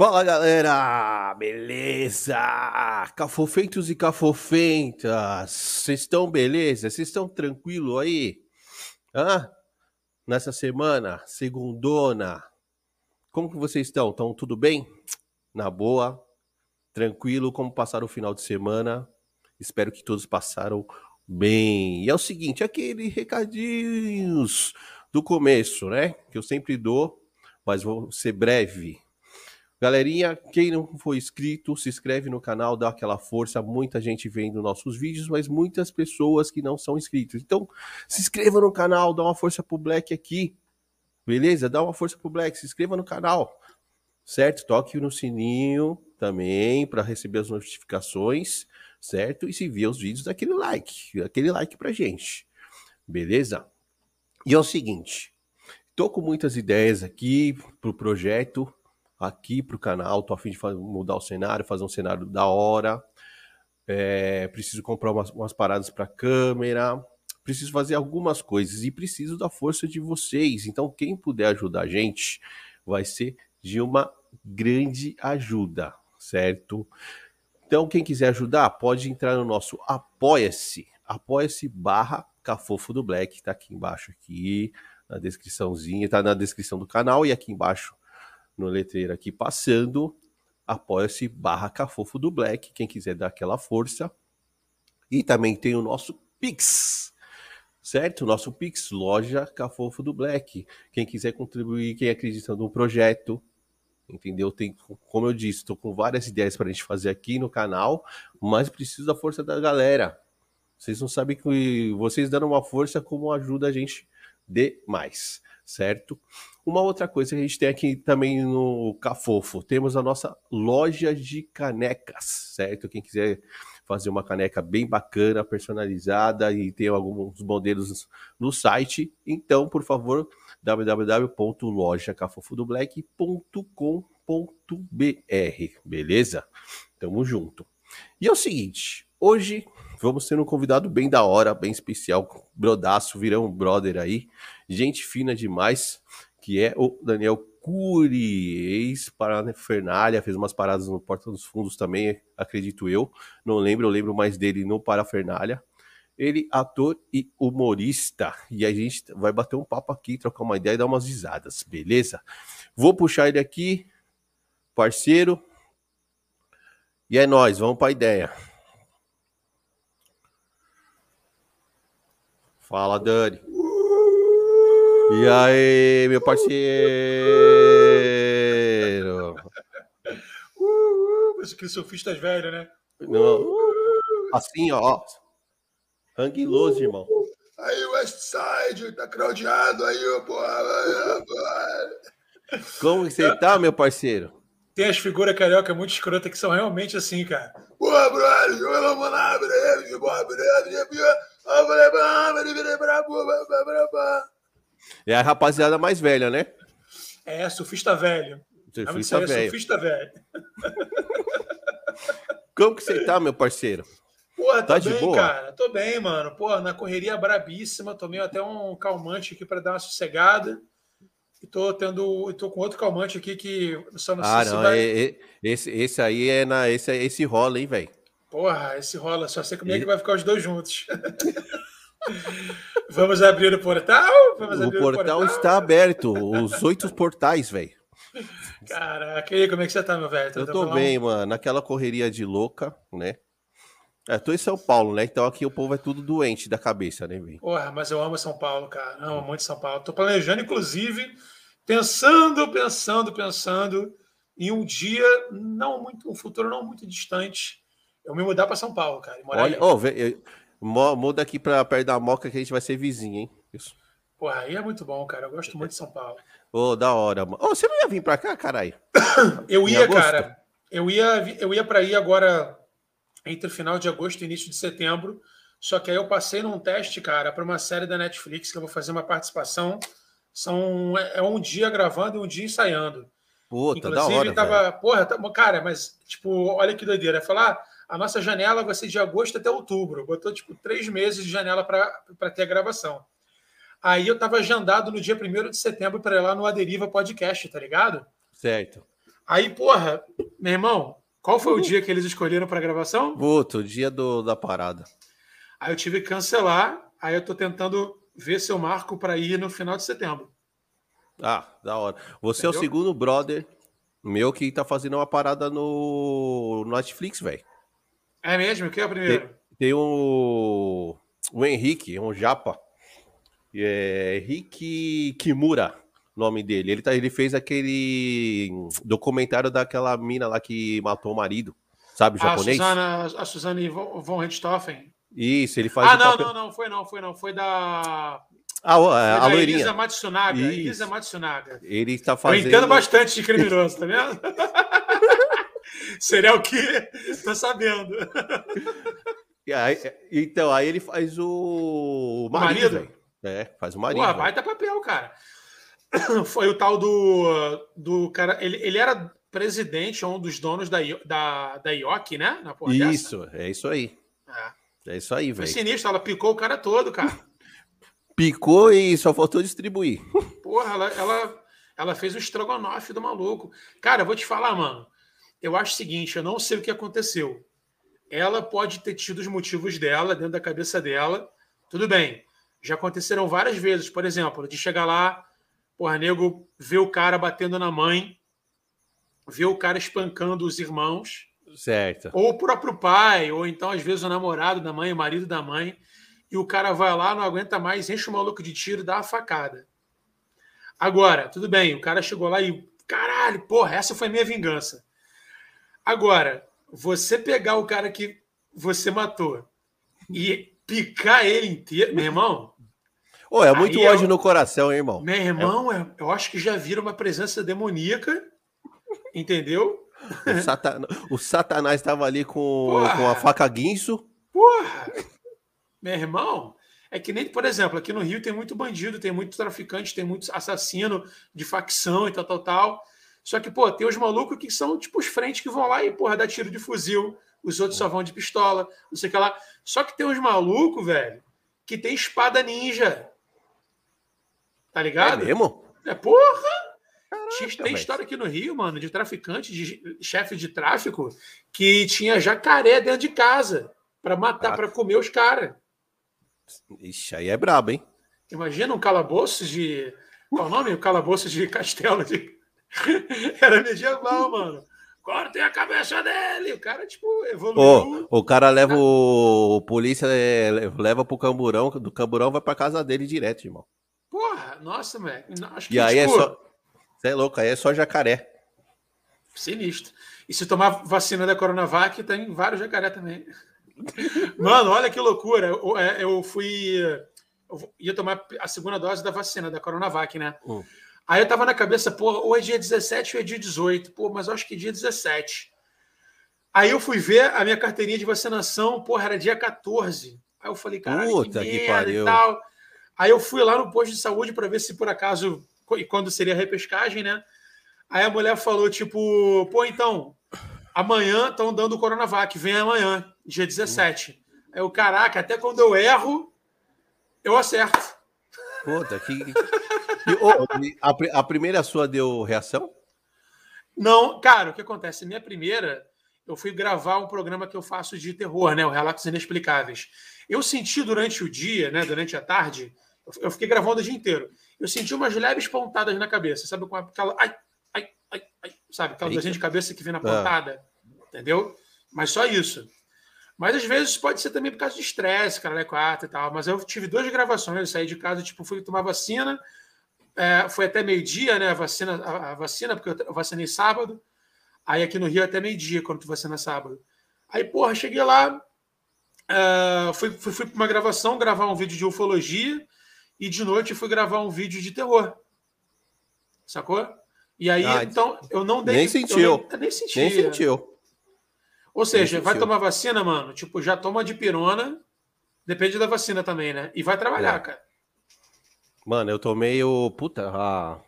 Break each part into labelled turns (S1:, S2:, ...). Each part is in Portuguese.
S1: Fala galera, beleza? Cafofeitos e cafofentas, vocês estão beleza? Vocês estão tranquilo aí? Hã? Nessa semana, segundona, como que vocês estão? Estão tudo bem? Na boa? Tranquilo? Como passaram o final de semana? Espero que todos passaram bem. E é o seguinte, aquele recadinhos do começo, né? Que eu sempre dou, mas vou ser breve Galerinha, quem não foi inscrito, se inscreve no canal, dá aquela força. Muita gente vendo nossos vídeos, mas muitas pessoas que não são inscritos. Então, se inscreva no canal, dá uma força pro Black aqui. Beleza? Dá uma força pro Black, se inscreva no canal. Certo? Toque no sininho também para receber as notificações, certo? E se vier os vídeos, dá aquele like, aquele like pra gente. Beleza? E é o seguinte, tô com muitas ideias aqui pro projeto, aqui para o canal. Tô a fim de mudar o cenário, fazer um cenário da hora. É, preciso comprar umas, umas paradas para câmera. Preciso fazer algumas coisas e preciso da força de vocês. Então, quem puder ajudar a gente vai ser de uma grande ajuda, certo? Então, quem quiser ajudar, pode entrar no nosso Apoia-se, apoia-se barra Cafofo do Black, tá aqui embaixo aqui, na descriçãozinha, tá na descrição do canal e aqui embaixo no letreiro aqui passando, apoia-se barra Cafofo do Black, quem quiser dar aquela força. E também tem o nosso Pix, certo? O nosso Pix, loja Cafofo do Black. Quem quiser contribuir, quem acredita no projeto, entendeu? Tem, como eu disse, estou com várias ideias para a gente fazer aqui no canal, mas preciso da força da galera. Vocês não sabem que vocês dando uma força como ajuda a gente demais certo? Uma outra coisa que a gente tem aqui também no Cafofo, temos a nossa loja de canecas, certo? Quem quiser fazer uma caneca bem bacana, personalizada e ter alguns modelos no site, então, por favor, www.lojacafofodoblack.com.br, beleza? Tamo junto. E é o seguinte, hoje vamos ter um convidado bem da hora, bem especial, brodaço, virão brother aí, gente fina demais, que é o Daniel Cury, ex-Parafernália, fez umas paradas no Porta dos Fundos também, acredito eu, não lembro, eu lembro mais dele no Parafernália. Ele, ator e humorista, e a gente vai bater um papo aqui, trocar uma ideia e dar umas risadas, beleza? Vou puxar ele aqui, parceiro, e é nós, vamos para a ideia. Fala, Dani. E aí, meu parceiro?
S2: Uh, uh, que surfistas velho, né?
S1: Não. Assim, ó. Anguiloso, irmão.
S2: Aí, Westside, tá craudiado aí, porra.
S1: Como que você tá, meu parceiro?
S2: Tem as figuras carioca muito escrotas que são realmente assim, cara.
S1: Porra, brother, eu não vou nada, é a rapaziada mais velha, né?
S2: É, surfista velho.
S1: Surfista é velho.
S2: surfista velho.
S1: Como que você tá, meu parceiro?
S2: Porra, tá bem, boa? cara. Tô bem, mano. Porra, na correria brabíssima. Tomei até um calmante aqui para dar uma sossegada. E tô tendo. tô com outro calmante aqui que
S1: só não ah, sei não, se vai... é, é, esse, esse aí é na. Esse, esse rola, hein, velho?
S2: Porra, esse rola. Só sei como é que vai ficar os dois juntos. Vamos abrir o portal? Vamos
S1: o portal, portal está aberto. Os oito portais, velho.
S2: Caraca, e aí, como é que você tá, meu velho?
S1: Eu tô bem, mano. Naquela correria de louca, né? É, tô em São Paulo, né? Então aqui o povo é tudo doente da cabeça, né, velho?
S2: Porra, mas eu amo São Paulo, cara. Amo muito São Paulo. Tô planejando, inclusive, pensando, pensando, pensando em um dia não muito, um futuro não muito distante, eu me mudar para São Paulo, cara.
S1: Olha, oh, véio, muda aqui para perto da Moca que a gente vai ser vizinho, hein?
S2: Isso. Porra, aí é muito bom, cara. Eu gosto muito de São Paulo.
S1: Ô, oh, da hora, mano. Oh, você não ia vir para cá, caralho?
S2: eu ia, cara. Eu ia, eu ia para ir agora entre final de agosto e início de setembro. Só que aí eu passei num teste, cara, para uma série da Netflix que eu vou fazer uma participação. São é, é um dia gravando e um dia ensaiando.
S1: Puta, Inclusive, da hora,
S2: tava, velho. porra, tá, cara, mas tipo, olha que doideira. Falar, a nossa janela vai ser de agosto até outubro. Botou tipo três meses de janela para ter a gravação. Aí eu tava agendado no dia 1 de setembro para ir lá no Aderiva Podcast, tá ligado?
S1: Certo.
S2: Aí, porra, meu irmão, qual foi o dia que eles escolheram para gravação?
S1: Puta, o dia do, da parada.
S2: Aí eu tive que cancelar. Aí eu tô tentando ver se eu marco para ir no final de setembro.
S1: Ah, da hora. Você Entendeu? é o segundo brother meu que tá fazendo uma parada no, no Netflix, velho.
S2: É mesmo? Quem é o primeiro?
S1: Tem, tem o, o Henrique, um japa. É, Henrique Kimura, nome dele. Ele, tá, ele fez aquele documentário daquela mina lá que matou o marido, sabe, o japonês?
S2: A Suzana, a Suzane von Richthofen.
S1: Isso, ele faz.
S2: Ah, não, papel... não, não, foi não, foi não. Foi da.
S1: Ah, a, a loirinha.
S2: Elisa Matsunaga. Isso. Elisa Matsunaga.
S1: Ele está fazendo.
S2: Entendo bastante de criminoso, tá vendo? Serial que tô sabendo.
S1: Aí, então, aí ele faz o, o marido. O marido? É, faz o marido. Pô,
S2: baita papel, cara. Foi o tal do, do cara. Ele, ele era presidente, um dos donos da, da, da IOC, né?
S1: isso, dessa. é isso aí. É. é isso aí, velho.
S2: Sinistro, ela picou o cara todo, cara.
S1: Picou e só faltou distribuir.
S2: Porra, ela, ela, ela fez o estrogonofe do maluco. Cara, eu vou te falar, mano. Eu acho o seguinte, eu não sei o que aconteceu. Ela pode ter tido os motivos dela, dentro da cabeça dela. Tudo bem. Já aconteceram várias vezes, por exemplo, de chegar lá, porra, nego ver o cara batendo na mãe, ver o cara espancando os irmãos.
S1: Certo.
S2: Ou o próprio pai, ou então, às vezes, o namorado da mãe, o marido da mãe e o cara vai lá, não aguenta mais, enche o maluco de tiro, dá uma facada. Agora, tudo bem, o cara chegou lá e, caralho, porra, essa foi minha vingança. Agora, você pegar o cara que você matou e picar ele inteiro, meu irmão.
S1: Oh, é muito ódio eu, no coração, hein, irmão?
S2: Meu irmão, é... eu acho que já vira uma presença demoníaca, entendeu?
S1: O, satan... o Satanás estava ali com, com a faca guinso.
S2: Porra! Meu irmão, é que nem, por exemplo, aqui no Rio tem muito bandido, tem muito traficante, tem muito assassino de facção e tal, tal, tal. Só que, pô, tem os malucos que são tipo os frentes que vão lá e, porra, dá tiro de fuzil, os outros só vão de pistola, não sei o que lá. Só que tem uns malucos, velho, que tem espada ninja. Tá ligado?
S1: É mesmo?
S2: É, porra! Caraca, tem história aqui no Rio, mano, de traficante, de chefe de tráfico, que tinha jacaré dentro de casa para matar, ah. para comer os caras.
S1: Ixi, aí é brabo, hein?
S2: Imagina um calabouço de. Qual o nome? O calabouço de castelo de. Era medieval, mano. Cortem a cabeça dele. O cara, tipo, evoluiu.
S1: Oh, o cara leva o. o polícia é, leva pro camburão. Do camburão vai pra casa dele direto, irmão.
S2: Porra, nossa, velho.
S1: Acho que, e aí é tipo... é só. Você é louco, aí é só jacaré.
S2: Sinistro. E se tomar vacina da Coronavac, tem vários jacaré também. Mano, olha que loucura. Eu, é, eu fui. Eu ia tomar a segunda dose da vacina, da Coronavac, né? Hum. Aí eu tava na cabeça, pô, ou é dia 17 ou é dia 18. Pô, mas eu acho que é dia 17. Aí eu fui ver a minha carteirinha de vacinação, porra, era dia 14. Aí eu falei, cara, Puta que, que pariu. e tal. Aí eu fui lá no posto de saúde para ver se por acaso, e quando seria a repescagem, né? Aí a mulher falou, tipo, pô, então, amanhã estão dando o Coronavac, vem amanhã dia 17. Aí o caraca, até quando eu erro, eu acerto.
S1: Puta, que. oh, a, a primeira sua deu reação?
S2: Não, cara, o que acontece? Minha primeira, eu fui gravar um programa que eu faço de terror, né? O Relatos Inexplicáveis. Eu senti durante o dia, né? Durante a tarde, eu fiquei gravando o dia inteiro. Eu senti umas leves pontadas na cabeça, sabe? Com aquela. Ai, ai, ai, ai sabe? Aquela dorzinha de cabeça que vem na ah. pontada. Ah. Entendeu? Mas só isso. Mas às vezes pode ser também por causa de estresse, cara, é quatro e tal. Mas eu tive duas gravações, eu saí de casa, tipo, fui tomar vacina, é, foi até meio-dia, né? A vacina, a, a, vacina, porque eu vacinei sábado. Aí aqui no Rio até meio-dia, quando tu vacina sábado. Aí, porra, cheguei lá, é, fui, fui, fui para uma gravação, gravar um vídeo de ufologia, e de noite fui gravar um vídeo de terror. Sacou? E aí, ah, então, eu não
S1: dei. Nem sentiu. Nem, nem senti. Nem sentiu.
S2: Ou seja, vai tomar vacina, mano, tipo, já toma de pirona, depende da vacina também, né? E vai trabalhar, é. cara.
S1: Mano, eu tomei o. Puta, a.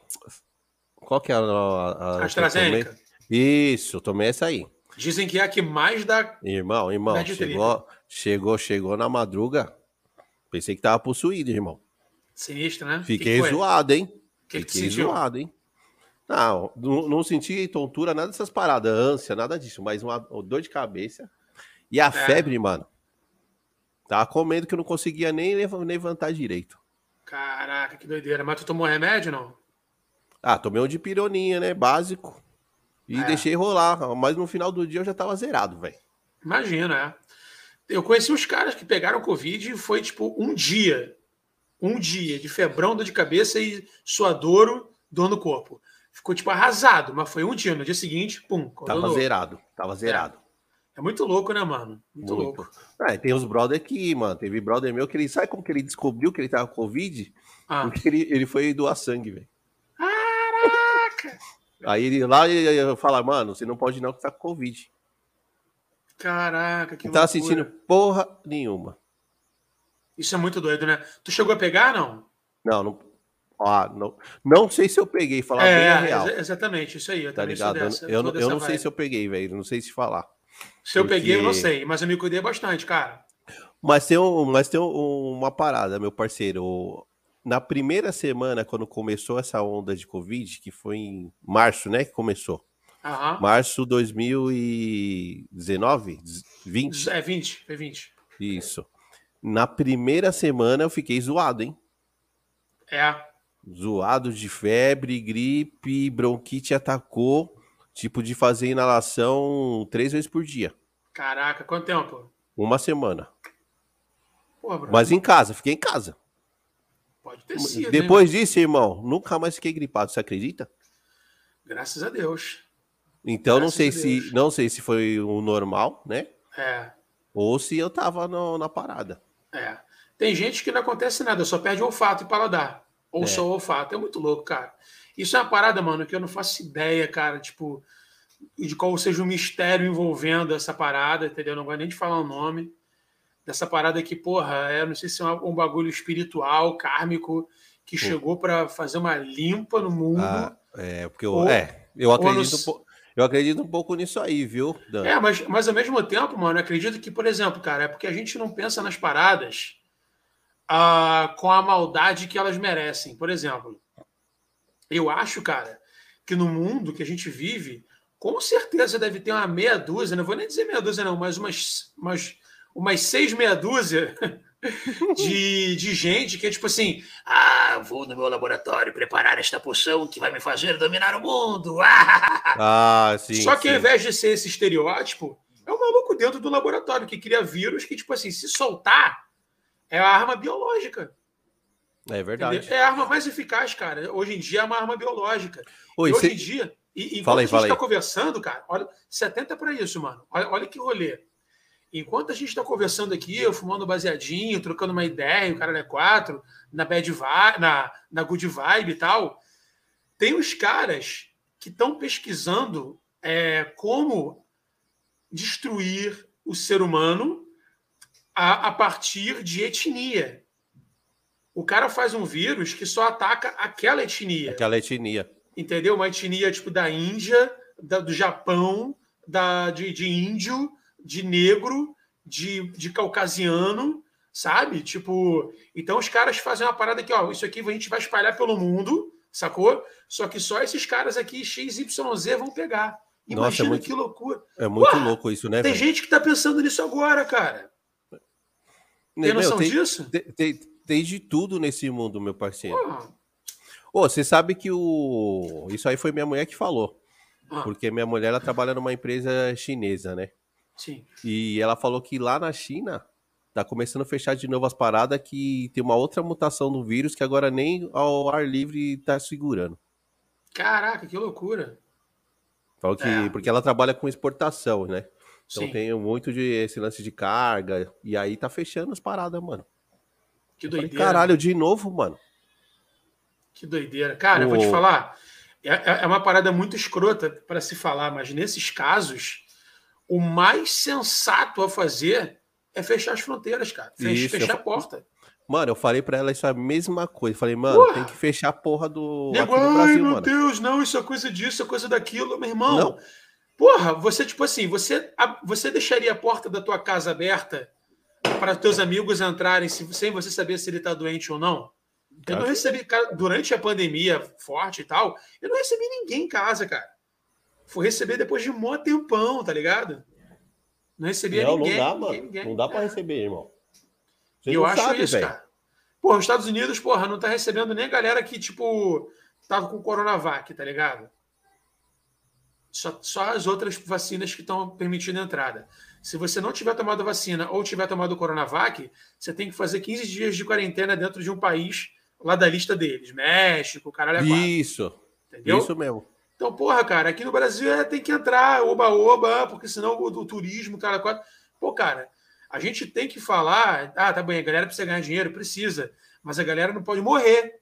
S1: Qual que é a. a,
S2: AstraZeneca.
S1: Isso, eu tomei essa aí.
S2: Dizem que é a que mais dá.
S1: Irmão, irmão, chegou, chegou, chegou na madruga. Pensei que tava possuído, irmão.
S2: Sinistro, né?
S1: Fiquei que que zoado, hein? Que Fiquei que zoado, hein? Não, não, não senti tontura, nada dessas paradas, ânsia, nada disso, mas uma, uma dor de cabeça. E a é. febre, mano. Tava comendo que eu não conseguia nem levantar direito.
S2: Caraca, que doideira. Mas tu tomou remédio, não?
S1: Ah, tomei um de pironinha, né? Básico. E é. deixei rolar. Mas no final do dia eu já tava zerado, velho.
S2: Imagina, é. Eu conheci uns caras que pegaram Covid e foi tipo um dia. Um dia de febrão, dor de cabeça e suadouro, dor no corpo. Ficou tipo arrasado, mas foi um dia. No dia seguinte, pum.
S1: Tava zerado, tava zerado.
S2: É. é. muito louco, né, mano? Muito, muito. louco.
S1: É, tem uns brother aqui, mano. Teve brother meu que ele sabe como que ele descobriu que ele tava com Covid? Ah. Porque ele, ele foi doar sangue, velho.
S2: Caraca!
S1: Aí ele lá ele fala, mano, você não pode não que tá com Covid.
S2: Caraca, que
S1: Não tá assistindo porra nenhuma.
S2: Isso é muito doido, né? Tu chegou a pegar, não?
S1: Não, não, ah, não, não sei se eu peguei, falar é, bem a real.
S2: Exatamente, isso aí. Eu
S1: tá ligado? Dessa, eu, eu, eu não sei se eu peguei, velho. Não sei se falar.
S2: Se eu peguei, eu não sei, mas eu me cuidei bastante, cara.
S1: Mas tem, um, mas tem um, uma parada, meu parceiro. Na primeira semana, quando começou essa onda de Covid, que foi em março, né? Que começou.
S2: Uhum.
S1: Março 2019? 20?
S2: É 20, foi 20.
S1: Isso. Na primeira semana eu fiquei zoado, hein?
S2: É
S1: zoado de febre, gripe, bronquite atacou, tipo de fazer inalação três vezes por dia.
S2: Caraca, quanto tempo?
S1: Uma semana. Pô, Mas em casa, fiquei em casa.
S2: Pode ter sido.
S1: Depois hein, disso, irmão, nunca mais fiquei gripado, você acredita?
S2: Graças a Deus.
S1: Então Graças não sei se não sei se foi o normal, né?
S2: É.
S1: Ou se eu tava no, na parada.
S2: É. Tem gente que não acontece nada, só perde olfato e paladar. Ou é. só o olfato. É muito louco, cara. Isso é uma parada, mano, que eu não faço ideia, cara, tipo, de qual seja o mistério envolvendo essa parada, entendeu? Não vou nem de falar o nome dessa parada que, porra, é, não sei se é um bagulho espiritual, kármico, que Pô. chegou para fazer uma limpa no mundo. Ah,
S1: é, porque eu, ou, é, eu acredito, no... eu acredito um pouco nisso aí, viu?
S2: Dan? É, mas, mas ao mesmo tempo, mano, eu acredito que, por exemplo, cara, é porque a gente não pensa nas paradas uh, com a maldade que elas merecem. Por exemplo, eu acho, cara, que no mundo que a gente vive, com certeza deve ter uma meia dúzia, não vou nem dizer meia dúzia, não, mas umas, umas, umas seis meia dúzia de, de gente que é tipo assim: ah, vou no meu laboratório preparar esta poção que vai me fazer dominar o mundo.
S1: ah, sim.
S2: Só que
S1: sim.
S2: ao invés de ser esse estereótipo, é um maluco dentro do laboratório que cria vírus que, tipo assim, se soltar, é a arma biológica.
S1: É verdade.
S2: Entendeu? É a arma mais eficaz, cara. Hoje em dia é uma arma biológica.
S1: Oi,
S2: e hoje em dia, e, enquanto
S1: aí,
S2: a gente está conversando, cara, olha, 70 para isso, mano. Olha, olha que rolê. Enquanto a gente está conversando aqui, eu fumando baseadinho, trocando uma ideia, o cara é quatro, na bad vibe, na, na good vibe e tal, tem os caras que estão pesquisando é, como destruir o ser humano a, a partir de etnia. O cara faz um vírus que só ataca aquela etnia.
S1: Aquela etnia.
S2: Entendeu? Uma etnia tipo da Índia, da, do Japão, da, de, de índio, de negro, de, de caucasiano, sabe? Tipo, então os caras fazem uma parada aqui, ó, isso aqui a gente vai espalhar pelo mundo, sacou? Só que só esses caras aqui, XYZ, vão pegar. Imagina Nossa, é muito, que loucura.
S1: É muito louco isso, né?
S2: Tem gente que tá pensando nisso agora, cara. Tem noção tem, disso?
S1: Tem, tem, de tudo nesse mundo, meu parceiro. Ô, oh, você sabe que o. Isso aí foi minha mulher que falou. Ah. Porque minha mulher ela trabalha numa empresa chinesa, né?
S2: Sim.
S1: E ela falou que lá na China tá começando a fechar de novo as paradas que tem uma outra mutação do vírus que agora nem ao ar livre tá segurando.
S2: Caraca, que loucura.
S1: Falou que. É. Porque ela trabalha com exportação, né? Então Sim. tem muito de esse lance de carga. E aí tá fechando as paradas, mano.
S2: Que doideira.
S1: Falei, caralho, de novo, mano.
S2: Que doideira. Cara, o... eu vou te falar. É, é, é uma parada muito escrota para se falar, mas nesses casos, o mais sensato a fazer é fechar as fronteiras, cara. Fechar, isso, fechar eu... a porta.
S1: Mano, eu falei pra ela essa mesma coisa. Falei, mano, Porra. tem que fechar a porra do.
S2: Nego, do Brasil, ai, meu mano. Deus, não, isso é coisa disso, é coisa daquilo, meu irmão. Não. Porra, você, tipo assim, você, você deixaria a porta da tua casa aberta para teus amigos entrarem sem você saber se ele está doente ou não? Eu não recebi, cara, durante a pandemia forte e tal, eu não recebi ninguém em casa, cara. Fui receber depois de um mó tempão, tá ligado? Não recebia não, ninguém.
S1: Não dá,
S2: mano.
S1: Ninguém, não dá pra é. receber, irmão.
S2: Você eu acho sabe, isso, véio. cara. Pô, os Estados Unidos, porra, não tá recebendo nem a galera que, tipo, tava com Coronavac, tá ligado? Só, só as outras vacinas que estão permitindo a entrada. Se você não tiver tomado vacina ou tiver tomado Coronavac, você tem que fazer 15 dias de quarentena dentro de um país lá da lista deles. México, caralho. É
S1: isso. Entendeu? Isso mesmo.
S2: Então, porra, cara, aqui no Brasil é, tem que entrar, oba-oba, porque senão o, o turismo, cara, quatro. Pô, cara, a gente tem que falar. Ah, tá bem, a galera precisa ganhar dinheiro, precisa. Mas a galera não pode morrer.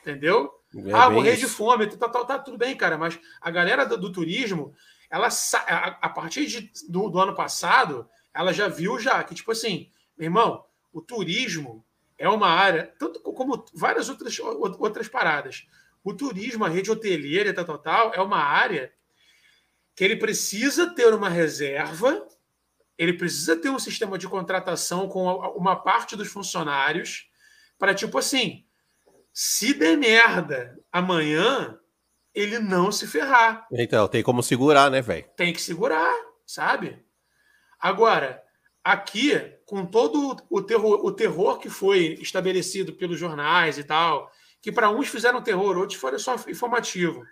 S2: Entendeu? É ah, morrer isso. de fome, tá, tá, tá, tudo bem, cara, mas a galera do, do turismo, ela a, a partir de, do, do, ano passado, ela já viu já que, tipo assim, meu irmão, o turismo é uma área, tanto como várias outras, outras paradas. O turismo, a rede hoteleira e tal, tal, tal, é uma área que ele precisa ter uma reserva, ele precisa ter um sistema de contratação com uma parte dos funcionários para, tipo assim, se der merda amanhã, ele não se ferrar.
S1: Então, tem como segurar, né, velho?
S2: Tem que segurar, sabe? Agora, aqui, com todo o terror, o terror que foi estabelecido pelos jornais e tal, que para uns fizeram terror, outros foram só informativo.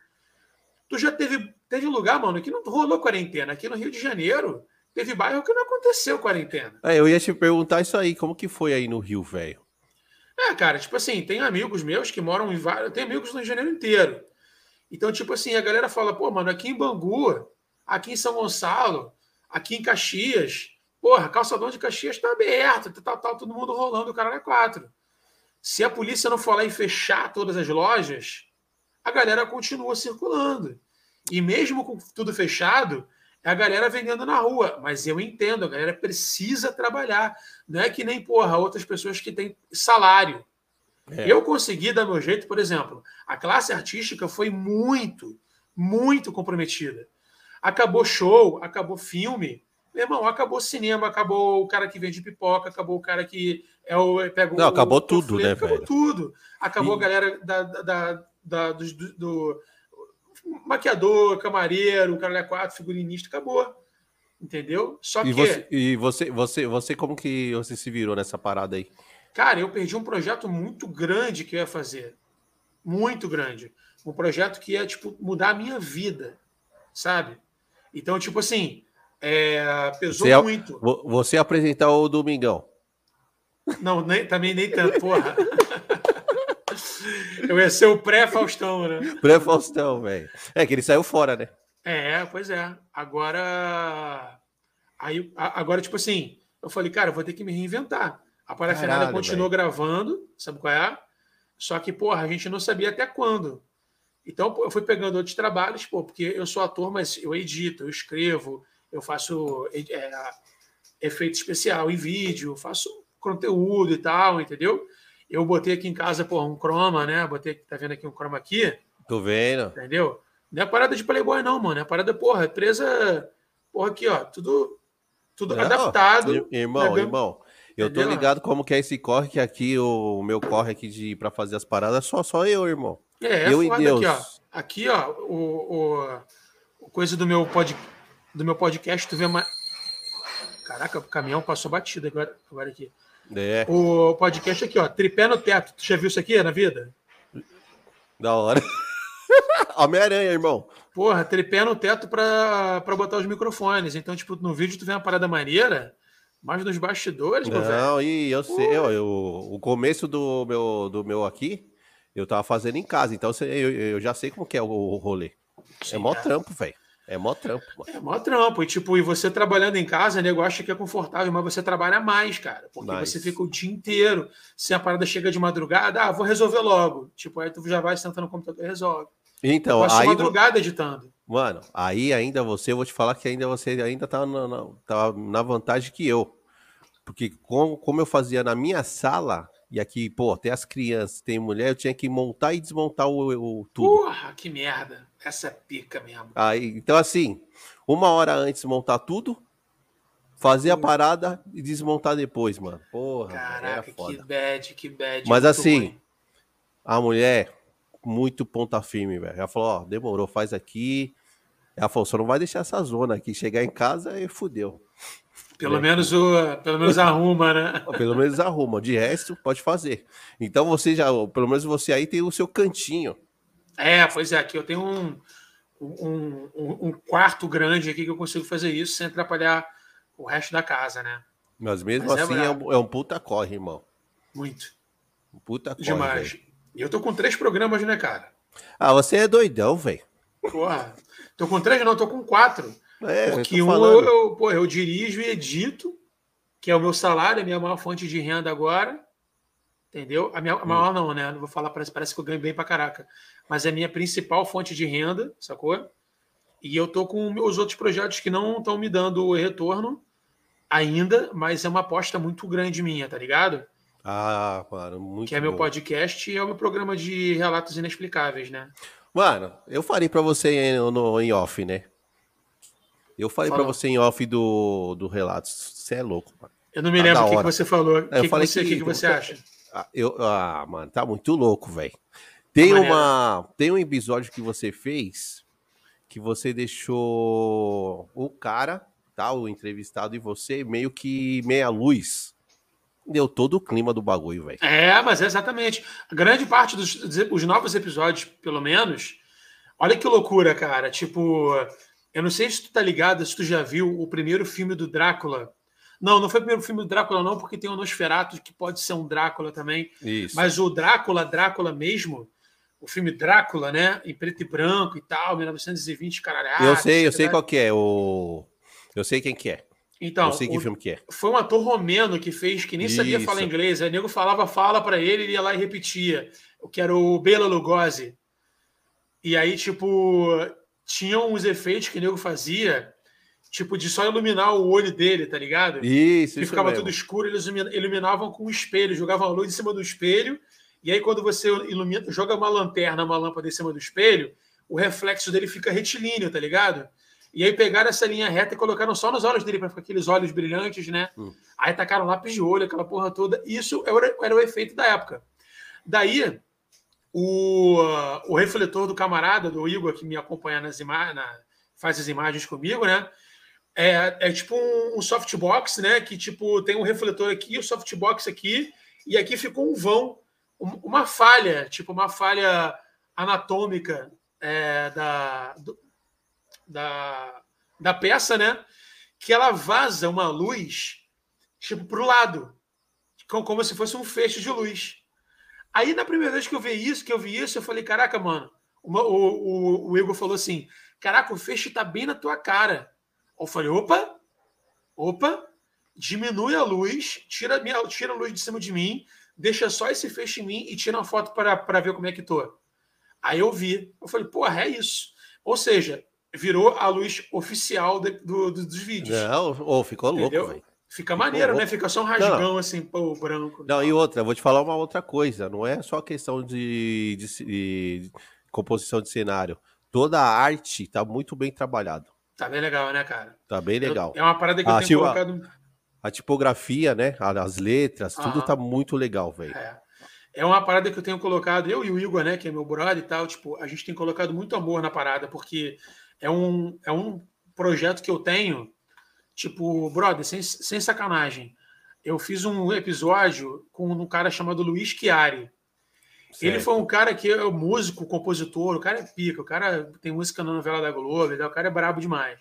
S2: Tu já teve, teve lugar, mano, que não rolou quarentena. Aqui no Rio de Janeiro, teve bairro que não aconteceu quarentena.
S1: É, eu ia te perguntar isso aí, como que foi aí no Rio, velho?
S2: É, cara, tipo assim, tem amigos meus que moram em vários. Tem amigos no Janeiro inteiro. Então, tipo assim, a galera fala, pô, mano, aqui em Bangu, aqui em São Gonçalo, aqui em Caxias, porra, calçadão de Caxias tá aberto, tá, tá, todo mundo rolando o cara é quatro. Se a polícia não for lá e fechar todas as lojas, a galera continua circulando. E mesmo com tudo fechado, é a galera vendendo na rua. Mas eu entendo, a galera precisa trabalhar. Não é que nem, porra, outras pessoas que têm salário. É. Eu consegui dar meu jeito, por exemplo, a classe artística foi muito, muito comprometida. Acabou show, acabou filme, meu irmão, acabou cinema, acabou o cara que vende pipoca, acabou o cara que é o pega
S1: Não,
S2: o,
S1: acabou o, tudo, né,
S2: acabou
S1: velho?
S2: tudo. Acabou e... a galera da, da, da, da do, do, maquiador, camareiro, cara é quatro, figurinista, acabou. Entendeu?
S1: Só e que. Você, e você, você, você, como que você se virou nessa parada aí?
S2: Cara, eu perdi um projeto muito grande que eu ia fazer. Muito grande. Um projeto que ia, tipo, mudar a minha vida. Sabe? Então, tipo assim, é, pesou você, muito.
S1: Você apresentar o Domingão.
S2: Não, nem, também nem tanto, porra. Eu ia ser o pré-Faustão, né?
S1: Pré-Faustão, velho. É que ele saiu fora, né?
S2: É, pois é. Agora. Aí, agora, tipo assim, eu falei, cara, eu vou ter que me reinventar. A parafernália continuou véio. gravando, sabe qual é? Só que, porra, a gente não sabia até quando. Então, eu fui pegando outros trabalhos, pô, porque eu sou ator, mas eu edito, eu escrevo, eu faço é, efeito especial em vídeo, faço conteúdo e tal, entendeu? Eu botei aqui em casa, porra, um croma, né? Botei, tá vendo aqui um croma aqui?
S1: Tô vendo.
S2: Entendeu? Não é parada de Playboy, não, mano. É parada, porra, é presa. Porra, aqui, ó. Tudo, tudo não, adaptado.
S1: Irmão, né? irmão. Eu tô ligado como que é esse corre que aqui, o meu corre aqui de para fazer as paradas, só só eu, irmão.
S2: É, eu é e Deus. Aqui, ó. Aqui, ó, o, o, coisa do meu pod, do meu podcast, tu vê uma Caraca, o caminhão passou batido agora, agora aqui. É. O podcast aqui, ó, tripé no teto. Tu já viu isso aqui na vida?
S1: Da hora. Homem-Aranha, irmão.
S2: Porra, tripé no teto pra, pra botar os microfones. Então, tipo, no vídeo tu vê uma parada maneira, mas nos bastidores,
S1: Não, velho. e eu sei, eu, eu, o começo do meu, do meu aqui, eu tava fazendo em casa, então eu, eu já sei como que é o, o rolê. Sim, é mó trampo, velho. É mó trampo,
S2: mano. É mó trampo. E, tipo, e você trabalhando em casa, nego acha que é confortável, mas você trabalha mais, cara. Porque nice. você fica o dia inteiro. Se a parada chega de madrugada, ah, vou resolver logo. Tipo, aí tu já vai sentando no computador e resolve.
S1: Então, aí.
S2: madrugada editando.
S1: Mano, aí ainda você, eu vou te falar que ainda você ainda tá na, na, tá na vantagem que eu. Porque como, como eu fazia na minha sala, e aqui, pô, tem as crianças, tem mulher, eu tinha que montar e desmontar o, o tudo.
S2: Porra, que merda. Essa é pica mesmo.
S1: Aí, então, assim, uma hora antes montar tudo, fazer a parada e desmontar depois, mano. Porra,
S2: Caraca, que bad, que bad.
S1: Mas assim, ruim. A mulher, muito ponta firme, velho. Ela falou, ó, demorou, faz aqui. Ela falou, só não vai deixar essa zona aqui. Chegar em casa e fudeu.
S2: Pelo, é. menos, o, pelo menos arruma, né?
S1: Pelo menos arruma. De resto, pode fazer. Então você já, pelo menos você aí tem o seu cantinho.
S2: É, pois é, aqui eu tenho um, um, um, um quarto grande aqui que eu consigo fazer isso sem atrapalhar o resto da casa, né?
S1: Mas mesmo Mas é assim é, um, é, um, puta corre, irmão.
S2: Muito.
S1: Um puta corre.
S2: Demais. E eu tô com três programas, né, cara?
S1: Ah, você é doidão, velho.
S2: Porra. Tô com três, não, tô com quatro. É, porque um eu, eu, pô, eu dirijo e edito, que é o meu salário, a minha maior fonte de renda agora. Entendeu? A minha a maior hum. não, né? Não vou falar, parece, parece que eu ganho bem pra caraca. Mas é a minha principal fonte de renda, sacou? E eu tô com os outros projetos que não estão me dando retorno ainda, mas é uma aposta muito grande minha, tá ligado?
S1: Ah, mano, muito
S2: Que é meu podcast e é o meu programa de relatos inexplicáveis, né?
S1: Mano, eu falei para você no, no, em off, né? Eu falei para você em off do, do relatos. Você é louco, mano.
S2: Eu não me tá lembro o que, que, você falou. O que, que, você, que, que você acha?
S1: Ah, eu, ah, mano, tá muito louco, velho. Tem, uma, tem um episódio que você fez que você deixou o cara, tá? O entrevistado e você meio que meia luz deu todo o clima do bagulho, velho.
S2: É, mas é exatamente. A grande parte dos os novos episódios, pelo menos. Olha que loucura, cara. Tipo, eu não sei se tu tá ligado, se tu já viu o primeiro filme do Drácula. Não, não foi o primeiro filme do Drácula, não, porque tem o Nosferatu, que pode ser um Drácula também. Isso. Mas o Drácula, Drácula mesmo, o filme Drácula, né? Em preto e branco e tal, 1920, caralho.
S1: Eu sei, eu sei qual que é. O... Eu sei quem que é.
S2: Então, sei que o, filme que é. Foi um ator romeno que fez, que nem Isso. sabia falar inglês. Aí o nego falava fala para ele, ele ia lá e repetia. O que era o Bela Lugosi. E aí, tipo, tinham uns efeitos que o nego fazia, tipo, de só iluminar o olho dele, tá ligado?
S1: Isso,
S2: Que ficava mesmo. tudo escuro, eles iluminavam com um espelho, jogavam a luz em cima do espelho. E aí, quando você ilumina, joga uma lanterna, uma lâmpada em cima do espelho, o reflexo dele fica retilíneo, tá ligado? E aí pegaram essa linha reta e colocaram só nos olhos dele, para ficar aqueles olhos brilhantes, né? Hum. Aí tacaram lápis de olho, aquela porra toda. Isso era, era o efeito da época. Daí, o, o refletor do camarada, do Igor, que me acompanha nas imagens, faz as imagens comigo, né? É, é tipo um, um, softbox, né? Que tipo tem um refletor aqui, o um softbox aqui, e aqui ficou um vão, uma falha, tipo uma falha anatômica é, da, do, da, da peça, né? Que ela vaza uma luz, tipo, para o lado, como se fosse um feixe de luz. Aí, na primeira vez que eu vi isso, que eu vi isso, eu falei, caraca, mano. O, o, o Igor falou assim: caraca, o feixe tá bem na tua cara. Eu falei, opa, opa, diminui a luz, tira a, minha, tira a luz de cima de mim, deixa só esse feixe em mim e tira uma foto para ver como é que tô. Aí eu vi. Eu falei, porra, é isso. Ou seja, virou a luz oficial de, do, do, dos vídeos.
S1: Não, oh, ficou louco, velho.
S2: Fica maneiro, né? Fica só um rasgão não, assim, pô, branco.
S1: Não, e outra, vou te falar uma outra coisa. Não é só questão de, de, de composição de cenário. Toda a arte tá muito bem trabalhado.
S2: Tá bem legal, né, cara?
S1: Tá bem legal.
S2: Eu, é uma parada que a, eu tenho colocado.
S1: A, a tipografia, né? As letras, Aham. tudo tá muito legal, velho.
S2: É. É uma parada que eu tenho colocado, eu e o Igor, né, que é meu brother e tal, tipo, a gente tem colocado muito amor na parada, porque é um, é um projeto que eu tenho, tipo, brother, sem, sem sacanagem. Eu fiz um episódio com um cara chamado Luiz Chiari. Certo. Ele foi um cara que é músico, compositor, o cara é pica, o cara tem música na novela da Globo, o cara é brabo demais.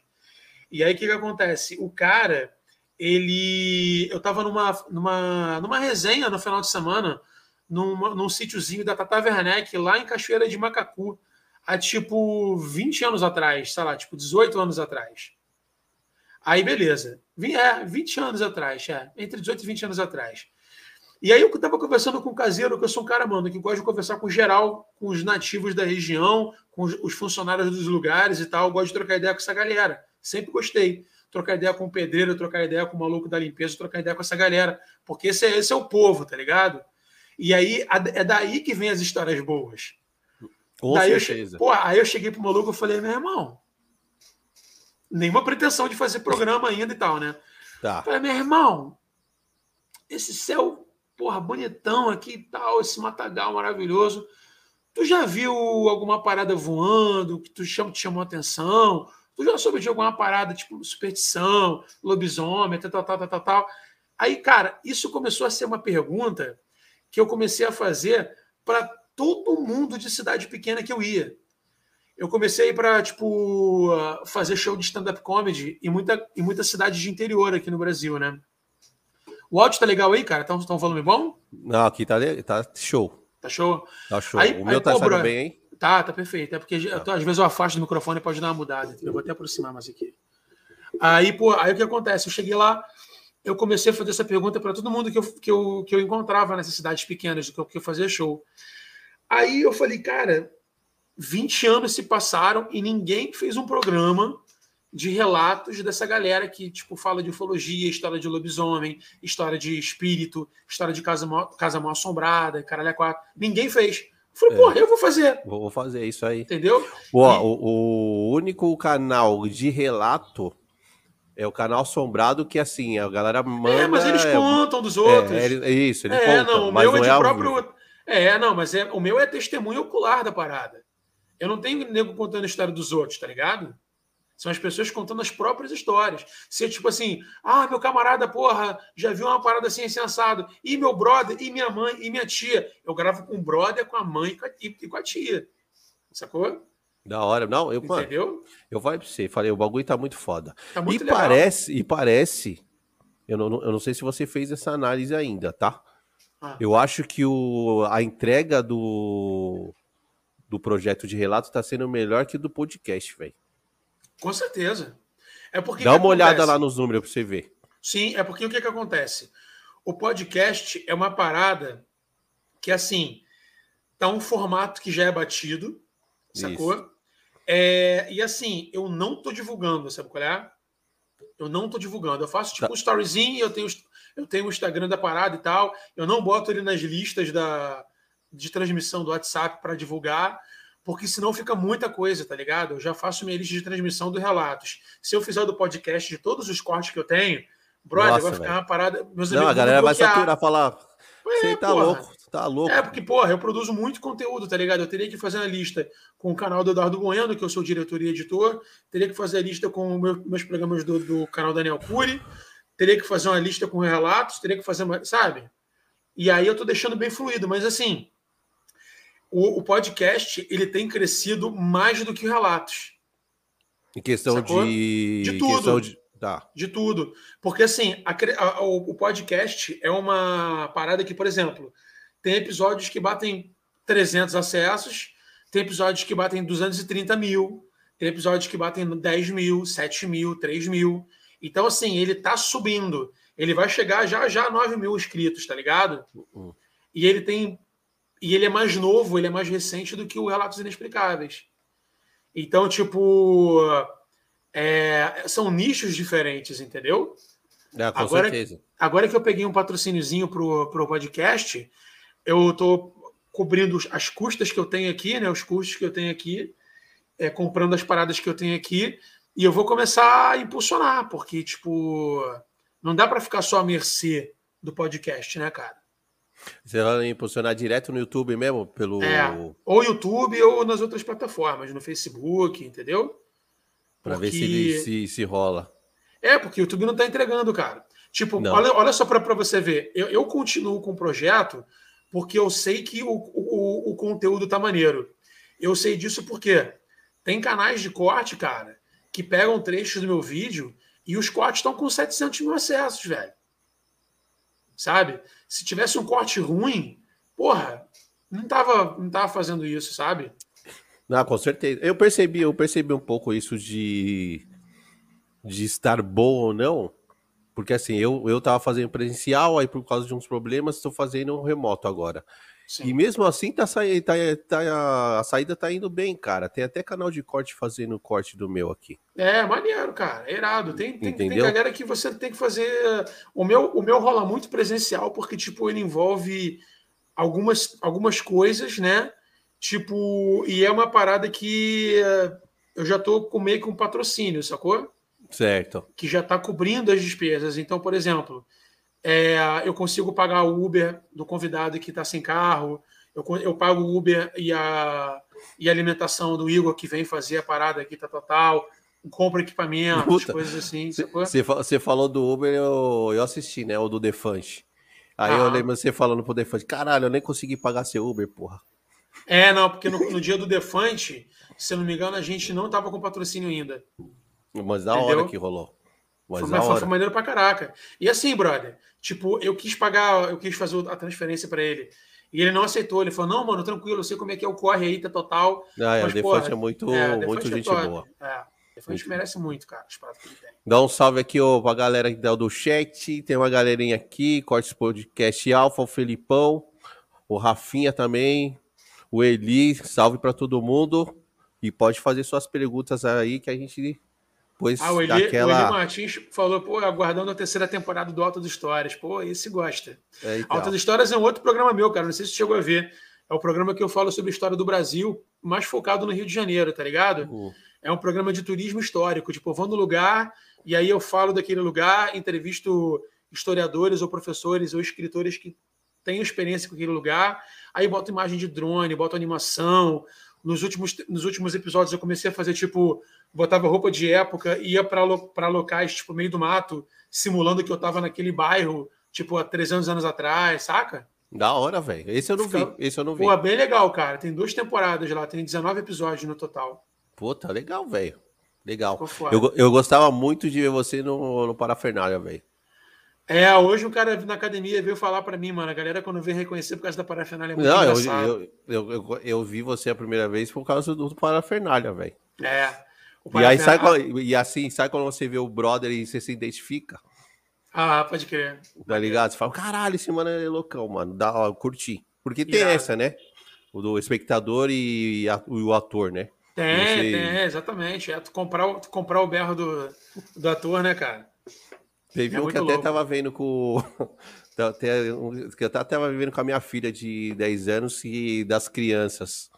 S2: E aí o que, que acontece? O cara, ele. Eu tava numa, numa, numa resenha no final de semana, num, num sítiozinho da Tata Werneck, lá em Cachoeira de Macacu há tipo 20 anos atrás, sei lá, tipo 18 anos atrás. Aí, beleza. É, 20 anos atrás, é, entre 18 e 20 anos atrás. E aí eu tava conversando com o caseiro, que eu sou um cara, mano, que gosta de conversar com geral, com os nativos da região, com os funcionários dos lugares e tal. Eu gosto de trocar ideia com essa galera. Sempre gostei. Trocar ideia com o pedreiro, trocar ideia com o maluco da limpeza, trocar ideia com essa galera. Porque esse é, esse é o povo, tá ligado? E aí é daí que vem as histórias boas.
S1: Com Daí certeza.
S2: Eu, porra, aí eu cheguei pro maluco e falei, meu irmão, nenhuma pretensão de fazer programa ainda e tal, né?
S1: Tá.
S2: Falei, meu irmão, esse céu porra, bonitão aqui e tal, esse matagal maravilhoso. Tu já viu alguma parada voando que tu chama, te chamou atenção? Tu já soube de alguma parada, tipo superstição, lobisomem, tal, tal, tal, tal, tal. Aí, cara, isso começou a ser uma pergunta que eu comecei a fazer para todo mundo de cidade pequena que eu ia. Eu comecei para tipo fazer show de stand-up comedy em muita, em muita cidade de interior aqui no Brasil, né? O áudio tá legal aí, cara? Estão tá um volume bom?
S1: Não, aqui tá, tá show.
S2: Tá show?
S1: Tá show. Aí, o meu aí, tá saindo bem, hein?
S2: Tá, tá perfeito. É porque tá. às vezes eu afasto do microfone e pode dar uma mudada. Eu vou até aproximar mais aqui. Aí, pô, aí o que acontece? Eu cheguei lá, eu comecei a fazer essa pergunta para todo mundo que eu, que, eu, que eu encontrava nessas cidades pequenas, que eu, que eu fazia show. Aí eu falei, cara, 20 anos se passaram e ninguém fez um programa de relatos dessa galera que, tipo, fala de ufologia, história de lobisomem, história de espírito, história de casa mal, casa mal assombrada, caralho, é quatro. Ninguém fez. Eu falei, é. porra, eu vou fazer.
S1: Vou fazer isso aí.
S2: Entendeu?
S1: Pô, e... o, o único canal de relato é o canal assombrado que, assim, a galera manda... É,
S2: mas eles é, contam dos outros. É,
S1: é isso, eles é, contam.
S2: Não, o meu é de é próprio... É, não, mas é, o meu é testemunho ocular da parada. Eu não tenho nego contando a história dos outros, tá ligado? São as pessoas contando as próprias histórias. Se tipo assim, ah, meu camarada, porra, já viu uma parada assim insensado. E meu brother, e minha mãe, e minha tia. Eu gravo com o brother, com a mãe e com a tia. Sacou?
S1: Da hora. Não, eu, Entendeu? Mano, eu falei pra você, falei, o bagulho tá muito foda. Tá muito e legal. parece, e parece, eu não, eu não sei se você fez essa análise ainda, tá? Ah. Eu acho que o, a entrega do, do projeto de relato tá sendo melhor que do podcast, velho.
S2: Com certeza. É porque
S1: Dá uma olhada lá nos números para você ver.
S2: Sim, é porque o que, que acontece? O podcast é uma parada que, assim, tá um formato que já é batido, sacou? É, e assim, eu não tô divulgando, sabe qual é? Eu não tô divulgando. Eu faço tipo tá. um storyzinho, eu tenho, eu tenho o Instagram da parada e tal. Eu não boto ele nas listas da, de transmissão do WhatsApp para divulgar porque senão fica muita coisa, tá ligado? Eu já faço minha lista de transmissão dos relatos. Se eu fizer do podcast de todos os cortes que eu tenho, brother, Nossa, vai ficar véio. uma parada.
S1: Meus não, a galera vai saturar, falar. Você é, tá porra. louco, tá louco.
S2: É, porque, porra, eu produzo muito conteúdo, tá ligado? Eu teria que fazer uma lista com o canal do Eduardo Bueno, que eu sou diretor e editor, teria que fazer a lista com meu, meus programas do, do canal Daniel Cury, teria que fazer uma lista com relatos, teria que fazer uma. Sabe? E aí eu tô deixando bem fluido, mas assim o, o, podcast ele tem crescido mais do que relatos.
S1: Em questão Sacou? de.
S2: De tudo. De... Tá. de tudo. Porque assim, a, a, o, o podcast é uma parada que, por exemplo, tem episódios que batem 300 acessos, tem episódios que batem 230 mil, tem episódios que batem 10 mil, 7 mil, 3 mil. Então, assim, ele tá subindo. Ele vai chegar já já a 9 mil inscritos, tá ligado? Uhum. E ele tem e ele é mais novo, ele é mais recente do que o Relatos Inexplicáveis. Então, tipo, é, são nichos diferentes, entendeu?
S1: É, com agora, certeza.
S2: Agora que eu peguei um patrocíniozinho pro, pro podcast, eu tô cobrindo as custas que eu tenho aqui, né? Os custos que eu tenho aqui, é, comprando as paradas que eu tenho aqui, e eu vou começar a impulsionar, porque, tipo, não dá para ficar só à mercê do podcast, né, cara?
S1: Você vai impulsionar direto no YouTube mesmo? Pelo...
S2: É, ou YouTube ou nas outras plataformas, no Facebook, entendeu?
S1: Para porque... ver se, ele, se, se rola.
S2: É, porque o YouTube não está entregando, cara. Tipo, olha, olha só para você ver. Eu, eu, continuo com o projeto porque eu sei que o, o, o conteúdo tá maneiro. Eu sei disso porque tem canais de corte, cara, que pegam trechos do meu vídeo e os cortes estão com 700 mil acessos, velho sabe? Se tivesse um corte ruim, porra, não tava, não tava fazendo isso, sabe?
S1: Não, com certeza. Eu percebi, eu percebi um pouco isso de de estar bom ou não, porque assim, eu, eu tava fazendo presencial, aí por causa de uns problemas, estou fazendo um remoto agora. Sim. E mesmo assim, tá, sa... tá, tá, a saída tá indo bem, cara. Tem até canal de corte fazendo corte do meu aqui.
S2: É, maneiro, cara. Irado. Tem, tem, tem galera que você tem que fazer. O meu, o meu rola muito presencial, porque, tipo, ele envolve algumas, algumas coisas, né? Tipo, e é uma parada que eh, eu já tô com meio com patrocínio, sacou?
S1: Certo.
S2: Que já tá cobrindo as despesas. Então, por exemplo, É, eu consigo pagar o Uber do convidado que está sem carro. Eu, eu pago o Uber e a, e a alimentação do Igor que vem fazer a parada aqui, tá total. Compra equipamento, coisas assim.
S1: Você falou do Uber, eu, eu assisti, né? O do Defante. Aí ah. eu lembro você falando pro Defante, caralho, eu nem consegui pagar seu Uber, porra.
S2: É, não, porque no, no dia do Defante, se eu não me engano, a gente não tava com patrocínio ainda.
S1: Mas da Entendeu? hora que rolou.
S2: Mas foi, foi, foi maneiro pra caraca. E assim, brother, tipo, eu quis pagar, eu quis fazer a transferência para ele. E ele não aceitou. Ele falou: não, mano, tranquilo, eu sei como é que é o corre aí, tá total.
S1: Ah, é, mas, o Defante é muito, é, muito gente é boa.
S2: É. Defante merece muito, cara, os pratos que ele tem.
S1: Dá um salve aqui ó, pra galera do chat. Tem uma galerinha aqui, Cortes Podcast Alfa, o Felipão, o Rafinha também, o Eli, salve para todo mundo. E pode fazer suas perguntas aí que a gente
S2: Pois ah, o Eli, daquela... o Eli Martins falou, pô, aguardando a terceira temporada do Alta das Histórias. Pô, esse gosta. É, então. Histórias é um outro programa meu, cara. Não sei se você chegou a ver. É o programa que eu falo sobre a história do Brasil, mais focado no Rio de Janeiro, tá ligado? Uhum. É um programa de turismo histórico. Tipo, eu vou no lugar e aí eu falo daquele lugar, entrevisto historiadores ou professores ou escritores que têm experiência com aquele lugar. Aí boto imagem de drone, boto animação. Nos últimos, nos últimos episódios eu comecei a fazer, tipo, botava roupa de época, ia para locais, tipo, meio do mato, simulando que eu tava naquele bairro, tipo, há 300 anos atrás, saca?
S1: Da hora, velho. Esse eu não Fica... vi. Esse eu não vi.
S2: Pô, bem legal, cara. Tem duas temporadas lá, tem 19 episódios no total.
S1: Pô, tá legal, velho. Legal. Eu, eu gostava muito de ver você no, no Parafernália, velho.
S2: É, hoje um cara na academia veio falar para mim, mano. A galera, quando vem reconhecer por causa da parafernália, é
S1: muito Não, eu, eu, eu, eu, vi você a primeira vez por causa do parafernália, velho.
S2: É.
S1: E aí sai e assim, sai quando você vê o brother e você se identifica.
S2: Ah, pode crer.
S1: Tá ligado? Você fala, caralho, esse mano é loucão, mano. Dá, ó, curti. Porque tem essa, né? O do espectador e, a, o ator, né?
S2: Tem, você... tem, exatamente. É tu comprar, tu comprar o berro do, do ator, né, cara?
S1: Teve é um que até louco. tava vendo com. até, que eu tava vivendo com a minha filha de 10 anos e das crianças.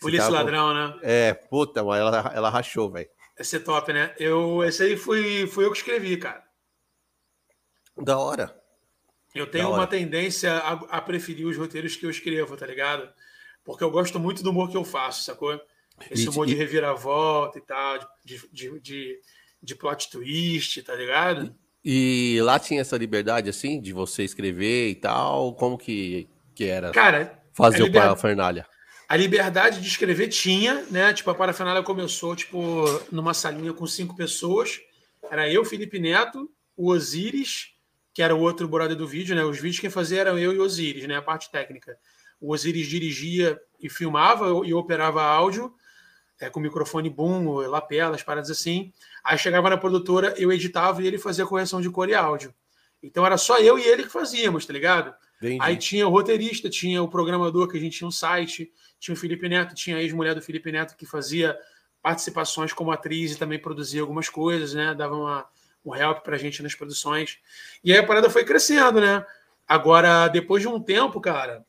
S2: Polícia tava... Ladrão, né?
S1: É, puta, mas ela, ela rachou, velho.
S2: Esse é top, né? Eu, esse aí fui, fui eu que escrevi, cara.
S1: Da hora.
S2: Eu tenho uma tendência a, a, preferir os roteiros que eu escrevo, tá ligado? Porque eu gosto muito do humor que eu faço, sacou? Esse humor de reviravolta e tal, de, de, de, de plot twist, tá ligado?
S1: E lá tinha essa liberdade, assim, de você escrever e tal? Como que, que era
S2: Cara,
S1: fazer o parafernália?
S2: A liberdade de escrever tinha, né? Tipo, a parafernália começou, tipo, numa salinha com cinco pessoas. Era eu, Felipe Neto, o Osiris, que era o outro brother do vídeo, né? Os vídeos quem fazia eram eu e o Osiris, né? A parte técnica. O Osiris dirigia e filmava e operava áudio é, com microfone boom, lapelas, paradas assim. Aí chegava na produtora, eu editava e ele fazia correção de cor e áudio. Então era só eu e ele que fazíamos, tá ligado? Entendi. Aí tinha o roteirista, tinha o programador, que a gente tinha um site, tinha o Felipe Neto, tinha a ex-mulher do Felipe Neto que fazia participações como atriz e também produzia algumas coisas, né? Dava uma, um help pra gente nas produções. E aí a parada foi crescendo, né? Agora, depois de um tempo, cara,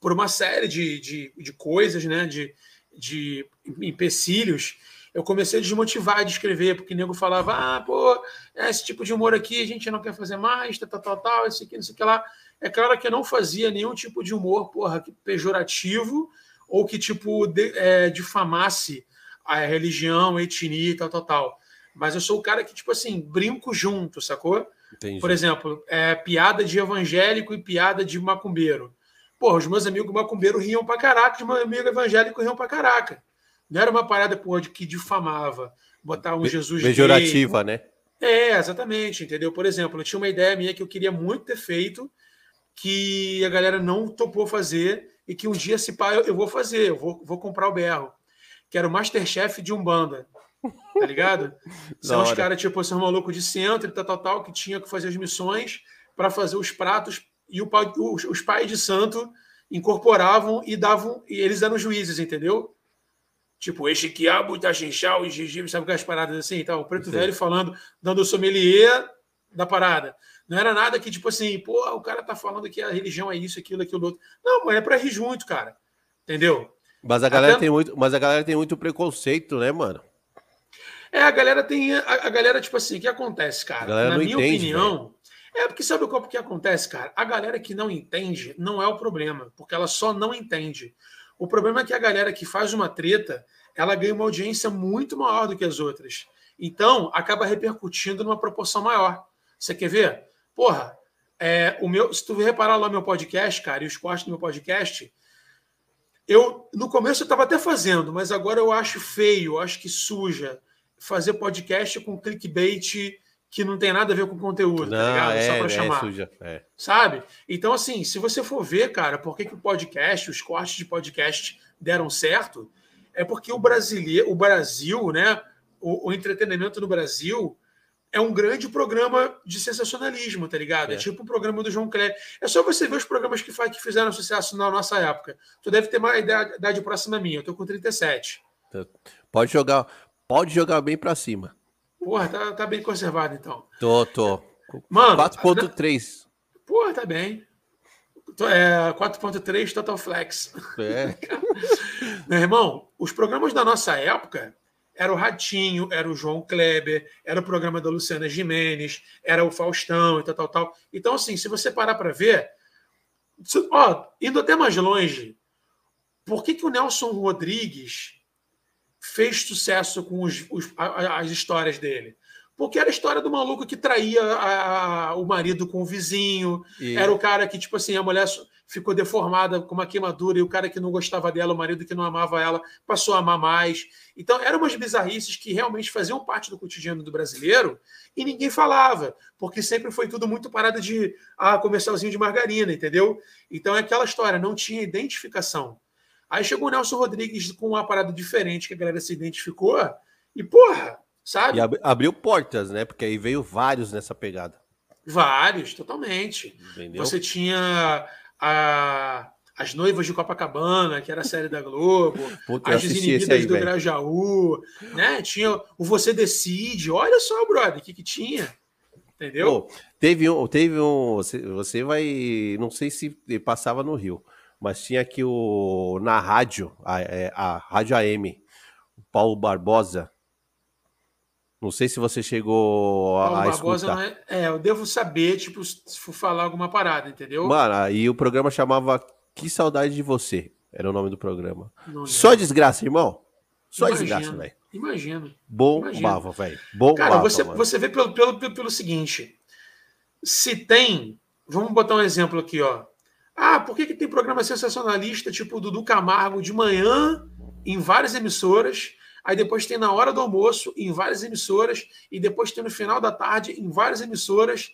S2: por uma série de, de, de coisas, né? De, de empecilhos, eu comecei a desmotivar de escrever, porque o nego falava, ah, pô, esse tipo de humor aqui a gente não quer fazer mais, tal, tal, tal, tal esse aqui, não sei o que lá. É claro que eu não fazia nenhum tipo de humor, porra, pejorativo ou que, tipo, de, é, difamasse a religião, a etnia e tal, tal, tal. Mas eu sou o cara que, tipo assim, brinco junto, sacou? Entendi. Por exemplo, é, piada de evangélico e piada de macumbeiro. Porra, os meus amigos macumbeiros riam pra caraca, os meus amigos evangélicos riam pra caraca. Não era uma parada porra, de que difamava, botar um Jesus
S1: Pejorativa, né?
S2: É, exatamente, entendeu? Por exemplo, eu tinha uma ideia minha que eu queria muito ter feito, que a galera não topou fazer, e que um dia, se pá, eu, eu vou fazer, eu vou, vou comprar o berro. Que era o Masterchef de Umbanda. Tá ligado? São os caras, tipo, são maluco de centro e tal, tal, tal, que tinha que fazer as missões para fazer os pratos e o, os, os pais de santo incorporavam e davam, e eles eram juízes, entendeu? Tipo, este quiabo, Itachinchau e gengibre, sabe aquelas paradas assim e tal. O preto Sim. velho falando, dando o sommelier da parada. Não era nada que, tipo assim, pô, o cara tá falando que a religião é isso, aquilo, aquilo, outro. Não, mas é pra rir junto, cara. Entendeu?
S1: Mas a galera, Até... tem, muito, mas a galera tem muito preconceito, né, mano?
S2: É, a galera tem. A, a galera, tipo assim, o que acontece, cara? Na minha entende, opinião, É porque sabe o que acontece, cara? A galera que não entende não é o problema, porque ela só não entende. O problema é que a galera que faz uma treta, ela ganha uma audiência muito maior do que as outras. Então, acaba repercutindo numa proporção maior. Você quer ver? Porra, é, o meu, se tu reparar lá meu podcast, cara, e os cortes do meu podcast, eu no começo eu estava até fazendo, mas agora eu acho feio, eu acho que suja fazer podcast com clickbait que não tem nada a ver com conteúdo, tá não, tá ligado? É, Só para é, chamar. Suja, é. Sabe? Então, assim, se você for ver, cara, por que, que o podcast, os cortes de podcast deram certo, é porque o brasileiro, o Brasil, né? O, o entretenimento no Brasil é um grande programa de sensacionalismo, tá ligado? É, é tipo o programa do João Kleber. É só você ver os programas que, que fizeram sucesso na nossa época. Tu deve ter uma idade, idade próxima minha, eu tô com 37.
S1: Pode jogar, pode jogar bem para cima.
S2: Porra, tá, tá bem conservado então.
S1: Tô, tô.
S2: Mano, 4.3. Porra, tá bem. É, 4.3 Total Flex. É. Meu irmão, os programas da nossa época era o Ratinho, era o João Kleber, era o programa da Luciana Jimenez, era o Faustão e tal, tal, tal. Então, assim, se você parar para ver, ó, indo até mais longe, por que, que o Nelson Rodrigues fez sucesso com os, os, as histórias dele? Porque era a história do maluco que traía a, a, o marido com o vizinho, e... era o cara que, tipo assim, a mulher ficou deformada com uma queimadura e o cara que não gostava dela, o marido que não amava ela, passou a amar mais. Então, eram umas bizarrices que realmente faziam parte do cotidiano do brasileiro e ninguém falava, porque sempre foi tudo muito parada de ah, comercialzinho de margarina, entendeu? Então, é aquela história, não tinha identificação. Aí chegou o Nelson Rodrigues com uma parada diferente que a galera se identificou e, porra, sabe? E
S1: abriu portas, né? Porque aí veio vários nessa pegada.
S2: Vários, totalmente. Entendeu? Você tinha a, As Noivas de Copacabana, que era a série da Globo, Puta, As Desinibidas aí, do. Grajaú, né? Tinha o Você Decide, olha só, brother, o que, que tinha. Entendeu? Pô,
S1: teve um, teve um. Você, você vai. Não sei se passava no Rio, mas tinha aqui o. Na rádio, a, é, a Rádio AM, o Paulo Barbosa. Não sei se você chegou a, Paulo a Barbosa escutar.
S2: É, é, eu devo saber, tipo, se for falar alguma parada, entendeu?
S1: Mano, aí o programa chamava Que Saudade de Você. Era o nome do programa. Não, Só desgraça, irmão. Só desgraça, velho.
S2: Imagina.
S1: Bombava, velho. Bombava.
S2: Cara, você, você vê pelo, pelo, pelo, pelo seguinte: se tem. Vamos botar um exemplo aqui, ó. Ah, por que, que tem programa sensacionalista tipo o Dudu Camargo de manhã em várias emissoras aí depois tem na hora do almoço em várias emissoras, e depois tem no final da tarde em várias emissoras.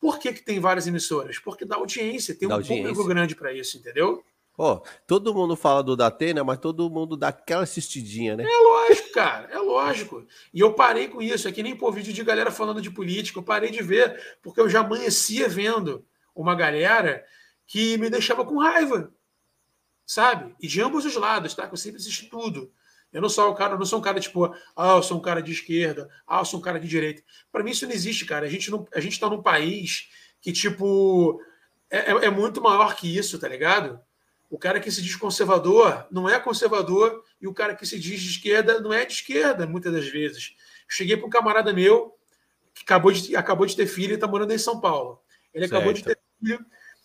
S2: Por que, que tem várias emissoras? Porque dá audiência, tem dá um audiência. público grande para isso, entendeu?
S1: Ó, oh, todo mundo fala do Datena, mas todo mundo dá aquela assistidinha, né?
S2: É lógico, cara, é lógico. E eu parei com isso, é que nem por vídeo de galera falando de política, eu parei de ver, porque eu já amanhecia vendo uma galera que me deixava com raiva, sabe? E de ambos os lados, tá? Que eu sempre assisti tudo. Eu não sou o cara, não sou um cara tipo, ah, eu sou um cara de esquerda, ah, eu sou um cara de direita. Para mim isso não existe, cara. A gente não, a gente está num país que tipo é, é, é, muito maior que isso, tá ligado? O cara que se diz conservador não é conservador e o cara que se diz de esquerda não é de esquerda, muitas das vezes. Cheguei para um camarada meu que acabou de, acabou de ter filho e está morando em São Paulo. Ele certo. acabou de ter filho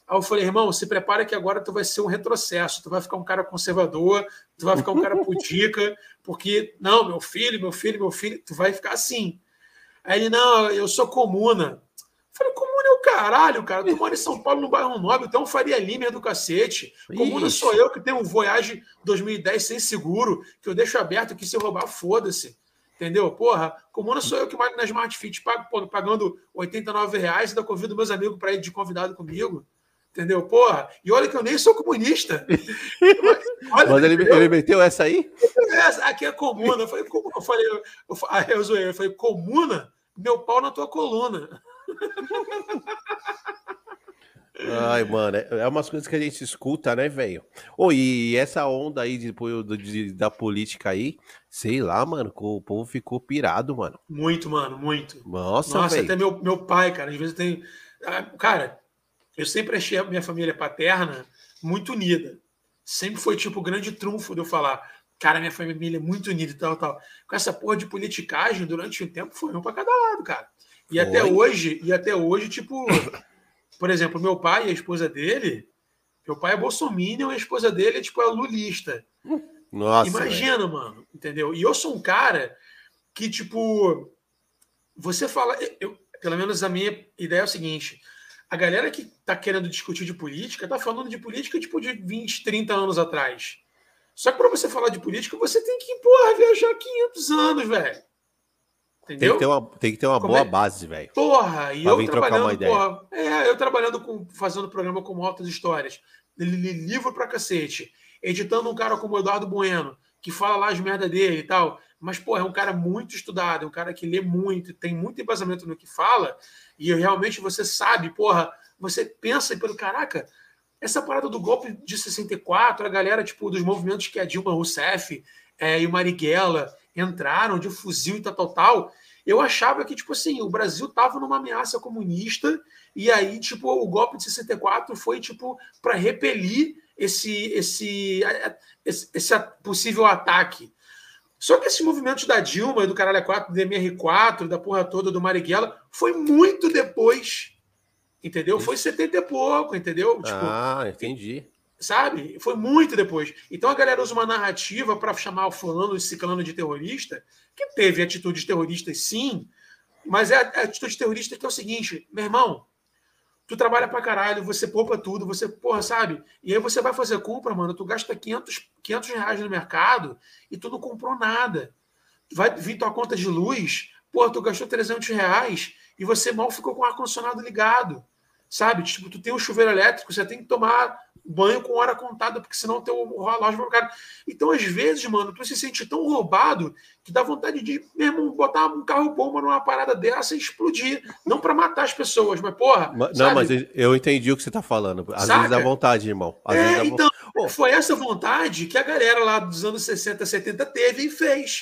S2: Aí eu falei, irmão, se prepara que agora tu vai ser um retrocesso, tu vai ficar um cara conservador, tu vai ficar um cara pudica, porque, não, meu filho, meu filho, meu filho, tu vai ficar assim. Aí ele, não, eu sou comuna. Eu falei, comuna é o caralho, cara. Tu mora em São Paulo, no bairro Nobre, um Faria Lima do cacete. Comuna Ixi. sou eu que tenho um Voyage 2010 sem seguro, que eu deixo aberto aqui se eu roubar, foda-se. Entendeu? Porra, comuna sou eu que moro na Smart Fit, pago, pagando 89 reais e ainda convido meus amigos para ir de convidado comigo. Entendeu? Porra, e olha que eu nem sou comunista.
S1: Olha, Mas ele, ele, meteu essa aí?
S2: Essa aqui é comuna. Eu falei, como? Eu falei, eu, eu, eu, zoei, eu falei, comuna? Meu pau na tua coluna.
S1: Ai, mano, é, é umas coisas que a gente escuta, né, velho? Oh, e essa onda aí de, de, da política aí, sei lá, mano, o povo ficou pirado, mano.
S2: Muito, mano, muito.
S1: Nossa, Nossa,
S2: até meu, meu pai, cara, às vezes tem. Ah, cara, eu sempre achei a minha família paterna muito unida. Sempre foi tipo o grande trunfo de eu falar, cara, minha família é muito unida e tal, tal. Com essa porra de politicagem, durante um tempo, foi um para cada lado, cara. E Foi. até hoje, e até hoje, tipo, por exemplo, meu pai e a esposa dele, meu pai é bolsominion e a esposa dele é tipo é lulista. Nossa. Imagina, véio. mano, entendeu? E eu sou um cara que, tipo, você fala, eu, pelo menos a minha ideia é o seguinte: a galera que tá querendo discutir de política tá falando de política tipo de 20, 30 anos atrás. Só que para você falar de política, você tem que, porra, viajar 500 anos, velho.
S1: Entendeu? Tem que ter uma, tem que ter uma boa é? base, velho.
S2: Porra, e eu trabalhando, porra, é, eu trabalhando com, fazendo programa como Altas Histórias, livro pra cacete, editando um cara como Eduardo Bueno, que fala lá as merda dele e tal, mas, porra, é um cara muito estudado, é um cara que lê muito, tem muito embasamento no que fala, e realmente você sabe, porra, você pensa pelo caraca, essa parada do golpe de 64, a galera tipo dos movimentos que a Dilma Rousseff é, e o Marighella entraram de fuzil e tal, tal, tal, eu achava que, tipo assim, o Brasil tava numa ameaça comunista e aí, tipo, o golpe de 64 foi, tipo, para repelir esse, esse, esse, esse, possível ataque. Só que esses movimentos da Dilma e do Caralho 4, do MR4, da porra toda do Marighella, foi muito depois Entendeu? Foi 70 e pouco, entendeu?
S1: Tipo, ah, entendi.
S2: Sabe? Foi muito depois. Então a galera usa uma narrativa para chamar o fulano e ciclano de terrorista, que teve atitudes terroristas sim, mas é a atitude terrorista que é o seguinte, meu irmão, tu trabalha pra caralho, você poupa tudo, você, porra, sabe? E aí você vai fazer compra, mano, tu gasta 500, 500 reais no mercado e tu não comprou nada. Vai vir tua conta de luz, porra, tu gastou 300 reais e você mal ficou com o ar-condicionado ligado sabe? Tipo, tu tem um chuveiro elétrico, você tem que tomar banho com hora contada, porque senão teu relógio vai ficar. Então, às vezes, mano, tu se sente tão roubado que dá vontade de, mesmo, botar um carro bomba numa parada dessa e explodir. Não para matar as pessoas, mas, porra.
S1: Não, mas eu entendi o que você tá falando. Às Saca? vezes dá vontade, irmão. Às
S2: é,
S1: vezes
S2: então, vo... foi essa vontade que a galera lá dos anos 60, 70 teve e fez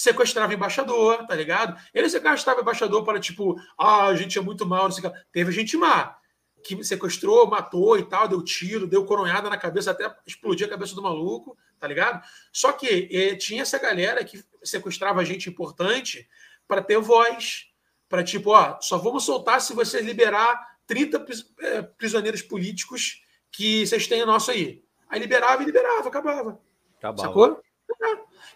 S2: sequestrava embaixador, tá ligado? Ele sequestrava embaixador para, tipo, ah, a gente é muito mal, não sei o que. Teve gente má, que sequestrou, matou e tal, deu tiro, deu coronhada na cabeça, até explodir a cabeça do maluco, tá ligado? Só que eh, tinha essa galera que sequestrava gente importante para ter voz, para tipo, ó, só vamos soltar se você liberar 30 eh, prisioneiros políticos que vocês têm nosso aí. Aí liberava e liberava, acabava. Acabava. Sacou?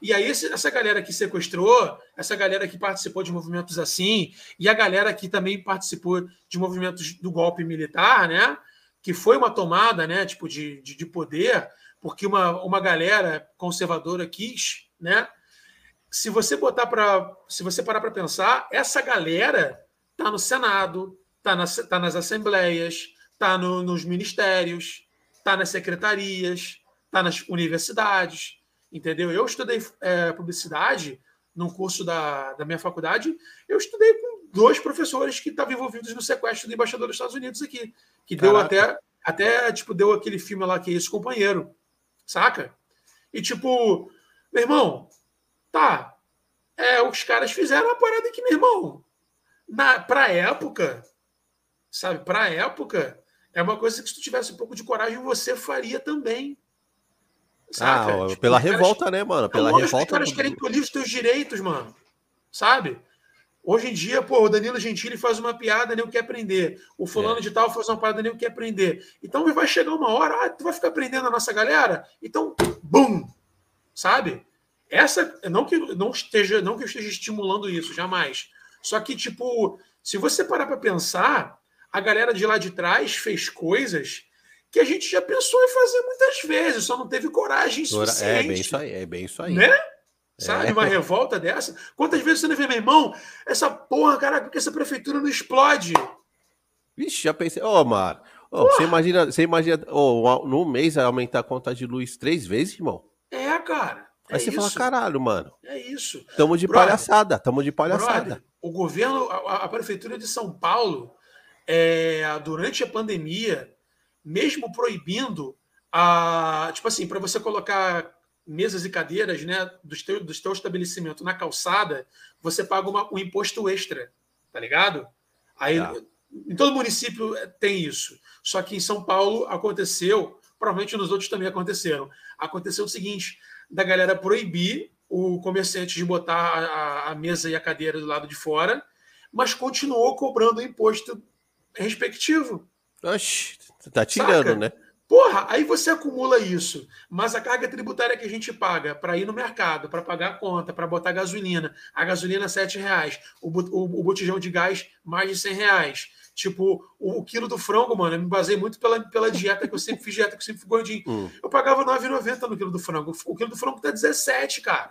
S2: E aí, essa galera que sequestrou, essa galera que participou de movimentos assim, e a galera que também participou de movimentos do golpe militar, né? Que foi uma tomada, né? Tipo, de, de, de poder, porque uma, uma galera conservadora quis, né? Se você botar para. Se você parar para pensar, essa galera tá no Senado, tá, na, tá nas assembleias, tá no, nos ministérios, tá nas secretarias, tá nas universidades entendeu? Eu estudei é, publicidade num curso da, da minha faculdade, eu estudei com dois professores que estavam envolvidos no sequestro do embaixador dos Estados Unidos aqui, que Caraca. deu até, até, tipo, deu aquele filme lá que é esse companheiro, saca? E, tipo, meu irmão, tá, é, os caras fizeram uma parada que, meu irmão, na, pra época, sabe, pra época, é uma coisa que se tu tivesse um pouco de coragem, você faria também.
S1: Saca? Ah, tipo, pela revolta, caras, né, mano? Pela
S2: então,
S1: revolta. Os
S2: caras do... querem tolir os teus direitos, mano. Sabe? Hoje em dia, pô, o Danilo Gentili faz uma piada, nem o quer aprender. O fulano é. de tal faz uma piada, nem o quer aprender. Então vai chegar uma hora, ah, tu vai ficar aprendendo a nossa galera? Então, bum! Sabe? Essa, não que não esteja, não que eu esteja estimulando isso, jamais. Só que, tipo, se você parar para pensar, a galera de lá de trás fez coisas que a gente já pensou em fazer muitas vezes, só não teve coragem suficiente.
S1: É bem isso aí, é bem isso aí.
S2: Né? Sabe, é. uma revolta dessa? Quantas vezes você não vê, meu irmão, essa porra, caraca, que essa prefeitura não explode?
S1: Vixe, já pensei. Ô, oh, Mar, oh, você imagina, você imagina oh, no mês aumentar a conta de luz três vezes, irmão?
S2: É, cara.
S1: É Aí você isso. fala, caralho, mano.
S2: É isso.
S1: Tamo de brother, palhaçada, tamo de palhaçada. Brother,
S2: o governo, a, a, prefeitura de São Paulo, é, durante a pandemia, mesmo proibindo a, tipo assim, para você colocar mesas e cadeiras, né, do teu, do teu estabelecimento na calçada, você paga uma, um imposto extra, tá ligado? Aí tá. em todo município tem isso. Só que em São Paulo aconteceu, provavelmente nos outros também aconteceram. Aconteceu o seguinte, da galera proibir o comerciante de botar a, a mesa e a cadeira do lado de fora, mas continuou cobrando o imposto respectivo.
S1: Oxi, tá tirando, Saca? né?
S2: Porra, aí você acumula isso, mas a carga tributária que a gente paga para ir no mercado, para pagar a conta, para botar gasolina, a gasolina R$ reais, o, o, o, botijão de gás mais de 100 reais. Tipo, o, o, quilo do frango, mano, eu me basei muito pela, pela dieta, que eu sempre fiz dieta, que eu sempre fui gordinho. Hum. Eu pagava 9,90 no quilo do frango. O quilo do frango tá 17, cara.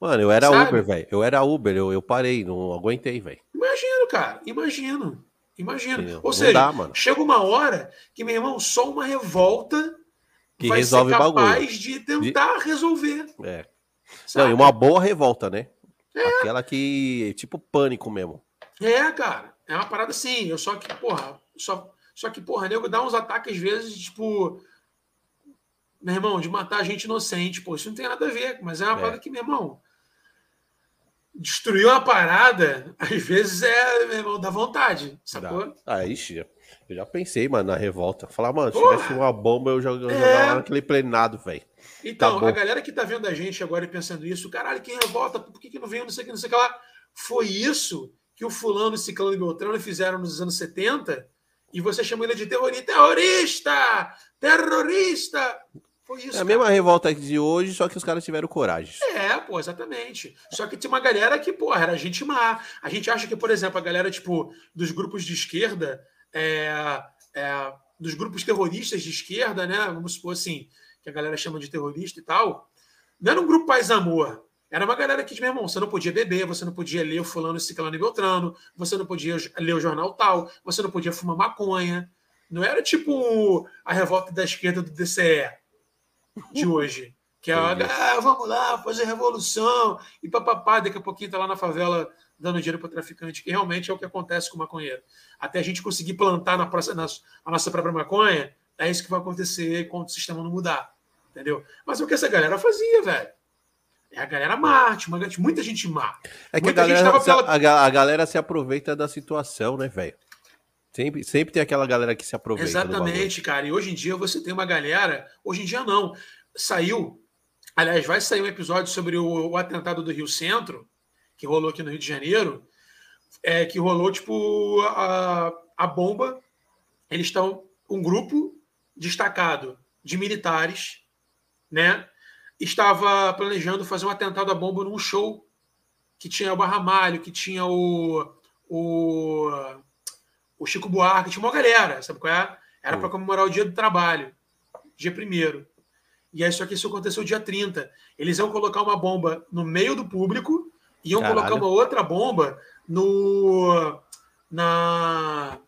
S1: Mano, eu era Sabe? Uber, velho. Eu era Uber, eu, eu parei, não aguentei, velho.
S2: Imagino, cara, imagino. Imagina. Ou seja, dá, chega uma hora que, meu irmão, só uma revolta
S1: que vai resolve ser capaz
S2: bagulho. de tentar de... resolver.
S1: É. Não, e uma boa revolta, né? É. Aquela que, tipo, pânico mesmo.
S2: É, cara. É uma parada assim. Eu só que, porra, só, só que, porra, nego dá uns ataques às vezes, tipo. Meu irmão, de matar gente inocente, pô, isso não tem nada a ver, mas é uma é. parada que, meu irmão, destruir uma parada, às vezes é, meu irmão, dá vontade, sacou?
S1: Ah, ixi, eu já pensei, mano, na revolta. Falar, mano, se tivesse uma bomba, eu jogava é... naquele plenado, velho.
S2: Então, tá a galera que tá vendo a gente agora e pensando isso, caralho, quem revolta, por que, que não veio, não sei o que, não sei o que lá. Foi isso que o fulano, ciclano e Beltrano fizeram nos anos 70 e você chamou ele de terrorista. Terrorista! Terrorista!
S1: Foi isso. É a cara. mesma revolta de hoje, só que os caras tiveram coragem.
S2: É, pô, exatamente. Só que tinha uma galera que, pô, era gente má. A gente acha que, por exemplo, a galera, tipo, dos grupos de esquerda, é, é, dos grupos terroristas de esquerda, né? Vamos supor assim, que a galera chama de terrorista e tal. Não era um grupo paz amor. Era uma galera que, meu irmão, você não podia beber, você não podia ler o fulano ciclano e beltrano, você não podia ler o jornal tal, você não podia fumar maconha. Não era tipo a revolta da esquerda do DCE de hoje. Que é ah, vamos lá, fazer revolução e papapá, daqui a pouquinho tá lá na favela dando dinheiro para traficante, que realmente é o que acontece com o maconheiro. Até a gente conseguir plantar na, na, a nossa própria maconha, é isso que vai acontecer quando o sistema não mudar. Entendeu? Mas é o que essa galera fazia, velho. É a galera Marte, uma, muita gente má.
S1: É que a galera, pela... a galera se aproveita da situação, né, velho? Sempre, sempre tem aquela galera que se aproveita.
S2: Exatamente, cara. E hoje em dia você tem uma galera. Hoje em dia não. Saiu. Aliás, vai sair um episódio sobre o, o atentado do Rio Centro, que rolou aqui no Rio de Janeiro. É, que rolou, tipo, a, a bomba. Eles estão. Um grupo destacado de militares, né? Estava planejando fazer um atentado à bomba num show que tinha o Barramalho, que tinha o. o o Chico Buarque, tinha uma galera, sabe qual é? Era para comemorar o dia do trabalho, dia primeiro. E aí, só que isso aconteceu dia 30. Eles iam colocar uma bomba no meio do público, iam Caralho. colocar uma outra bomba no. Na.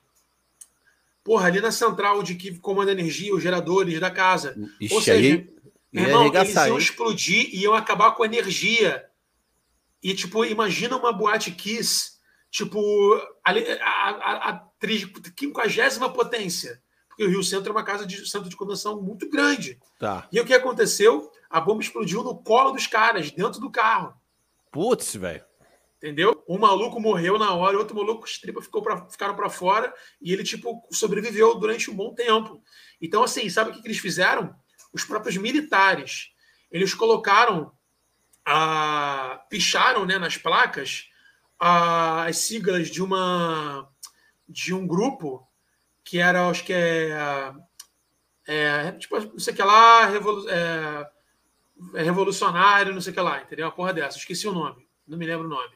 S2: Porra, ali na central de que comanda energia, os geradores da casa. Ixi, Ou seja, aí, irmão, eles iam explodir e iam acabar com a energia. E, tipo, imagina uma boate Kiss tipo, a, a, a, 50 potência. Porque o Rio Centro é uma casa de centro de convenção muito grande.
S1: Tá.
S2: E o que aconteceu? A bomba explodiu no colo dos caras, dentro do carro.
S1: Putz, velho.
S2: Entendeu? Um maluco morreu na hora, outro maluco, os tripas ficou pra, ficaram para fora e ele, tipo, sobreviveu durante um bom tempo. Então, assim, sabe o que, que eles fizeram? Os próprios militares. Eles colocaram, a, picharam né, nas placas as siglas de uma de um grupo que era, acho que é, é tipo, não sei o que lá, revolu é, é revolucionário, não sei o que lá, entendeu? Uma porra dessa, esqueci o nome, não me lembro o nome.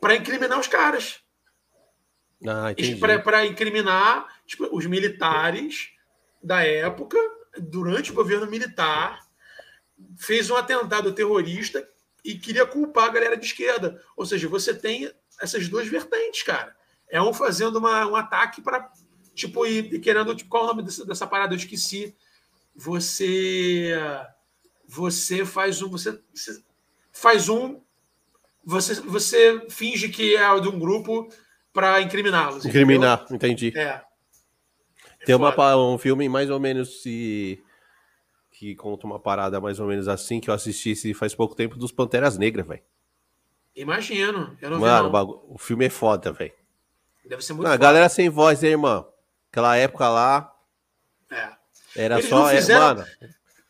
S2: Para incriminar os caras.
S1: Ah,
S2: para incriminar tipo, os militares da época, durante o governo militar, fez um atentado terrorista e queria culpar a galera de esquerda. Ou seja, você tem essas duas vertentes, cara. É um fazendo uma, um ataque para, tipo, e, querendo, tipo, qual é o nome dessa, dessa parada? Eu esqueci. Você. Você faz um. Você, você faz um. Você, você finge que é de um grupo para incriminá-los.
S1: Incriminar, entendeu? entendi.
S2: É. é
S1: Tem uma, um filme mais ou menos se que conta uma parada mais ou menos assim que eu assisti faz pouco tempo dos Panteras Negras, velho.
S2: Imagino. Eu não
S1: Mano, vi. O, filme é foda, velho. Deve ser muito não, foda. Galera sem voz, hein, irmão? Aquela época lá.
S2: É.
S1: Era Eles só. É, fizeram... É, mano.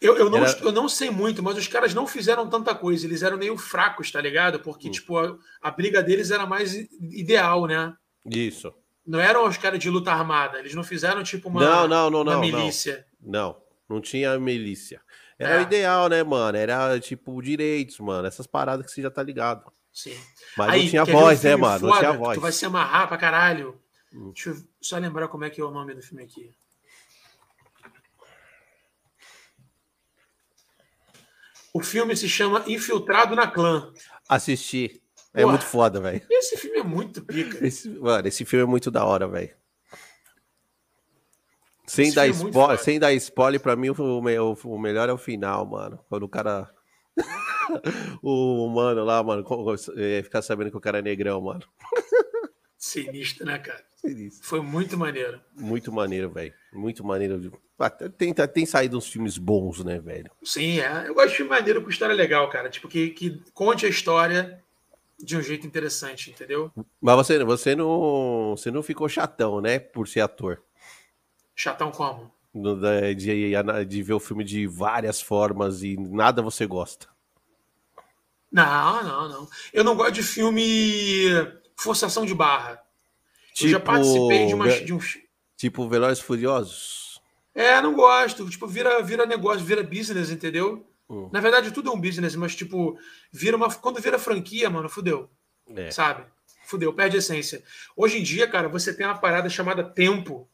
S2: Eu, eu, não, Era... eu não sei muito, mas os caras não fizeram tanta coisa. Eles eram meio fracos, tá ligado? Porque, hum. tipo, a, a, briga deles era mais ideal, né?
S1: Isso.
S2: Não eram os caras de luta armada. Eles não fizeram, tipo, uma,
S1: não, não, não,
S2: uma
S1: não,
S2: milícia.
S1: Não, não, não tinha milícia. Era é. o ideal, né, mano? Era, tipo, direitos, mano. Essas paradas que você já tá ligado.
S2: Sim.
S1: Mas Aí, não tinha voz, né, mano? Foda, não tinha voz.
S2: Tu vai se amarrar pra caralho. Hum. Deixa eu só lembrar como é que é o nome do filme aqui. O filme se chama Infiltrado na Clã.
S1: Assisti. É muito foda, velho.
S2: Esse filme é muito pica.
S1: Esse, mano, esse filme é muito da hora, velho. Sem, dar é spoiler, sem dar spoiler, pra mim o, o, o, melhor é o final, mano. Quando o cara. o mano lá, mano, é, ficar sabendo que o cara é negrão, mano.
S2: Sinistro, né, cara? Sinistro. Foi muito maneiro.
S1: Muito maneiro, velho. Muito maneiro. Tem, tem saído uns filmes bons, né, velho?
S2: Sim, é. Eu gosto de filme maneiro com história legal, cara. Tipo, que, que conte a história de um jeito interessante, entendeu?
S1: Mas você, você, não, você não ficou chatão, né? Por ser ator.
S2: Chatão como?
S1: De, de ver o filme de várias formas e nada você gosta.
S2: Não, não, não. Eu não gosto de filme forçação de barra. Tipo, eu já tipo participei de, umas, de uns.
S1: Tipo Velozes Furiosos?
S2: É, não gosto. Tipo, vira, vira negócio, vira business, entendeu? Hum. Na verdade, tudo é um business, mas, tipo, vira uma. Quando vira franquia, mano, fudeu. É. Sabe? Fudeu, perde a essência. Hoje em dia, cara, você tem uma parada chamada tempo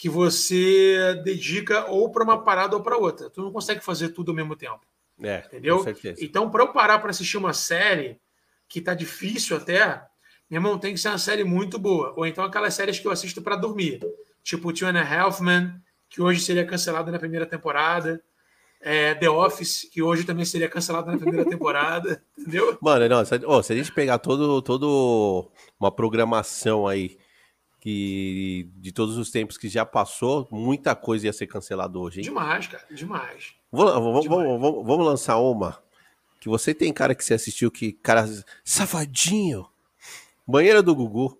S2: que você dedica ou para uma parada ou para outra. Tu não consegue fazer tudo ao mesmo tempo.
S1: É,
S2: entendeu? Então, para eu parar para assistir uma série que tá difícil até, meu irmão, tem que ser uma série muito boa. Ou então aquelas séries que eu assisto para dormir. Tipo Two and a Half Men, que hoje seria cancelada na primeira temporada. É, The Office, que hoje também seria cancelada na primeira temporada. Entendeu?
S1: Mano, não, se, oh, se a gente pegar todo, todo uma programação aí que de todos os tempos que já passou, muita coisa ia ser cancelada hoje, hein?
S2: Demais, cara, demais.
S1: Vamos, demais. Vamos, vamos, lançar uma que você tem cara que você assistiu que, cara, safadinho, Banheira do Gugu.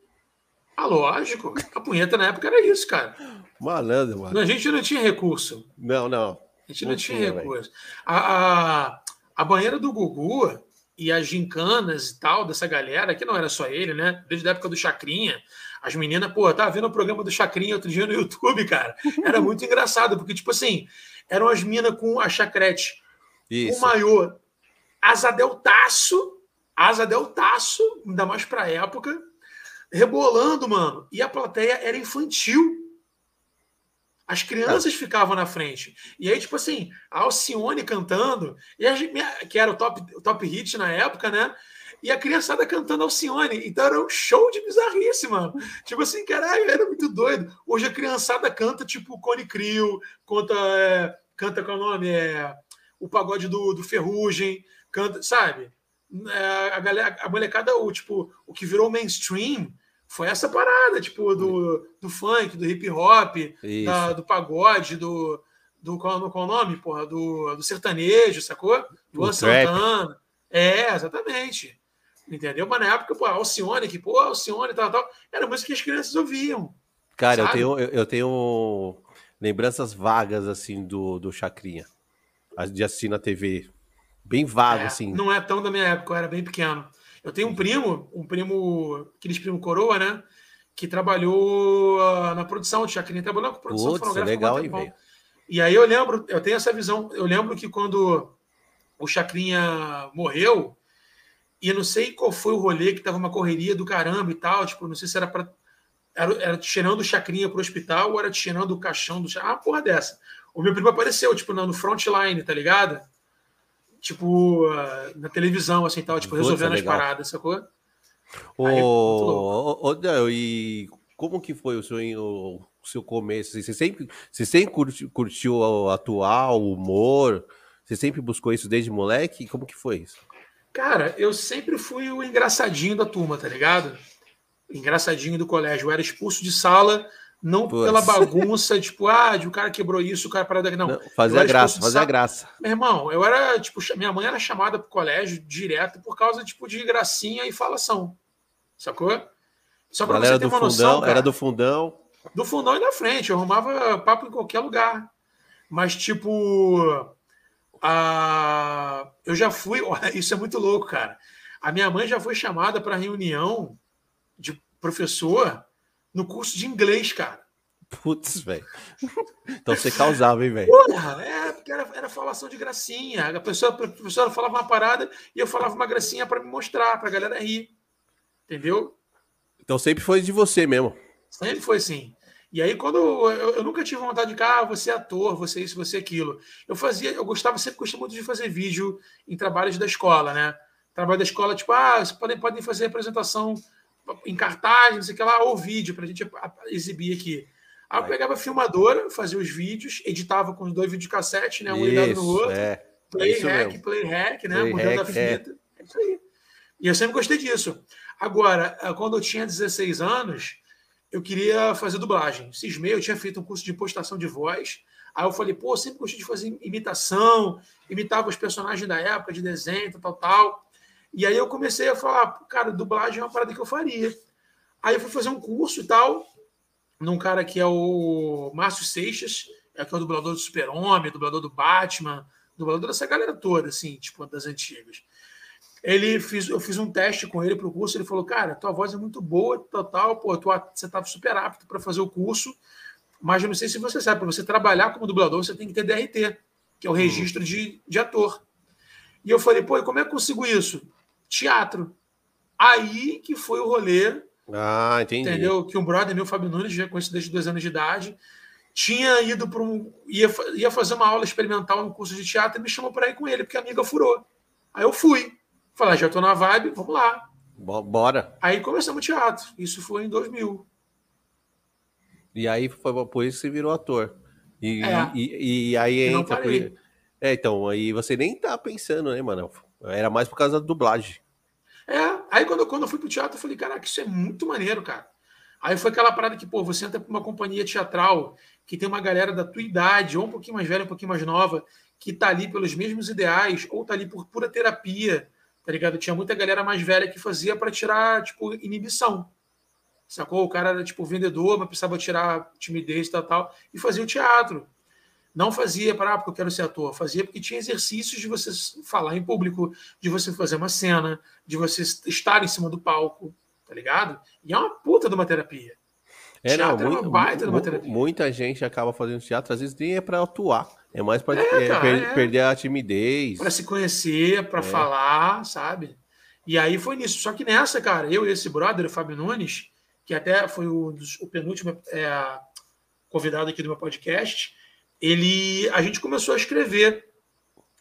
S2: Ah, lógico. A punheta na época era isso, cara.
S1: Malandro, mano.
S2: A gente não tinha recurso.
S1: Não, não.
S2: A gente não, não tinha, tinha, recurso. A, a, a, banheira do Gugu e as gincanas e tal dessa galera, que não era só ele, né? Desde a época do Chacrinha. As meninas, pô, tava vendo o programa do Chacrinha outro dia no YouTube, cara. Era muito engraçado, porque, tipo assim, eram as minas com a chacrete, Isso. o maiô, asa deltaço, asa deltaço, ainda mais pra época, rebolando, mano. E a plateia era infantil. As crianças ficavam na frente. E aí, tipo assim, a Alcione cantando, e que era o top, o top hit na época, né? E a criançada cantando Alcione. Então era um show de bizarrice, mano. Tipo assim, caralho, era muito doido. Hoje a criançada canta, tipo, Cone Crio, canta, é, canta com o nome? É, o pagode do, do Ferrugem, canta, sabe? É, a, galera, a molecada, o, tipo, o que virou mainstream foi essa parada, tipo, do, do funk, do hip hop, da, do pagode, do. do qual, qual o nome, porra? Do, do sertanejo, sacou? Do Santana. É, exatamente. Entendeu? Mas na época, pô, Alcione, que, pô, Alcione tal, tal, era música que as crianças ouviam.
S1: Cara, eu tenho, eu, tenho lembranças vagas, assim, do, do Chacrinha. De assistir na TV. Bem vago,
S2: é,
S1: assim.
S2: Não é tão da minha época, eu era bem pequeno. Eu tenho um primo, um primo, aqueles primo coroa, né? Que trabalhou uh, na produção de Chacrinha, trabalhou com produção
S1: Putz, fonográfica. legal, hein, velho.
S2: E aí eu lembro, eu tenho essa visão, eu lembro que quando o Chacrinha morreu, e eu não sei qual foi o rolê, que tava uma correria do caramba e tal. Tipo, não sei se era para Era, era tirando o chacrinha pro hospital ou era tirando o caixão do chacrinha. Ah, porra dessa. O meu primo apareceu, tipo, no frontline, tá ligado? Tipo, na televisão, assim, tal, tipo, resolvendo as paradas, sacou?
S1: Ô, ô, ô, e como que foi o seu, o, seu começo? Você sempre, você sempre curtiu, curtiu atuar, o humor? Você sempre buscou isso desde moleque? Como que foi isso?
S2: Cara, eu sempre fui o engraçadinho da turma, tá ligado? Engraçadinho do colégio. Eu era expulso de sala, não pela bagunça, tipo, ah, de o cara quebrou isso, o cara parou daqui. Não. não
S1: fazia graça, fazia graça.
S2: Meu irmão, eu era, tipo, minha mãe era chamada pro colégio direto por causa, tipo, de gracinha e falação. Sacou?
S1: Só pra Galera você ter uma fundão, noção. Cara, era do fundão.
S2: Do fundão e da frente. Eu arrumava papo em qualquer lugar. Mas, tipo a... eu já fui. Isso é muito louco, cara. A minha mãe já foi chamada para reunião de professor no curso de inglês, cara.
S1: Putz, velho. Então você causava, hein, velho?
S2: Porra, é, porque era, era falação de gracinha. A, pessoa, a professora falava uma parada e eu falava uma gracinha para me mostrar, para a galera rir. Entendeu?
S1: Então sempre foi de você mesmo.
S2: Sempre foi assim. E aí, quando eu, eu nunca tive vontade de, ah, você é ator, você é isso, você é aquilo. Eu fazia, eu gostava, sempre gostei muito de fazer vídeo em trabalhos da escola, né? Trabalho da escola, tipo, ah, vocês podem, podem fazer apresentação em cartaz, não sei o que lá, ou vídeo, para a gente exibir aqui. Aí eu pegava a filmadora, fazia os vídeos, editava com os dois videocassetes, né? Um ligado no outro. É. Play é hack, mesmo. play hack, né? Play Mudando hack, a fita. É. é isso aí. E eu sempre gostei disso. Agora, quando eu tinha 16 anos, eu queria fazer dublagem. Cismei, eu tinha feito um curso de impostação de voz. Aí eu falei, pô, sempre gostei de fazer imitação, imitava os personagens da época, de desenho, tal, tal. E aí eu comecei a falar, cara, dublagem é uma parada que eu faria. Aí eu fui fazer um curso e tal, num cara que é o Márcio Seixas, é que é o dublador do Super-Homem, dublador do Batman, dublador dessa galera toda, assim, tipo, das antigas. Ele fiz, eu fiz um teste com ele para o curso, ele falou, cara, tua voz é muito boa, total, pô, tu, você estava super apto para fazer o curso, mas eu não sei se você sabe, para você trabalhar como dublador, você tem que ter DRT, que é o uhum. registro de, de ator. E eu falei, pô, como é que eu consigo isso? Teatro. Aí que foi o rolê.
S1: Ah, entendi.
S2: Entendeu? Que um brother meu, Fábio Nunes, já conheci desde dois anos de idade, tinha ido para um. Ia, ia fazer uma aula experimental no curso de teatro e me chamou para ir com ele, porque a amiga furou. Aí eu fui. Falei, ah, já estou na vibe, vamos lá.
S1: Bora.
S2: Aí começamos o teatro. Isso foi em 2000.
S1: E aí foi por isso que você virou ator. E, é. e, e, aí entra. Por... É, então, aí você nem tá pensando, né, mano? Era mais por causa da dublagem.
S2: É, aí quando, quando eu fui pro teatro, eu falei, caraca, isso é muito maneiro, cara. Aí foi aquela parada que, pô, você entra pra uma companhia teatral que tem uma galera da tua idade, ou um pouquinho mais velha, um pouquinho mais nova, que tá ali pelos mesmos ideais, ou tá ali por pura terapia, tá ligado? Tinha muita galera mais velha que fazia para tirar, tipo, inibição. Sacou? O cara era, tipo, vendedor, mas precisava tirar timidez e tal, tal, e fazia o teatro. Não fazia para, ah, porque eu quero ser ator. Fazia porque tinha exercícios de você falar em público, de você fazer uma cena, de você estar em cima do palco, tá ligado? E é uma puta de uma terapia.
S1: É, não, muito, é uma baita de uma terapia. Muita gente acaba fazendo teatro, às vezes nem é para atuar. É mais para é, é, per é. perder a timidez.
S2: Para se conhecer, para é. falar, sabe? E aí foi nisso. Só que nessa, cara, eu e esse brother, o Fábio Nunes, que até foi o, o penúltimo convidado aqui do meu podcast, ele, a gente começou a escrever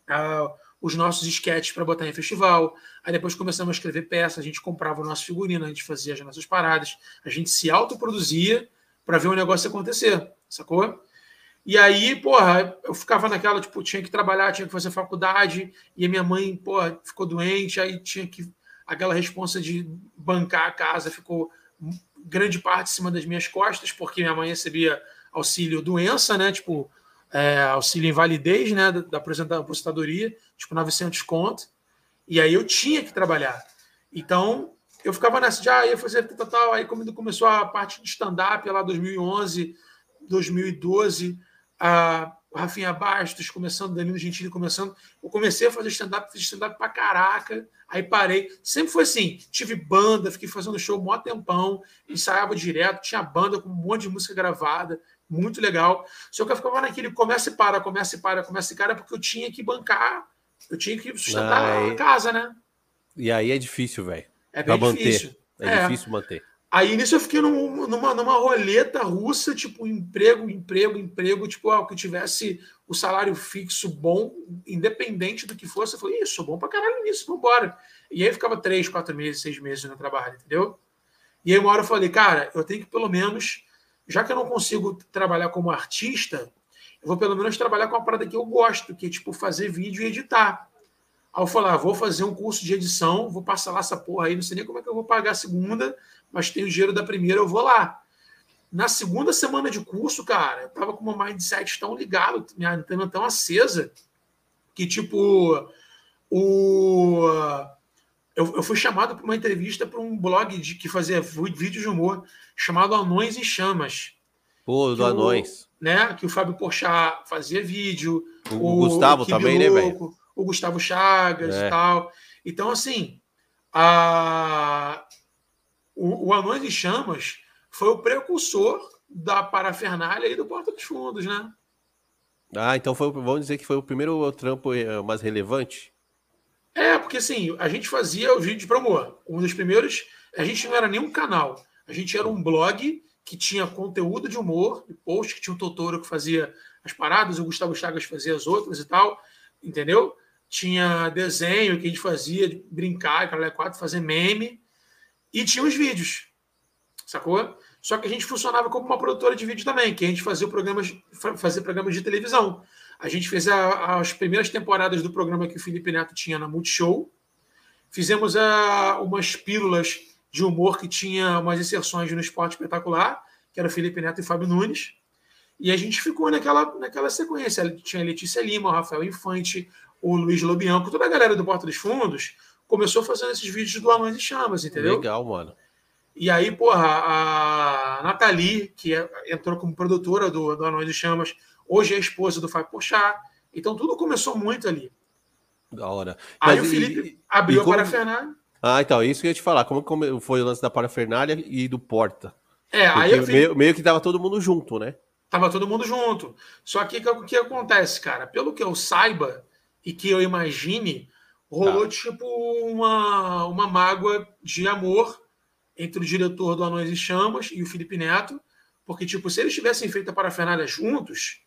S2: uh, os nossos esquetes para botar em festival. Aí depois começamos a escrever peças, a gente comprava o nosso figurino, a gente fazia as nossas paradas, a gente se autoproduzia para ver o negócio acontecer, sacou? E aí, porra, eu ficava naquela, tipo, tinha que trabalhar, tinha que fazer faculdade, e a minha mãe, porra, ficou doente, aí tinha que. Aquela responsa de bancar a casa ficou grande parte em cima das minhas costas, porque minha mãe recebia auxílio doença, né? Tipo, é, auxílio invalidez, né? Da, aposentadoria, tipo, 900 conto. E aí eu tinha que trabalhar. Então, eu ficava nessa de, ah, ia fazer tal, tal. Aí, quando começou a parte de stand-up, lá 2011, 2012 a Rafinha Bastos começando, Danilo Gentili começando. Eu comecei a fazer stand-up, fiz stand-up pra caraca, aí parei. Sempre foi assim: tive banda, fiquei fazendo show mó tempão, ensaiava direto, tinha banda com um monte de música gravada, muito legal. Só que eu ficava naquele começa e para, começa e para, começa e para, porque eu tinha que bancar, eu tinha que sustentar a casa, né?
S1: E aí é difícil, velho.
S2: É bem difícil.
S1: É, é difícil manter.
S2: Aí nisso eu fiquei num, numa, numa roleta russa, tipo, emprego, emprego, emprego, tipo, ah, que tivesse o salário fixo bom, independente do que fosse. Eu falei, isso, sou bom pra caralho nisso, vambora. E aí ficava três, quatro meses, seis meses no trabalho, entendeu? E aí uma hora eu falei, cara, eu tenho que pelo menos, já que eu não consigo trabalhar como artista, eu vou pelo menos trabalhar com uma parada que eu gosto, que é tipo fazer vídeo e editar. Aí eu falei, ah, vou fazer um curso de edição, vou passar lá essa porra aí, não sei nem como é que eu vou pagar a segunda, mas tenho dinheiro da primeira, eu vou lá. Na segunda semana de curso, cara, eu tava com uma mindset tão ligado, minha antena tão acesa, que tipo, o eu, eu fui chamado para uma entrevista para um blog de, que fazia vídeos de humor chamado Anões e Chamas.
S1: Pô, do Anões.
S2: né? Que o Fábio Porchat fazia vídeo.
S1: O, o Gustavo também, né, velho?
S2: O Gustavo Chagas é. e tal. Então, assim, a... o, o Anões e Chamas foi o precursor da parafernália e do Porta dos Fundos, né?
S1: Ah, então foi, vamos dizer que foi o primeiro trampo eh, mais relevante?
S2: É, porque assim, a gente fazia o vídeo de promo. Um dos primeiros, a gente não era nenhum canal, a gente era um blog que tinha conteúdo de humor, post que tinha o Totoro que fazia as paradas, o Gustavo Chagas fazia as outras e tal, entendeu? Tinha desenho que a gente fazia, de brincar, cara, quatro, fazer meme, e tinha os vídeos, sacou? Só que a gente funcionava como uma produtora de vídeo também, que a gente fazia programas, fazia programas de televisão. A gente fez a, as primeiras temporadas do programa que o Felipe Neto tinha na Multishow. Fizemos a, umas pílulas de humor que tinha umas inserções no Esporte Espetacular, que era o Felipe Neto e Fábio Nunes. E a gente ficou naquela, naquela sequência. Tinha a Letícia Lima, o Rafael Infante, o Luiz Lobianco, toda a galera do Porta dos Fundos começou fazendo esses vídeos do Anões e Chamas, entendeu?
S1: Legal, mano.
S2: E aí, porra, a Nathalie, que é, entrou como produtora do, do Anões e Chamas, hoje é esposa do Fábio Pochá. Então tudo começou muito ali.
S1: Da hora.
S2: Aí Mas o Felipe e, abriu e como... a parafernália.
S1: Ah, então, isso que eu ia te falar. Como foi o lance da parafernália e do Porta?
S2: É, Porque aí eu
S1: meio, meio que tava todo mundo junto, né?
S2: Tava todo mundo junto. Só que o que acontece, cara? Pelo que eu saiba e que eu imagine, rolou tá. tipo uma, uma mágoa de amor entre o diretor do Anões e Chamas e o Felipe Neto, porque, tipo, se eles tivessem feito a parafernália juntos,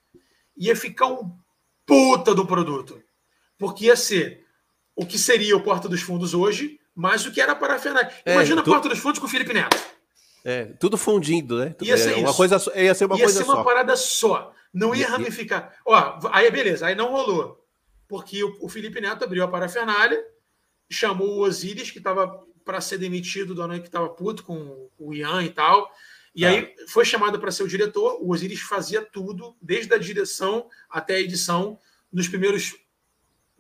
S2: ia ficar um puta do produto. Porque ia ser o que seria o Porta dos Fundos hoje, mais o que era a parafernália. É, Imagina tu... a Porta dos Fundos com o Felipe Neto.
S1: É, tudo fundindo, né?
S2: Ia ser
S1: é,
S2: uma.
S1: Coisa, ia ser uma
S2: ia
S1: coisa
S2: ser uma só. parada só. Não ia ramificar. Ó, aí beleza, aí não rolou. Porque o, o Felipe Neto abriu a parafernália, chamou o Osiris, que estava para ser demitido do Anões que estava puto com o Ian e tal. E ah. aí foi chamado para ser o diretor. O Osiris fazia tudo, desde a direção até a edição, nos primeiros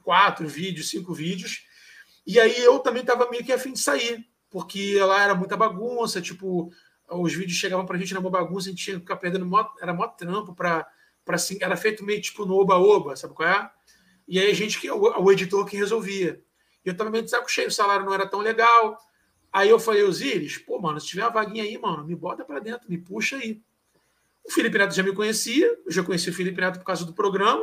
S2: quatro vídeos, cinco vídeos. E aí eu também estava meio que afim de sair, porque lá era muita bagunça, tipo, os vídeos chegavam para a gente numa bagunça, a gente tinha que ficar perdendo, mó, era mó trampo para assim, era feito meio tipo no oba-oba, sabe qual é? E aí a gente, o, o editor que resolvia. E eu também de saco cheio, o salário não era tão legal. Aí eu falei, Osiris, pô, mano, se tiver uma vaguinha aí, mano, me bota para dentro, me puxa aí. O Felipe Neto já me conhecia, eu já conheci o Felipe Neto por causa do programa.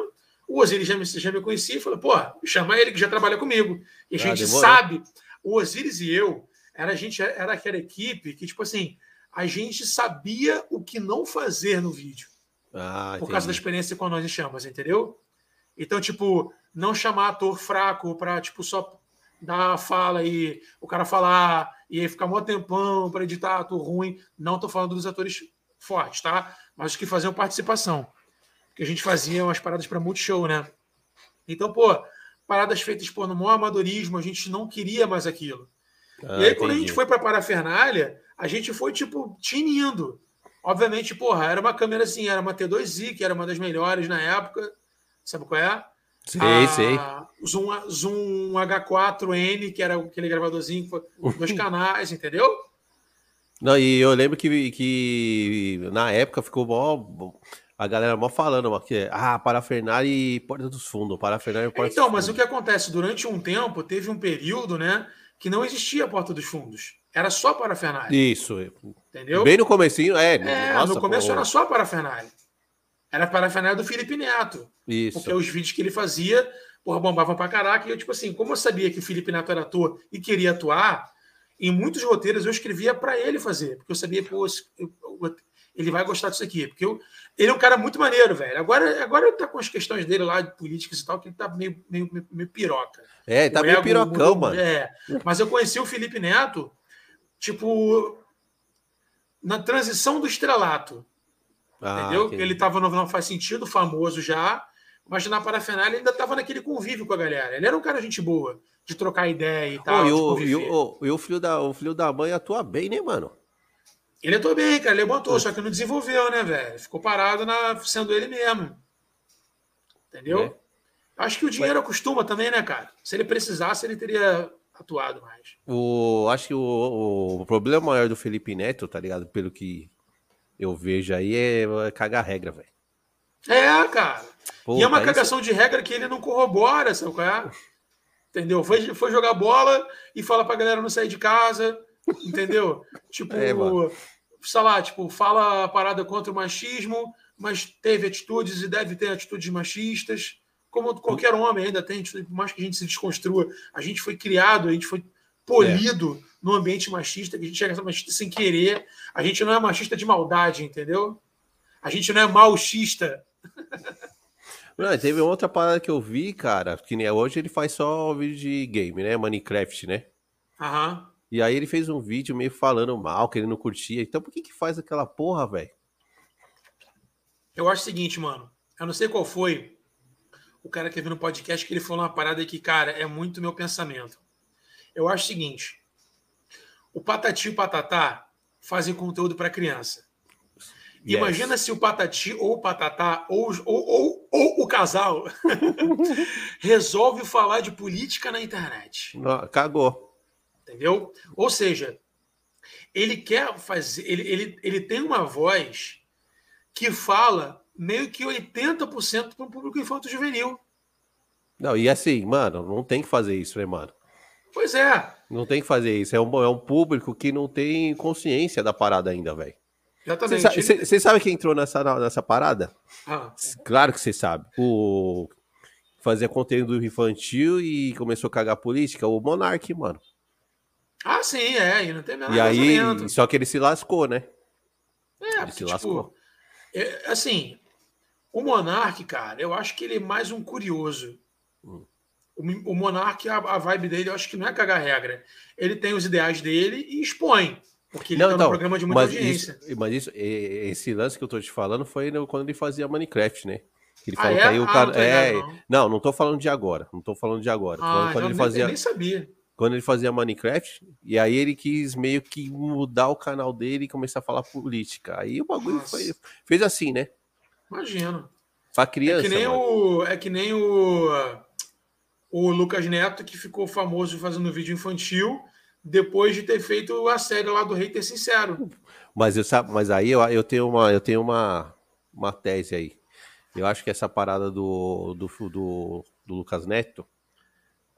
S2: O Osiris já me, já me conhecia e falou, pô, chama ele que já trabalha comigo. E a ah, gente demorou. sabe, o Osiris e eu, era, a gente, era aquela equipe que, tipo assim, a gente sabia o que não fazer no vídeo. Ah, por causa da experiência com nós chamas, entendeu? Então, tipo, não chamar ator fraco para, tipo, só dar a fala e o cara falar e aí ficar mó tempão para editar ator ruim. Não estou falando dos atores fortes, tá? Mas os que faziam participação. Que a gente fazia umas paradas para multishow, né? Então, pô, paradas feitas por no maior amadorismo, a gente não queria mais aquilo. Ah, e aí, quando a gente foi para a parafernália, a gente foi, tipo, tinindo. Obviamente, porra, era uma câmera assim, era uma T2i, que era uma das melhores na época. Sabe qual é?
S1: Sei, ah, sei.
S2: Zoom, Zoom H4N, que era aquele gravadorzinho com dois canais, entendeu?
S1: Não, e eu lembro que, que na época ficou mó, a galera mó falando ó, que ah, parafernália e porta dos fundos, parafernália e porta
S2: Então, mas o que acontece? Durante um tempo, teve um período, né, que não existia porta dos fundos. Era só parafernália.
S1: Isso. Entendeu? Bem no comecinho, é.
S2: É, nossa, no começo pô. era só parafernália. Era parafernália do Felipe Neto.
S1: Isso.
S2: Porque os vídeos que ele fazia, porra, bombavam pra caraca. E eu, tipo assim, como eu sabia que o Felipe Neto era ator e queria atuar, em muitos roteiros eu escrevia para ele fazer. Porque eu sabia, pô, ele vai gostar disso aqui. Porque eu, ele é um cara muito maneiro, velho. Agora, agora ele tá com as questões dele lá de políticas e tal, que ele tá meio, meio, meio, meio piroca.
S1: É, ele tá o meio pirocão, mano.
S2: É. Mas eu conheci o Felipe Neto, tipo, na transição do estrelato. Ah, entendeu? Entendi. Ele estava no Não Faz Sentido, famoso já, mas na parafernália ele ainda estava naquele convívio com a galera. Ele era um cara gente boa, de trocar ideia e tal.
S1: Oh, e, o, e, o, e o, filho da, o filho da mãe atua bem, né, mano?
S2: Ele atua bem, cara. Ele botou, é. só que não desenvolveu, né, velho? Ficou parado na, sendo ele mesmo. Entendeu? É. Acho que o dinheiro acostuma também, né, cara? Se ele precisasse, ele teria atuado mais.
S1: O, acho que o, o problema maior do Felipe Neto, tá ligado? Pelo que eu vejo aí é, é cagar regra, velho.
S2: É, cara. e é uma cagação isso... de regra que ele não corrobora, sabe qual é? Entendeu? Foi, foi jogar bola e fala pra galera não sair de casa, entendeu? tipo, é, sei lá, tipo, fala a parada contra o machismo, mas teve atitudes e deve ter atitudes machistas, como qualquer homem ainda tem, por mais que a gente se desconstrua. A gente foi criado, a gente foi polido é. no ambiente machista, que a gente é machista sem querer. A gente não é machista de maldade, entendeu? A gente não é machista.
S1: Não, teve outra parada que eu vi, cara, que nem hoje ele faz só vídeo de game, né? Minecraft, né?
S2: Aham.
S1: E aí ele fez um vídeo meio falando mal, que ele não curtia. Então por que que faz aquela porra, velho?
S2: Eu acho o seguinte, mano. Eu não sei qual foi o cara que viu no podcast que ele falou uma parada que, cara, é muito meu pensamento. Eu acho o seguinte: o Patati e o Patatá fazem conteúdo para criança. Yes. Imagina se o Patati ou o Patatá ou, ou, ou, ou o casal resolve falar de política na internet.
S1: cagou.
S2: Entendeu? Ou seja, ele quer fazer. Ele, ele, ele tem uma voz que fala meio que 80% para o público infanto-juvenil.
S1: Não, e assim, mano, não tem que fazer isso, né, mano?
S2: Pois é.
S1: Não tem que fazer isso. É um, é um público que não tem consciência da parada ainda, velho.
S2: Exatamente.
S1: Você sabe, sabe quem entrou nessa, nessa parada? Ah. Claro que você sabe. O fazia conteúdo infantil e começou a cagar política, o Monark, mano.
S2: Ah, sim, é, e não tem
S1: E aí, só que ele se lascou, né?
S2: É, ele porque, se tipo, lascou. É, assim, o Monark, cara, eu acho que ele é mais um curioso. Hum. O, o Monark, a, a, vibe dele, eu acho que não é cagar regra. Ele tem os ideais dele e expõe. Porque ele não, tá então, no programa de muita
S1: mas
S2: audiência.
S1: Isso, mas isso, esse lance que eu tô te falando foi quando ele fazia Minecraft, né? Ele ah, falou é? que aí o ah, cara. Não, é, não. não, não tô falando de agora. Não tô falando de agora.
S2: Ah, quando ele fazia. Eu nem sabia
S1: quando ele fazia Minecraft, e aí ele quis meio que mudar o canal dele e começar a falar política. Aí o bagulho foi, fez assim, né?
S2: Imagino.
S1: Pra criança.
S2: É que nem, o, é que nem o, o Lucas Neto, que ficou famoso fazendo vídeo infantil depois de ter feito a série lá do Hater Sincero.
S1: Mas, eu, mas aí eu, eu tenho, uma, eu tenho uma, uma tese aí. Eu acho que essa parada do, do, do, do Lucas Neto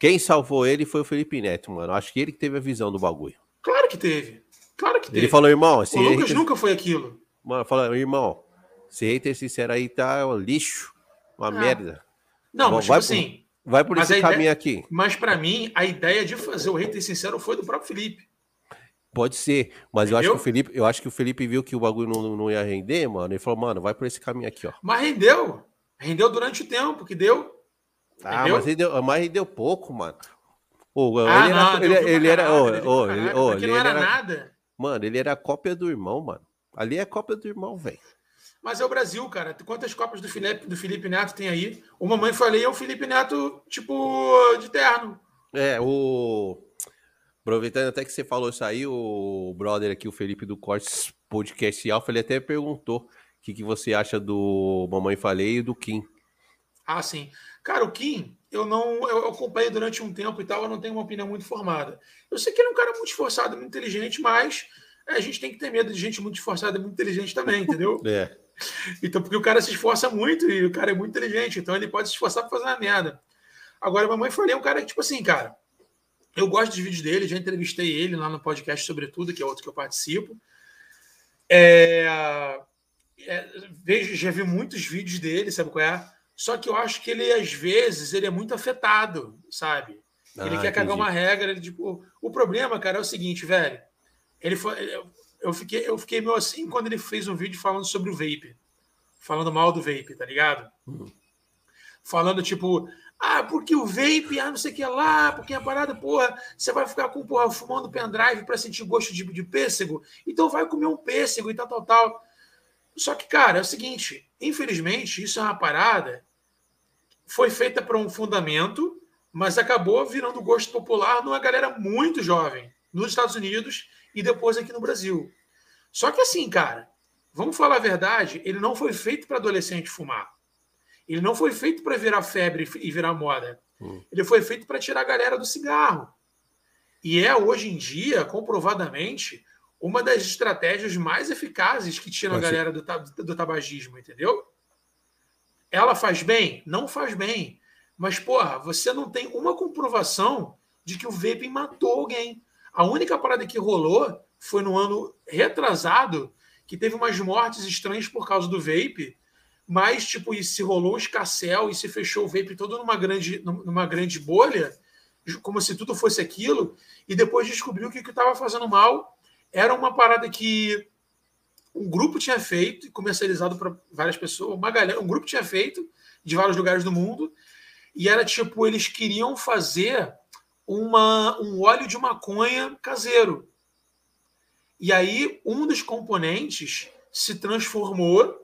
S1: quem salvou ele foi o Felipe Neto, mano. Acho que ele que teve a visão do bagulho.
S2: Claro que teve. Claro que teve.
S1: Ele falou, irmão.
S2: o Lucas hater... nunca foi aquilo.
S1: Mano, falou, irmão, esse hater sincero aí tá um lixo, uma ah. merda.
S2: Não, mas tipo assim.
S1: Vai por esse caminho
S2: ideia...
S1: aqui.
S2: Mas para mim, a ideia de fazer o hater sincero foi do próprio Felipe.
S1: Pode ser, mas Entendeu? eu acho que o Felipe, eu acho que o Felipe viu que o bagulho não, não ia render, mano. Ele falou, mano, vai por esse caminho aqui, ó.
S2: Mas rendeu. Rendeu durante o tempo que deu.
S1: Ah, mas rendeu, mas rendeu pouco, mano. Oh, ah, ele, não, era, ele, ele era. Oh, oh, ele, oh, ele
S2: não era, era, nada.
S1: Mano, ele era cópia do irmão, mano. Ali é cópia do irmão, velho.
S2: Mas é o Brasil, cara. Quantas cópias do Felipe, do Felipe Neto tem aí? O Mamãe Falei é o Felipe Neto, tipo, de terno.
S1: É, o. Aproveitando até que você falou isso aí, o brother aqui, o Felipe do Cortes Podcast Alpha, ele até perguntou o que, que você acha do Mamãe Falei e do Kim.
S2: Ah, sim. Cara, o Kim, eu não eu acompanhei durante um tempo e tal, eu não tenho uma opinião muito formada. Eu sei que ele é um cara muito esforçado, muito inteligente, mas é, a gente tem que ter medo de gente muito esforçada e muito inteligente também, entendeu?
S1: É.
S2: Então, porque o cara se esforça muito e o cara é muito inteligente, então ele pode se esforçar para fazer uma merda. Agora, mamãe falei é um cara que, tipo assim, cara, eu gosto dos vídeos dele, já entrevistei ele lá no podcast Sobretudo, que é outro que eu participo. É, é, vejo, já vi muitos vídeos dele, sabe qual é? Só que eu acho que ele, às vezes, ele é muito afetado, sabe? Ah, ele quer entendi. cagar uma regra. Ele, tipo, o problema, cara, é o seguinte, velho. Ele foi, eu, fiquei, eu fiquei meio assim quando ele fez um vídeo falando sobre o vape. Falando mal do vape, tá ligado? Uhum. Falando, tipo, ah, porque o vape, ah, não sei o que lá, porque a parada, porra, você vai ficar com, porra, fumando pendrive para sentir gosto de, de pêssego, então vai comer um pêssego e tal, tal, tal. Só que, cara, é o seguinte, infelizmente, isso é uma parada foi feita para um fundamento, mas acabou virando gosto popular numa galera muito jovem, nos Estados Unidos e depois aqui no Brasil. Só que assim, cara, vamos falar a verdade, ele não foi feito para adolescente fumar. Ele não foi feito para virar febre e virar moda. Hum. Ele foi feito para tirar a galera do cigarro. E é hoje em dia, comprovadamente, uma das estratégias mais eficazes que tira a galera do, do tabagismo, entendeu? Ela faz bem? Não faz bem. Mas, porra, você não tem uma comprovação de que o vaping matou alguém. A única parada que rolou foi no ano retrasado, que teve umas mortes estranhas por causa do vape, mas, tipo, e se rolou um escassel e se fechou o vape todo numa grande, numa grande bolha, como se tudo fosse aquilo, e depois descobriu que o que estava fazendo mal era uma parada que um grupo tinha feito e comercializado para várias pessoas, uma galera, um grupo tinha feito de vários lugares do mundo, e era tipo, eles queriam fazer uma, um óleo de maconha caseiro. E aí, um dos componentes se transformou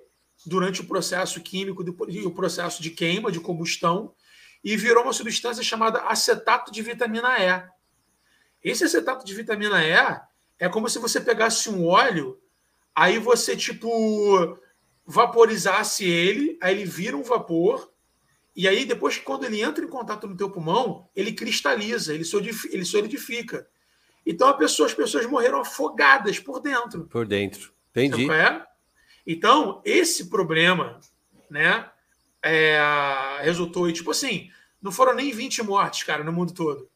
S2: durante o processo químico, o processo de queima, de combustão, e virou uma substância chamada acetato de vitamina E. Esse acetato de vitamina E é como se você pegasse um óleo, aí você, tipo, vaporizasse ele, aí ele vira um vapor, e aí depois, quando ele entra em contato no teu pulmão, ele cristaliza, ele solidifica. Ele solidifica. Então, pessoa, as pessoas morreram afogadas por dentro.
S1: Por dentro. Entendi.
S2: É? Então, esse problema, né, é, resultou em, tipo assim, não foram nem 20 mortes, cara, no mundo todo.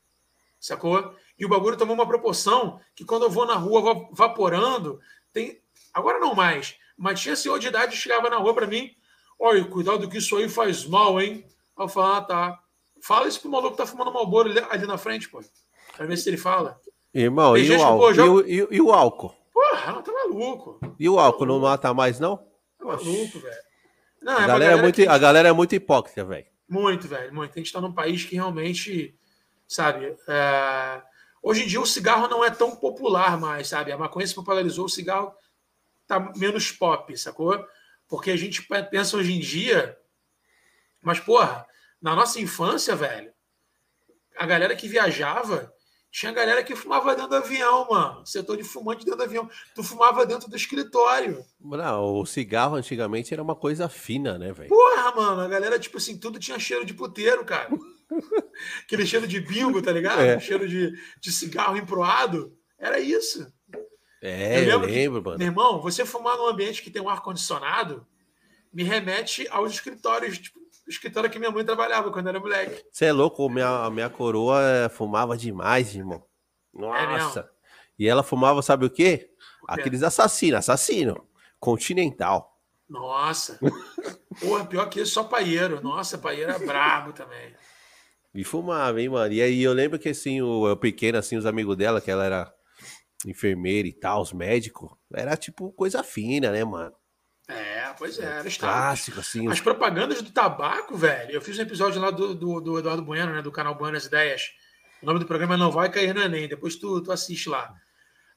S2: Sacou? E o bagulho tomou uma proporção que quando eu vou na rua vaporando, tem. Agora não mais, mas tinha senhor de idade que chegava na rua para mim. Olha, cuidado que isso aí faz mal, hein? Aí eu falo, ah, tá. Fala isso pro maluco que tá fumando malboro ali, ali na frente, pô. Pra ver se ele fala.
S1: Irmão, e, o álcool? e, o, e, e o álcool?
S2: Porra, não tá maluco.
S1: E o álcool não mata mais, não?
S2: Tá maluco, velho.
S1: Não, a, é galera é muito, gente... a galera é muito hipócrita, velho.
S2: Muito, velho, muito. A gente está num país que realmente, sabe, é... hoje em dia o cigarro não é tão popular mais, sabe? A maconha se popularizou, o cigarro tá menos pop, sacou? Porque a gente pensa hoje em dia, mas, porra, na nossa infância, velho, a galera que viajava tinha galera que fumava dentro do avião, mano. Setor de fumante dentro do avião. Tu fumava dentro do escritório.
S1: Não, o cigarro antigamente era uma coisa fina, né, velho?
S2: Porra, mano. A galera, tipo assim, tudo tinha cheiro de puteiro, cara. Aquele cheiro de bingo, tá ligado? É. Cheiro de, de cigarro emproado. Era isso.
S1: É, eu lembro, eu lembro
S2: que, mano. Meu irmão, você fumar num ambiente que tem um ar-condicionado me remete aos escritórios, tipo, escritório que minha mãe trabalhava quando era moleque.
S1: Você é louco, minha, minha coroa eh, fumava demais, irmão. Nossa. É e ela fumava, sabe o quê? O? Aqueles assassinos, assassino. Continental.
S2: Nossa. Porra, pior que isso, só paieiro. Nossa, paieiro é brabo também.
S1: E fumava, hein, mano. E aí eu lembro que assim, o pequeno, assim, os amigos dela, que ela era enfermeira e tal, os médicos, era tipo coisa fina, né, mano?
S2: É, pois é, era
S1: clássico, assim.
S2: As propagandas do tabaco, velho. Eu fiz um episódio lá do, do, do Eduardo Bueno, né, do canal Buenas Ideias. O nome do programa Não Vai Cair no Enem. Depois tu, tu assiste lá.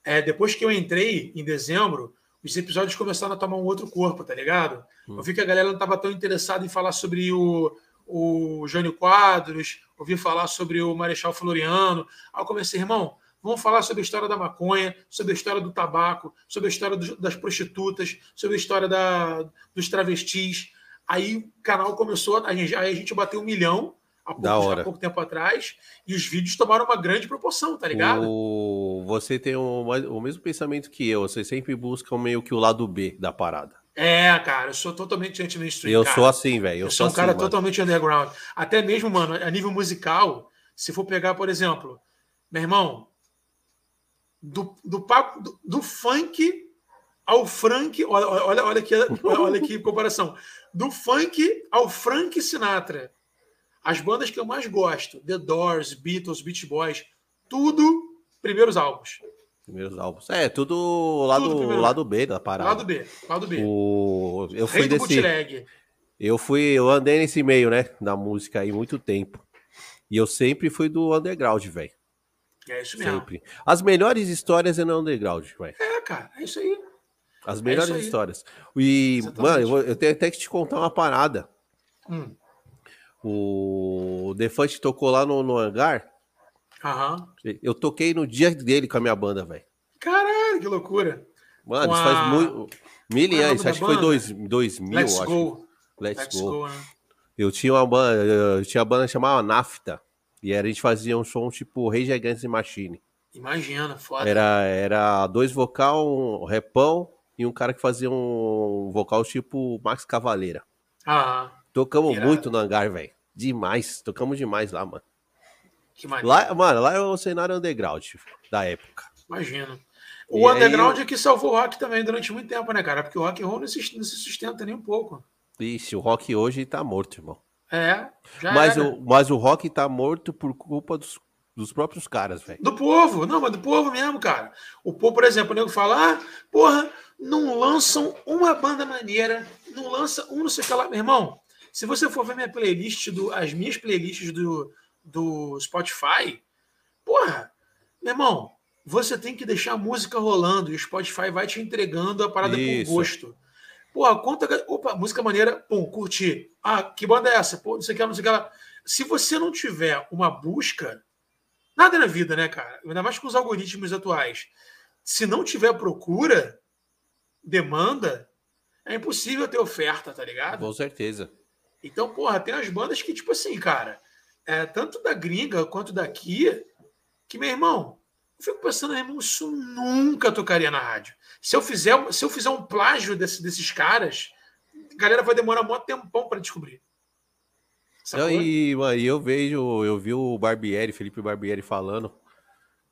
S2: É, depois que eu entrei, em dezembro, os episódios começaram a tomar um outro corpo, tá ligado? Hum. Eu vi que a galera não estava tão interessada em falar sobre o, o Jânio Quadros, ouvi falar sobre o Marechal Floriano. Aí eu comecei, irmão, Vamos falar sobre a história da maconha, sobre a história do tabaco, sobre a história do, das prostitutas, sobre a história da, dos travestis. Aí o canal começou, a gente, aí a gente bateu um milhão há pouco, há pouco, tempo atrás, e os vídeos tomaram uma grande proporção, tá ligado?
S1: O... Você tem o, o mesmo pensamento que eu, você sempre busca meio que o lado B da parada.
S2: É, cara, eu sou totalmente anti-mainstream.
S1: Eu
S2: cara.
S1: sou assim, velho. Eu,
S2: eu, sou um
S1: assim,
S2: cara mano. totalmente underground. Até mesmo, mano, a nível musical, se for pegar, por exemplo, meu irmão, do, do, do, do funk ao Frank. Olha, olha, olha, aqui, olha aqui comparação. Do funk ao Frank Sinatra. As bandas que eu mais gosto: The Doors, Beatles, Beach Boys, tudo primeiros álbuns.
S1: Primeiros álbuns. É, tudo lá tudo do lado B da parada.
S2: Lado B, lado B.
S1: O... Eu fui desse. Bootleg. Eu fui, eu andei nesse meio, né, da música aí muito tempo. E eu sempre fui do underground, velho.
S2: É isso mesmo. Sempre.
S1: As melhores histórias é no underground, vai.
S2: É, cara, é isso aí.
S1: As melhores é histórias. E, Exatamente. mano, eu, vou, eu, tenho até que te contar uma parada. Hum. O Defante tocou lá no, no hangar.
S2: Aham.
S1: Eu toquei no dia dele com a minha banda, velho.
S2: Caralho, que loucura.
S1: Mano, isso faz muito. Mil é anos, acho que foi dois, dois mil,
S2: Let's
S1: acho.
S2: Go.
S1: Let's, Let's go. go né? Eu tinha uma banda, eu tinha uma banda chamada Nafta. E a gente fazia um som tipo Rage Against the Machine.
S2: Imagina, foda.
S1: Era, era dois vocal, um repão e um cara que fazia um vocal tipo Max Cavaleira.
S2: Ah.
S1: Tocamos Irado. muito no hangar, velho. Demais. Tocamos demais lá, mano.
S2: Que maneiro.
S1: Lá, mano, lá é o cenário underground da época.
S2: Imagino. O e underground aí... é que salvou o rock também durante muito tempo, né, cara? Porque o rock and roll não se, não se sustenta nem um pouco.
S1: Ixi, o rock hoje tá morto, irmão.
S2: É,
S1: mas o, mas o rock tá morto por culpa dos, dos próprios caras, velho.
S2: Do povo, não, mas do povo mesmo, cara. O povo, por exemplo, o nego fala, ah, porra, não lançam uma banda maneira, não lança um não sei o que lá. Meu irmão, se você for ver minha playlist, do, as minhas playlists do, do Spotify, porra, meu irmão, você tem que deixar a música rolando e o Spotify vai te entregando a parada Isso. com gosto. Porra, conta. Opa, música maneira, pum, curti. Ah, que banda é essa? Pô, não sei o que, não sei o que lá. Se você não tiver uma busca, nada na vida, né, cara? Ainda mais com os algoritmos atuais. Se não tiver procura, demanda, é impossível ter oferta, tá ligado?
S1: Com certeza.
S2: Então, porra, tem as bandas que, tipo assim, cara, é, tanto da gringa quanto daqui, que, meu irmão, eu fico pensando, irmão, isso nunca tocaria na rádio. Se eu fizer, se eu fizer um plágio desse, desses caras, a galera vai demorar um tempão para descobrir.
S1: Não, e, mano, eu vejo, eu vi o Barbieri, Felipe Barbieri falando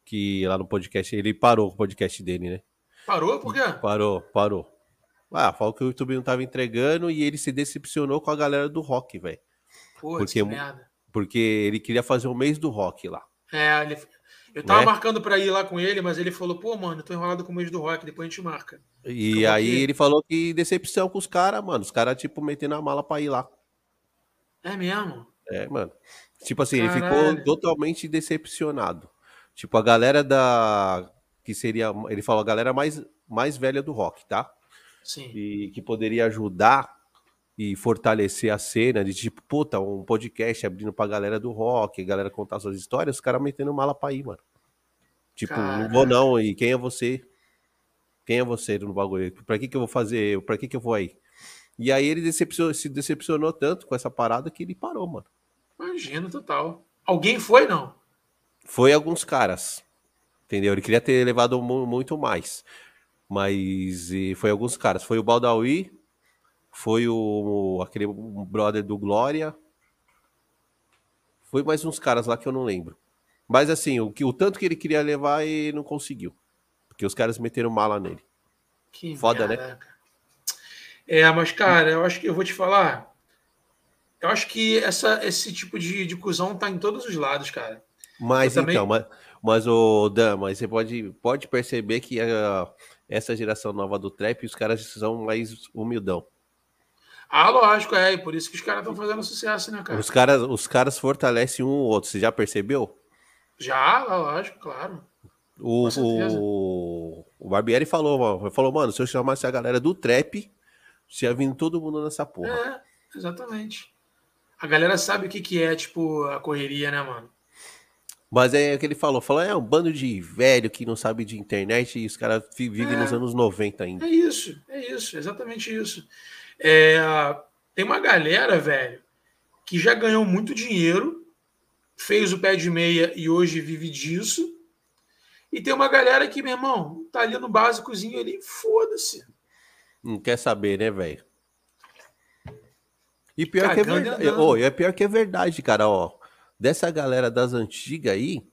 S1: que lá no podcast, ele parou o podcast dele, né?
S2: Parou? Por quê?
S1: Parou, parou. Ah, falou que o YouTube não tava entregando e ele se decepcionou com a galera do rock, velho. Porque, porque ele queria fazer um mês do rock lá.
S2: É, ele, eu tava né? marcando para ir lá com ele, mas ele falou, pô, mano, eu tô enrolado com o mês do rock, depois a gente marca.
S1: E aí aqui. ele falou que decepção com os caras, mano. Os caras, tipo, metendo a mala pra ir lá.
S2: É mesmo?
S1: É, mano. Tipo assim, Caralho. ele ficou totalmente decepcionado. Tipo, a galera da. Que seria. Ele falou a galera mais, mais velha do rock, tá?
S2: Sim.
S1: E que poderia ajudar e fortalecer a cena de tipo, puta, um podcast abrindo pra galera do rock, a galera contar suas histórias, os caras metendo mala pra ir, mano. Tipo, não vou não, e quem é você? Quem é você no bagulho? Pra que que eu vou fazer? Pra que que eu vou aí? E aí ele decepcionou, se decepcionou tanto com essa parada que ele parou, mano.
S2: Imagina, total. Alguém foi, não?
S1: Foi alguns caras. Entendeu? Ele queria ter levado muito mais. Mas foi alguns caras. Foi o Baldawi, foi o aquele brother do Glória. Foi mais uns caras lá que eu não lembro. Mas assim, o, que, o tanto que ele queria levar e não conseguiu. Porque os caras meteram mala nele.
S2: Que Foda, né? né? É, mas, cara, eu acho que eu vou te falar. Eu acho que essa, esse tipo de, de cuzão tá em todos os lados, cara.
S1: Mas eu então, também... mas, mas o Dan, mas você pode, pode perceber que a, essa geração nova do trap, os caras são mais humildão.
S2: Ah, lógico, é. E por isso que os caras estão fazendo sucesso, né, cara?
S1: Os caras, os caras fortalecem um ou outro. Você já percebeu?
S2: Já, lógico, claro.
S1: O, o, o Barbieri falou, mano, falou, mano, se eu chamasse a galera do trap, ia vindo todo mundo nessa porra.
S2: É, exatamente. A galera sabe o que, que é, tipo, a correria, né, mano?
S1: Mas é o que ele falou, falou, é um bando de velho que não sabe de internet e os caras vivem é, nos anos 90 ainda.
S2: É isso, é isso, exatamente isso. É, tem uma galera, velho, que já ganhou muito dinheiro, fez o pé de meia e hoje vive disso. E tem uma galera que, meu irmão, tá ali no básicozinho ali, foda-se.
S1: Não quer saber, né, velho? E pior Cagando que é verdade. Oh, é pior que é verdade, cara, ó. Dessa galera das antigas aí,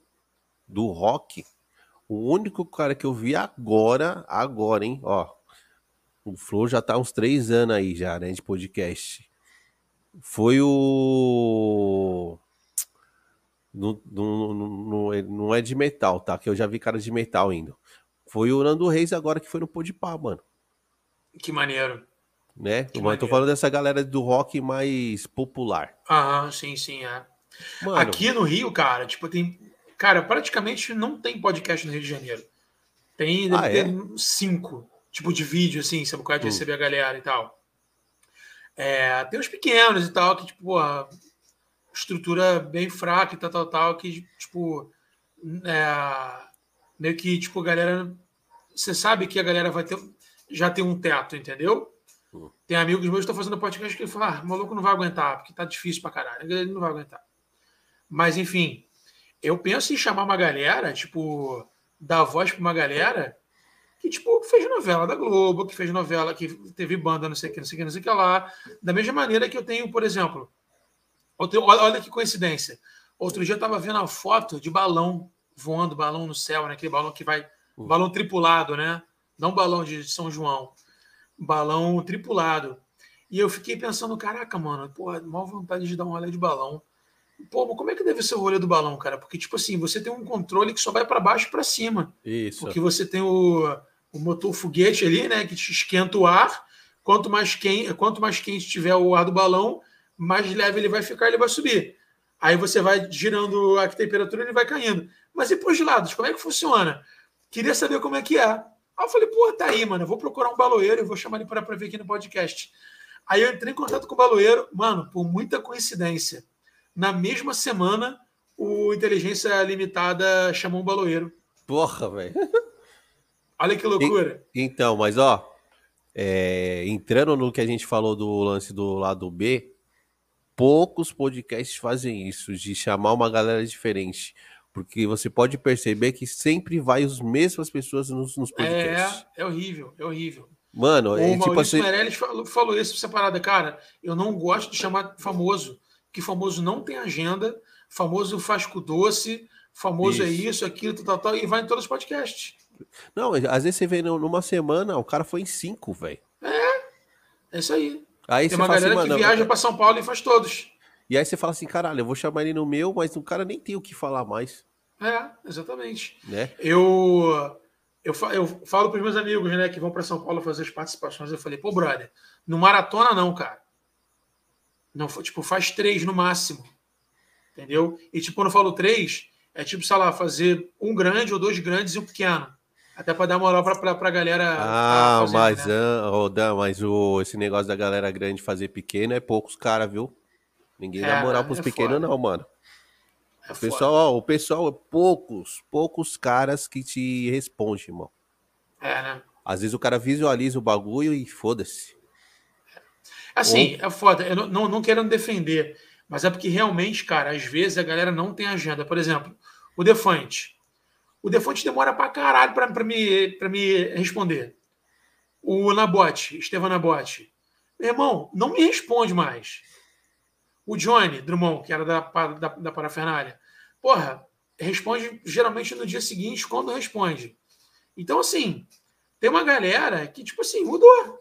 S1: do rock, o único cara que eu vi agora, agora, hein, ó, o Flow já tá uns três anos aí já, né, de podcast. Foi o... Não, não, não, não é de metal, tá? Que eu já vi cara de metal indo. Foi o Nando Reis agora que foi no Podpah, mano.
S2: Que maneiro.
S1: Né? Que Mas eu tô falando dessa galera do rock mais popular.
S2: Aham, sim, sim, é. Mano, Aqui no Rio, cara, tipo, tem. Cara, praticamente não tem podcast no Rio de Janeiro. Tem, ah, é? cinco tipo de vídeo, assim, sabe qual é de hum. receber a galera e tal. É, tem uns pequenos e tal, que, tipo, a estrutura bem fraca e tal, tal, tal, que, tipo, é, meio que, tipo, a galera. Você sabe que a galera vai ter. Já tem um teto, entendeu? Hum. Tem amigos meus que estão fazendo podcast que falam, ah, maluco não vai aguentar, porque tá difícil pra caralho. Ele não vai aguentar. Mas, enfim, eu penso em chamar uma galera, tipo, dar voz pra uma galera que, tipo, fez novela da Globo, que fez novela, que teve banda, não sei o que, não sei o que, não sei o que lá. Da mesma maneira que eu tenho, por exemplo, outro, olha que coincidência. Outro dia eu tava vendo a foto de balão voando, balão no céu, né? Aquele balão que vai. Uhum. Balão tripulado, né? Não balão de São João. Balão tripulado. E eu fiquei pensando, caraca, mano, pô, mal vontade de dar um rolê de balão. Pô, mas como é que deve ser o rolê do balão, cara? Porque, tipo assim, você tem um controle que só vai para baixo e para cima.
S1: Isso.
S2: Porque você tem o, o motor foguete ali, né? Que esquenta o ar. Quanto mais, quente, quanto mais quente tiver o ar do balão, mais leve ele vai ficar, ele vai subir. Aí você vai girando a temperatura e ele vai caindo. Mas e para os lados, como é que funciona? Queria saber como é que é. Aí eu falei, pô, tá aí, mano. Eu vou procurar um baloeiro e vou chamar ele para ver aqui no podcast. Aí eu entrei em contato com o baloeiro, mano, por muita coincidência na mesma semana, o Inteligência Limitada chamou um baloeiro.
S1: Porra, velho.
S2: Olha que loucura.
S1: E, então, mas ó, é, entrando no que a gente falou do lance do lado B, poucos podcasts fazem isso, de chamar uma galera diferente. Porque você pode perceber que sempre vai as mesmas pessoas nos, nos podcasts.
S2: É, é horrível, é horrível.
S1: Mano,
S2: o
S1: é,
S2: tipo Maurício assim... Meirelles falou, falou isso separada, cara. Eu não gosto de chamar famoso que famoso não tem agenda, famoso faz com doce, famoso é isso. é isso, aquilo, tal, tal, e vai em todos os podcasts.
S1: Não, às vezes você vê numa semana, o cara foi em cinco, velho.
S2: É, é isso aí.
S1: aí
S2: tem uma galera assim, que viaja para São Paulo e faz todos.
S1: E aí você fala assim, caralho, eu vou chamar ele no meu, mas o cara nem tem o que falar mais.
S2: É, exatamente.
S1: Né?
S2: Eu, eu, eu falo para os meus amigos, né, que vão para São Paulo fazer as participações, eu falei, pô, brother, no maratona não, cara. Não, tipo, faz três no máximo. Entendeu? E tipo, quando eu falo três, é tipo, sei lá, fazer um grande ou dois grandes e um pequeno. Até para dar moral para a galera.
S1: Ah, fazendo, mas, né? uh, mas o, esse negócio da galera grande fazer pequeno é poucos caras, viu? Ninguém é, dá moral pros é pequenos, foda. não, mano. É o pessoal, ó, o pessoal, é poucos, poucos caras que te respondem, irmão.
S2: É, né?
S1: Às vezes o cara visualiza o bagulho e foda-se.
S2: Assim, Ou... é foda. Eu não, não, não querendo defender, mas é porque realmente, cara, às vezes a galera não tem agenda. Por exemplo, o Defante. O Defante demora pra caralho pra, pra, me, pra me responder. O Nabote, Estevam Nabote. Meu irmão, não me responde mais. O Johnny Drummond, que era da, da, da parafernália. Porra, responde geralmente no dia seguinte, quando responde. Então, assim, tem uma galera que, tipo assim, mudou.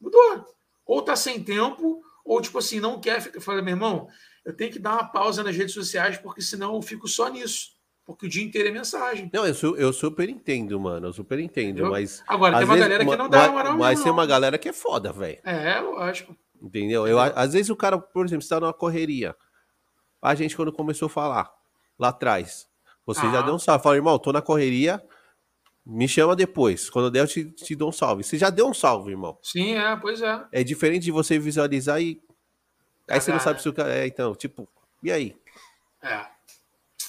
S2: Mudou ou tá sem tempo, ou tipo assim, não quer. Fala, meu irmão, eu tenho que dar uma pausa nas redes sociais, porque senão eu fico só nisso. Porque o dia inteiro é mensagem.
S1: Não, eu, eu super entendo, mano. Eu super entendo, mas.
S2: Agora, tem uma vezes, galera que não dá moral
S1: Mas tem uma galera que é foda, velho.
S2: É, lógico.
S1: Entendeu? Eu, às vezes o cara, por exemplo, está numa correria. A gente, quando começou a falar lá atrás, você ah. já deu um salve. Fala, irmão, tô na correria, me chama depois. Quando der, eu te, te dou um salve. Você já deu um salve, irmão.
S2: Sim, é, pois é.
S1: É diferente de você visualizar e. Aí você não sabe se o cara. É, então, tipo, e aí?
S2: É.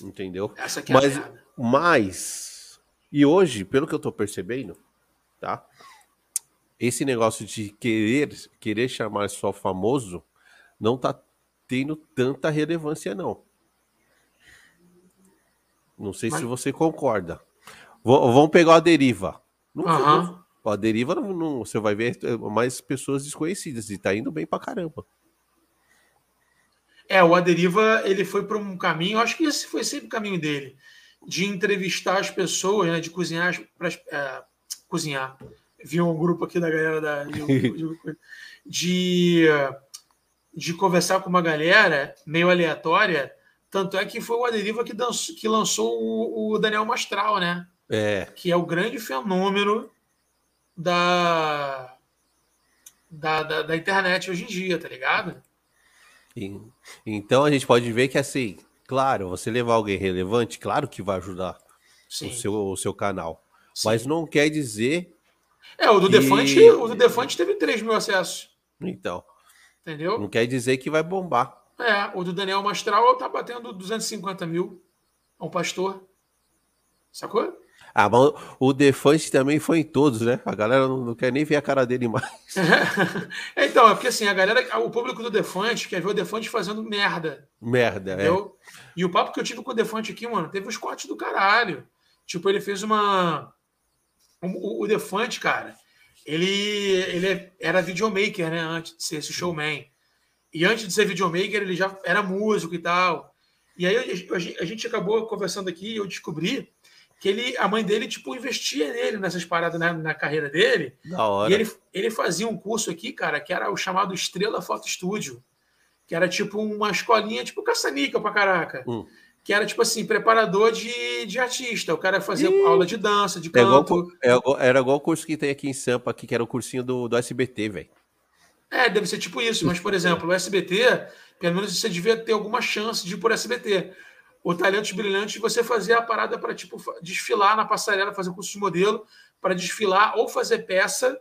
S1: Entendeu?
S2: Essa aqui
S1: é mas, a mas. E hoje, pelo que eu tô percebendo, tá? Esse negócio de querer, querer chamar só famoso não tá tendo tanta relevância, não. Não sei mas... se você concorda. Vamos pegar a deriva. Não,
S2: uhum.
S1: a deriva, não, não, você vai ver é, mais pessoas desconhecidas e tá indo bem pra caramba.
S2: É, o Aderiva, ele foi para um caminho, acho que esse foi sempre o caminho dele, de entrevistar as pessoas, né, de cozinhar, pra, é, cozinhar. Vi um grupo aqui da galera da, de, de, de, conversar com uma galera meio aleatória, tanto é que foi o Aderiva que, dançou, que lançou o, o Daniel Mastral, né?
S1: É.
S2: Que é o grande fenômeno da, da, da, da internet hoje em dia, tá ligado?
S1: E, então a gente pode ver que assim, claro, você levar alguém relevante, claro que vai ajudar o seu, o seu canal. Sim. Mas não quer dizer.
S2: É, o do que... Defante, o do Defante teve 3 mil acessos.
S1: Então.
S2: Entendeu?
S1: Não quer dizer que vai bombar.
S2: É, o do Daniel Mastral tá batendo 250 mil a um pastor. Sacou?
S1: Ah, mas o Defante também foi em todos, né? A galera não, não quer nem ver a cara dele mais.
S2: É, então, é porque assim, a galera, o público do Defante quer ver o Defante fazendo merda.
S1: Merda, é. entendeu? é.
S2: E o papo que eu tive com o Defante aqui, mano, teve uns cortes do caralho. Tipo, ele fez uma. O, o Defante, cara, ele, ele era videomaker, né? Antes de ser esse showman. E antes de ser videomaker, ele já era músico e tal. E aí a gente acabou conversando aqui e eu descobri que ele, a mãe dele, tipo, investia nele nessas paradas na, na carreira dele.
S1: Da hora.
S2: E ele, ele fazia um curso aqui, cara, que era o chamado Estrela Foto Estúdio, que era tipo uma escolinha, tipo caçanica pra caraca. Hum. Que era tipo assim, preparador de, de artista. O cara fazia Ih. aula de dança, de canto.
S1: É igual, é, era igual o curso que tem aqui em Sampa, aqui, que era o cursinho do, do SBT, velho.
S2: É, deve ser tipo isso. Mas, por exemplo, o SBT, pelo menos você devia ter alguma chance de ir por SBT o Talentos Brilhantes, você fazer a parada para tipo, desfilar na passarela, fazer curso de modelo, para desfilar ou fazer peça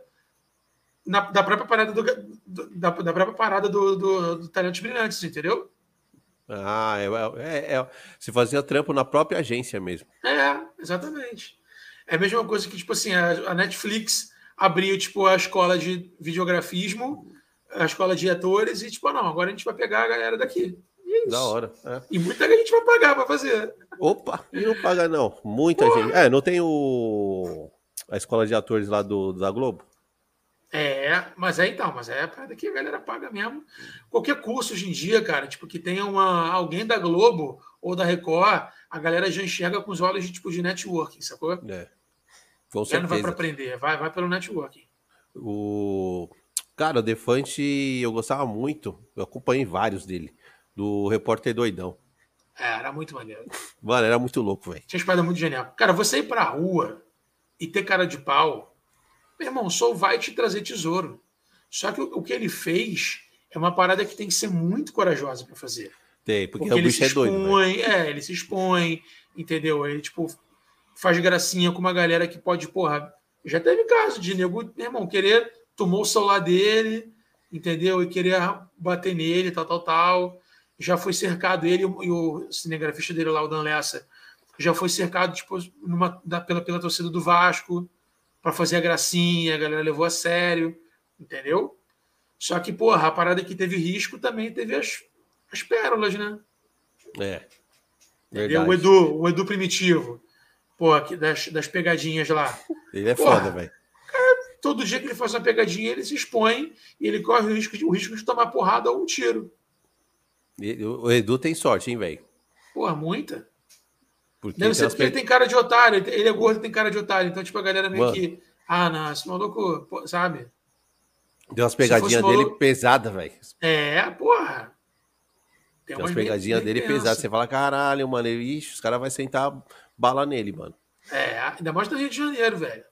S2: na, da própria parada do, do da, da, própria parada do, do, do Talentos Brilhantes, entendeu?
S1: Ah, é, é, é, se fazia trampo na própria agência mesmo.
S2: É, exatamente. É a mesma coisa que, tipo assim, a, a Netflix abriu, tipo, a escola de videografismo, a escola de atores, e, tipo, não, agora a gente vai pegar a galera daqui.
S1: Isso. Da hora. É.
S2: E muita gente vai pagar para fazer.
S1: Opa, e não paga não. Muita Porra. gente. É, não tem o a escola de atores lá do da Globo?
S2: É, mas é então, mas é para que a galera paga mesmo. Qualquer curso hoje em dia, cara, tipo que tenha uma alguém da Globo ou da Record, a galera já enxerga com os olhos de tipo de networking, sacou? É. Com certeza. não vai para aprender, vai, vai pelo networking.
S1: O cara, o Defante eu gostava muito, eu acompanhei vários dele do Repórter Doidão.
S2: É, era muito maneiro.
S1: Mano, era muito louco, velho.
S2: Tinha espada muito genial. Cara, você ir pra rua e ter cara de pau, meu irmão, só vai te trazer tesouro. Só que o, que ele fez é uma parada que tem que ser muito corajosa para fazer.
S1: Tem, porque, porque o ele se expõe, é doido.
S2: É, ele se expõe, entendeu? Ele, tipo, faz gracinha com uma galera que pode, porra. Já teve caso de nego, meu irmão, querer tomou o celular dele, entendeu? E querer bater nele, tal, tal, tal já foi cercado, ele e o cinegrafista dele lá, o Dan Lessa, já foi cercado tipo, numa, da, pela, pela torcida do Vasco para fazer a gracinha, a galera levou a sério, entendeu? Só que, porra, a parada que teve risco também teve as, as pérolas, né?
S1: É.
S2: O Edu, o Edu Primitivo, porra, das, das pegadinhas lá.
S1: Ele é porra, foda, velho.
S2: Todo dia que ele faz uma pegadinha, ele se expõe e ele corre o risco de, o risco de tomar porrada ou um tiro.
S1: O Edu tem sorte, hein, velho?
S2: Porra, muita. Porque Deve ser porque ele tem cara de otário, ele é gordo tem cara de otário. Então, tipo, a galera meio Mano. que. Ah, não, esse maluco, sabe?
S1: Deu umas pegadinhas dele maluco... pesadas, velho.
S2: É, porra.
S1: Tem, umas pegadinhas dele pesadas. Você fala, caralho, mano, ixi, os caras vão sentar bala nele, mano.
S2: É, ainda mais no Rio de Janeiro, velho.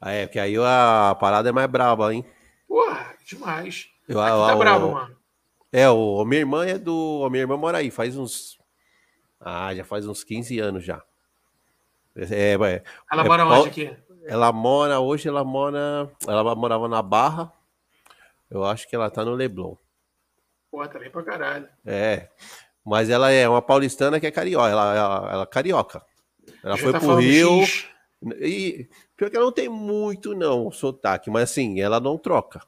S1: Ah, é, porque aí a parada é mais braba, hein?
S2: Porra, demais. Eu, Aqui tá brabo, mano.
S1: É, o, a minha irmã é do. A minha irmã mora aí, faz uns. Ah, já faz uns 15 anos já.
S2: É, é, ela é, mora onde aqui?
S1: Ela mora, hoje ela mora. Ela morava na Barra. Eu acho que ela tá no Leblon.
S2: Pô, tá pra caralho.
S1: É. Mas ela é uma paulistana que é carioca. Ela, ela, ela é carioca. Ela já foi tá pro Rio. X. E pior que ela não tem muito, não, sotaque, mas assim, ela não troca.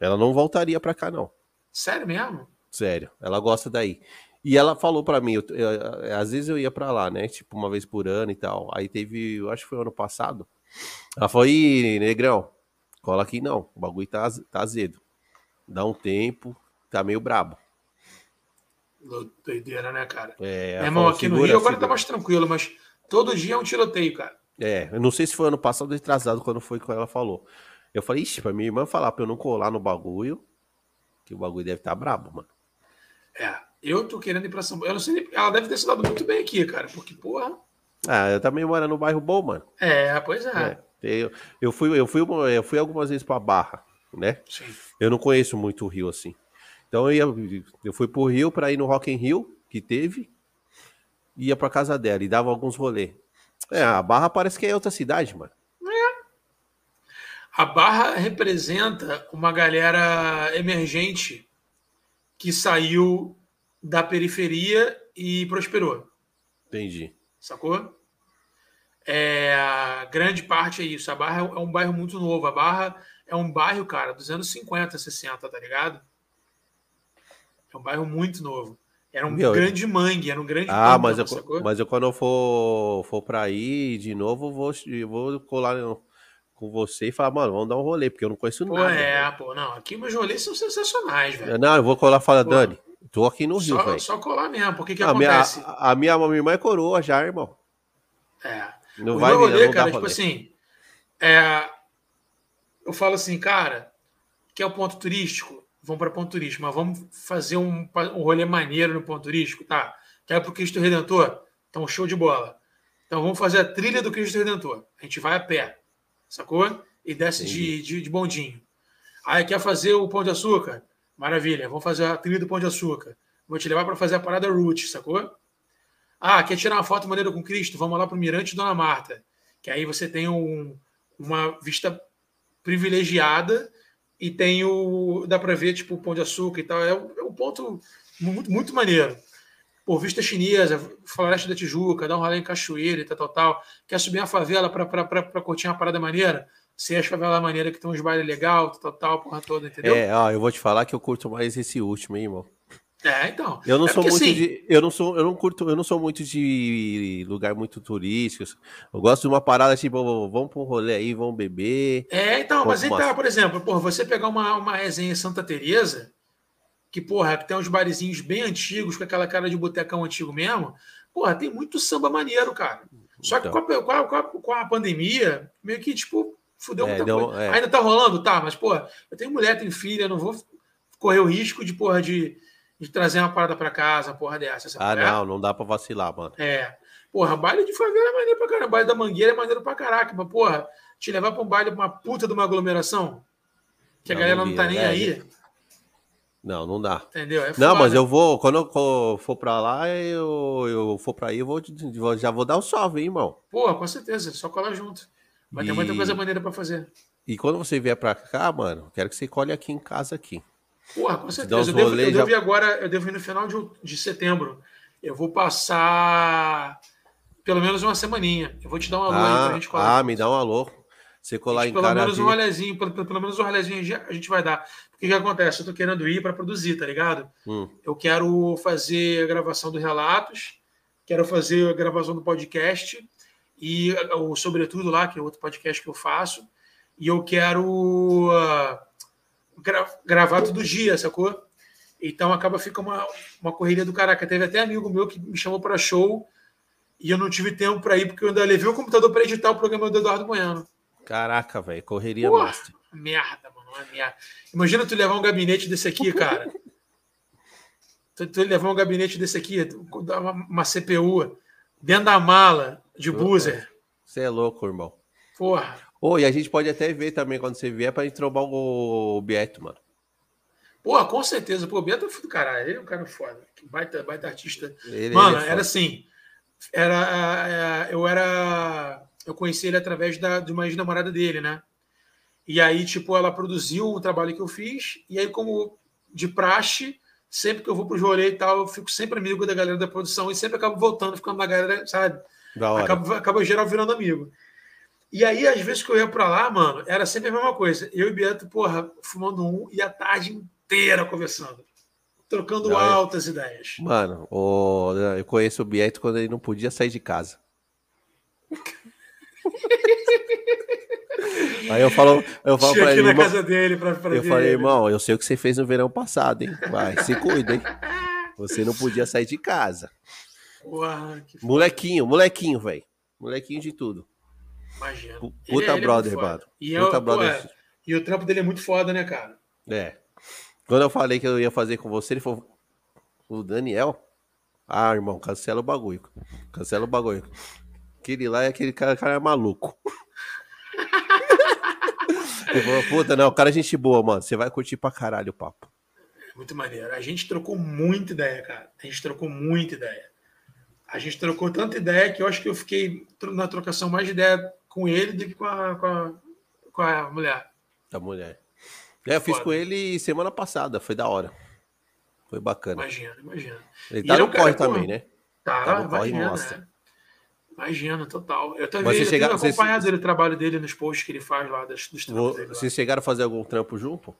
S1: Ela não voltaria pra cá, não.
S2: Sério mesmo?
S1: Sério, ela gosta daí. E ela falou para mim, eu, eu, às vezes eu ia para lá, né? Tipo, uma vez por ano e tal. Aí teve, eu acho que foi ano passado. Ela falou: Ih, negrão, cola aqui não. O bagulho tá, tá azedo. Dá um tempo, tá meio brabo.
S2: Doideira, né, cara?
S1: É,
S2: Meu irmão, aqui no Rio agora tá mais tranquilo, mas todo dia é um tiroteio, cara.
S1: É, eu não sei se foi ano passado ou atrasado quando foi que ela falou. Eu falei, ixi, pra minha irmã falar pra eu não colar no bagulho, que o bagulho deve estar tá brabo, mano.
S2: É, eu tô querendo ir pra São Paulo. Eu não sei, ela deve ter se dado muito bem aqui, cara, porque, porra.
S1: Ah, eu também moro no bairro bom, mano.
S2: É, pois é. é
S1: eu, eu, fui, eu, fui, eu fui algumas vezes pra Barra, né? Sim. Eu não conheço muito o Rio assim. Então eu, ia, eu fui pro Rio pra ir no Rock in Rio, que teve, ia pra casa dela e dava alguns rolês. É, a Barra parece que é outra cidade, mano.
S2: A Barra representa uma galera emergente que saiu da periferia e prosperou.
S1: Entendi.
S2: Sacou? É, a grande parte é isso. A Barra é um bairro muito novo. A Barra é um bairro, cara, dos anos 50, 60, tá ligado? É um bairro muito novo. Era um Meu, grande mangue, era um grande
S1: Ah, mas eu, mas eu quando eu for, for pra ir de novo, vou, vou colar com você e falar, mano, vamos dar um rolê, porque eu não conheço
S2: pô,
S1: nada.
S2: É, pô, não, aqui meus rolês são sensacionais, velho.
S1: Não, eu vou colar e falar, Dani, tô aqui no Rio, velho.
S2: Só colar mesmo, porque que
S1: a
S2: acontece?
S1: Minha, a, minha, a minha irmã é coroa já, irmão.
S2: É. Não o vai rolê, vir, não cara, tipo assim, é, eu falo assim, cara, que é o ponto turístico? Vamos para ponto turístico, mas vamos fazer um, um rolê maneiro no ponto turístico, tá? Quer para o Cristo Redentor? Então, show de bola. Então, vamos fazer a trilha do Cristo Redentor. A gente vai a pé, sacou? E desce de, de, de, bondinho. Aí, quer fazer o Pão de Açúcar? Maravilha, vamos fazer a trilha do Pão de Açúcar. Vou te levar para fazer a parada Root, sacou? Ah, quer tirar uma foto maneira com Cristo? Vamos lá para o Mirante Dona Marta. Que aí você tem um, uma vista privilegiada e tem o. dá para ver tipo o pão de açúcar e tal. É, é um ponto muito, muito maneiro. Por vista chinesa, Floresta da Tijuca, dá um rolê em Cachoeira e tal, tal, tal. Quer subir a favela para curtir uma parada maneira? Se as favelas maneira que tem uns bailes legal, tal, tal, porra toda, entendeu?
S1: É, ó, eu vou te falar que eu curto mais esse último, hein, irmão.
S2: É, então.
S1: Eu não
S2: é
S1: sou muito assim, de. Eu não sou, eu não curto, eu não sou muito de lugar muito turístico. Eu gosto de uma parada tipo, vamos para um rolê aí, vamos beber.
S2: É, então, mas então, uma... por exemplo, porra, você pegar uma, uma resenha em Santa Teresa, que, porra, tem uns barizinhos bem antigos, com aquela cara de botecão antigo mesmo, porra, tem muito samba maneiro, cara. Só que então. com, a, com, a, com, a, pandemia, meio que, tipo, fudeu é, muita coisa. É. Ainda tá rolando, tá, mas, porra, eu tenho mulher, tenho filha, não vou correr o risco de, porra, de de trazer uma parada para casa, porra dessa.
S1: Ah, é? não, não dá para vacilar, mano.
S2: É. Porra, baile de favela é maneiro pra caramba. Baile da Mangueira é maneiro pra caraca. Mas, porra, te levar pra um baile, uma puta de uma aglomeração, que não, a galera não, não tá nem é, aí.
S1: Não, não dá.
S2: Entendeu? É
S1: não, mas eu vou, quando eu for pra lá, eu, eu for pra aí, eu vou, já vou dar o um salve, hein, irmão.
S2: Porra, com certeza, só colar junto. Vai e... ter muita coisa maneira pra fazer.
S1: E quando você vier pra cá, mano, quero que você colhe aqui em casa aqui.
S2: Porra, com certeza. Eu devo, eu devo ir agora, eu devo ir no final de, de setembro. Eu vou passar pelo menos uma semaninha. Eu vou te dar um alô ah, aí pra gente
S1: colar. Ah, me dá um alô. Você colar em
S2: pelo menos um rolezinho, pelo, pelo, menos um rolezinho a gente vai dar. O que, que acontece? Eu tô querendo ir para produzir, tá ligado? Hum. Eu quero fazer a gravação dos relatos, quero fazer a gravação do podcast e o Sobretudo lá, que é outro podcast que eu faço. E eu quero. Uh, gra gravar todo dia, sacou? Então acaba fica uma, uma correria do caraca. Teve até amigo meu que me chamou para show e eu não tive tempo para ir porque eu ainda levei o computador para editar o programa do Eduardo Bueno.
S1: Caraca, velho, correria Pô, master.
S2: Merda, é merda. Imagina tu levar um gabinete desse aqui, cara. tu, tu levar um gabinete desse aqui, uma, uma CPU dentro da mala de buzzer.
S1: Você é louco, irmão.
S2: Porra.
S1: Oh, e a gente pode até ver também quando você vier pra gente trombar o Beto, mano.
S2: Pô, com certeza. Pô, o Beto é do caralho. Ele é um cara foda. Baita, baita artista. Ele, mano, ele é era assim. Era, é, eu era. Eu conheci ele através da, de uma ex-namorada dele, né? E aí, tipo, ela produziu o trabalho que eu fiz. E aí, como de praxe, sempre que eu vou pro rolê e tal, eu fico sempre amigo da galera da produção e sempre acabo voltando, ficando na galera, sabe? Da hora. Acaba, acaba geral virando amigo. E aí, às vezes que eu ia para lá, mano, era sempre a mesma coisa. Eu e Beto, porra, fumando um e a tarde inteira conversando. Trocando não, altas eu... ideias.
S1: Mano, o... eu conheço o Beto quando ele não podia sair de casa. Aí eu falo, eu falo pra ele.
S2: na casa dele pra, pra
S1: eu falei, irmão, eu sei o que você fez no verão passado, hein? Vai, se cuida, hein? Você não podia sair de casa.
S2: Uau,
S1: molequinho, molequinho, velho. Molequinho de tudo.
S2: Imagina.
S1: Puta ele, é, brother,
S2: ele
S1: é mano.
S2: E, eu, brother. Pô, é, e o trampo dele é muito foda, né, cara?
S1: É. Quando eu falei que eu ia fazer com você, ele falou: O Daniel? Ah, irmão, cancela o bagulho. Cancela o bagulho. Aquele lá é aquele cara, cara é maluco. Ele falou: Puta, não, o cara é gente boa, mano. Você vai curtir pra caralho o papo.
S2: Muito maneiro. A gente trocou muita ideia, cara. A gente trocou muita ideia. A gente trocou tanta ideia que eu acho que eu fiquei na trocação mais de ideia com ele do que com a, com a, com a mulher.
S1: A mulher. É, eu fiz com ele semana passada, foi da hora. Foi bacana.
S2: Imagina, imagina.
S1: Ele tá no corre também, né?
S2: Tá, tá no corre imagina, né? Imagina, total. Eu também chegar, tenho acompanhado vocês... o trabalho dele nos posts que ele faz lá das, dos
S1: trampos dele. Vocês chegaram a fazer algum trampo junto?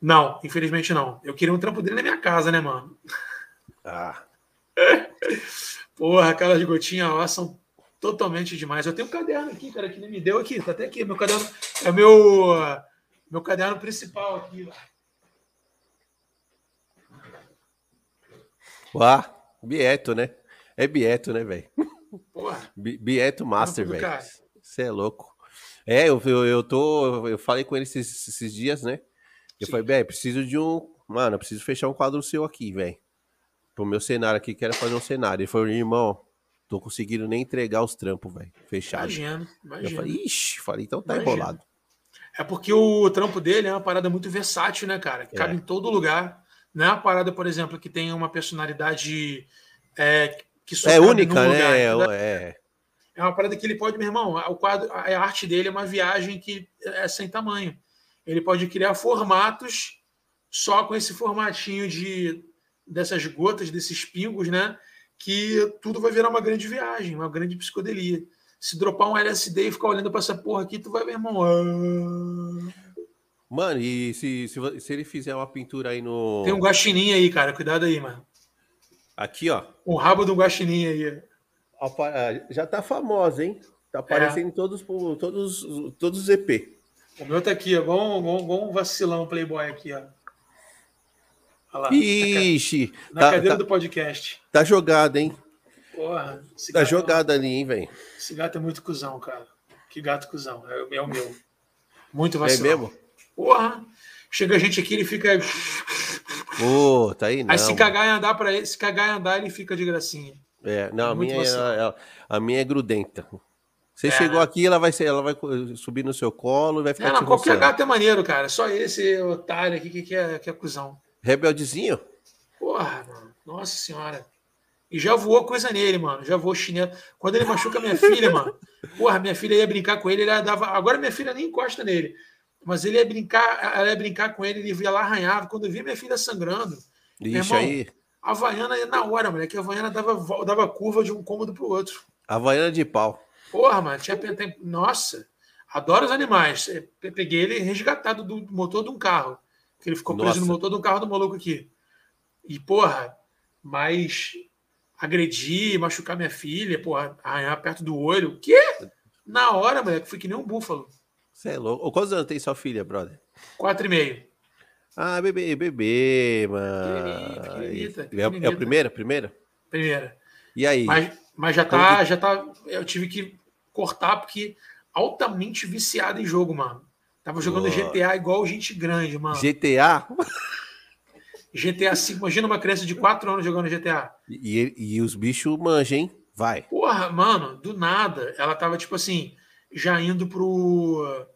S2: Não, infelizmente não. Eu queria um trampo dele na minha casa, né, mano?
S1: Ah,
S2: Porra, aquelas gotinhas lá são totalmente demais. Eu tenho um caderno aqui, cara, que nem me deu aqui. Tá até aqui. Meu caderno é meu, meu caderno principal aqui.
S1: Uá, Bieto, né? É Bieto, né, velho? Bieto Master, velho. Você é louco. É, eu, eu, eu tô. Eu falei com ele esses, esses dias, né? Eu Sim. falei, velho, preciso de um. Mano, eu preciso fechar um quadro seu aqui, velho. Pro meu cenário aqui, quero fazer um cenário. Ele falou, irmão, tô conseguindo nem entregar os trampos, velho. Fechado. Imagina, imagina. Eu falei, ixi, falei, então tá imagina. enrolado.
S2: É porque o trampo dele é uma parada muito versátil, né, cara? Que é. cabe em todo lugar. Não é uma parada, por exemplo, que tem uma personalidade é, que
S1: só é única, né? Lugar,
S2: é, é, é uma parada que ele pode, meu irmão, o quadro, a arte dele é uma viagem que é sem tamanho. Ele pode criar formatos só com esse formatinho de dessas gotas, desses pingos, né? Que tudo vai virar uma grande viagem, uma grande psicodelia. Se dropar um LSD e ficar olhando para essa porra aqui, tu vai ver, irmão. Ah...
S1: Mano, e se, se, se, ele fizer uma pintura aí no.
S2: Tem um guaxinim aí, cara. Cuidado aí, mano.
S1: Aqui, ó.
S2: Um rabo do guaxinim aí.
S1: Ah, já tá famosa, hein? Tá aparecendo é. em todos, todos, todos os EP.
S2: O meu tá aqui, ó. Igual, igual, igual um vacilão Playboy aqui, ó.
S1: Olha lá. Ixi.
S2: Na, tá, cadeira tá, do podcast.
S1: Tá jogado, hein?
S2: Porra.
S1: Tá jogado ali, hein, velho?
S2: Esse gato é muito cuzão, cara. Que gato cuzão. É, é o meu. Muito vacilão. É mesmo? Porra. Chega a gente aqui, ele fica.
S1: Pô, tá aí não.
S2: Aí se cagar e andar para ele, se cagar e andar, ele fica de gracinha.
S1: É, não, é a minha, é, a minha é grudenta. Você é, chegou né? aqui, ela vai ser, ela vai subir no seu colo e vai ficar.
S2: É, não, qualquer gato é maneiro, cara. Só esse otário aqui que, que, é, que é cuzão.
S1: Rebeldezinho?
S2: Porra, mano. Nossa senhora. E já voou coisa nele, mano. Já voou chinelo. Quando ele machuca minha filha, mano. Porra, minha filha ia brincar com ele, ele dava. Agora minha filha nem encosta nele. Mas ele ia brincar, ela ia brincar com ele, ele ia lá, arranhava. Quando eu vi minha filha sangrando.
S1: Ixi, irmão, aí.
S2: A Havaiana ia na hora, moleque. A Havaiana dava, dava curva de um cômodo pro outro.
S1: Havaiana de pau.
S2: Porra, mano. Tinha, nossa, adoro os animais. peguei ele resgatado do motor de um carro. Que ele ficou preso nossa. no motor de um carro do maluco aqui. E, porra, mas agredir, machucar minha filha, porra, arranhar perto do olho. O quê? Na hora, moleque, fui que nem um búfalo.
S1: Você é louco. Quantos anos tem sua filha, brother?
S2: Quatro e meio.
S1: Ah, bebê, bebê, mano. Pequenita, pequenita. É, é a primeira, primeira?
S2: Primeira.
S1: E aí?
S2: Mas, mas já tá, já tá. Eu tive que cortar porque altamente viciado em jogo, mano. Tava jogando oh. GTA igual gente grande, mano.
S1: GTA?
S2: GTA 5. Imagina uma criança de 4 anos jogando GTA.
S1: E, e os bichos manjam, hein? Vai.
S2: Porra, mano, do nada. Ela tava, tipo assim, já indo pro,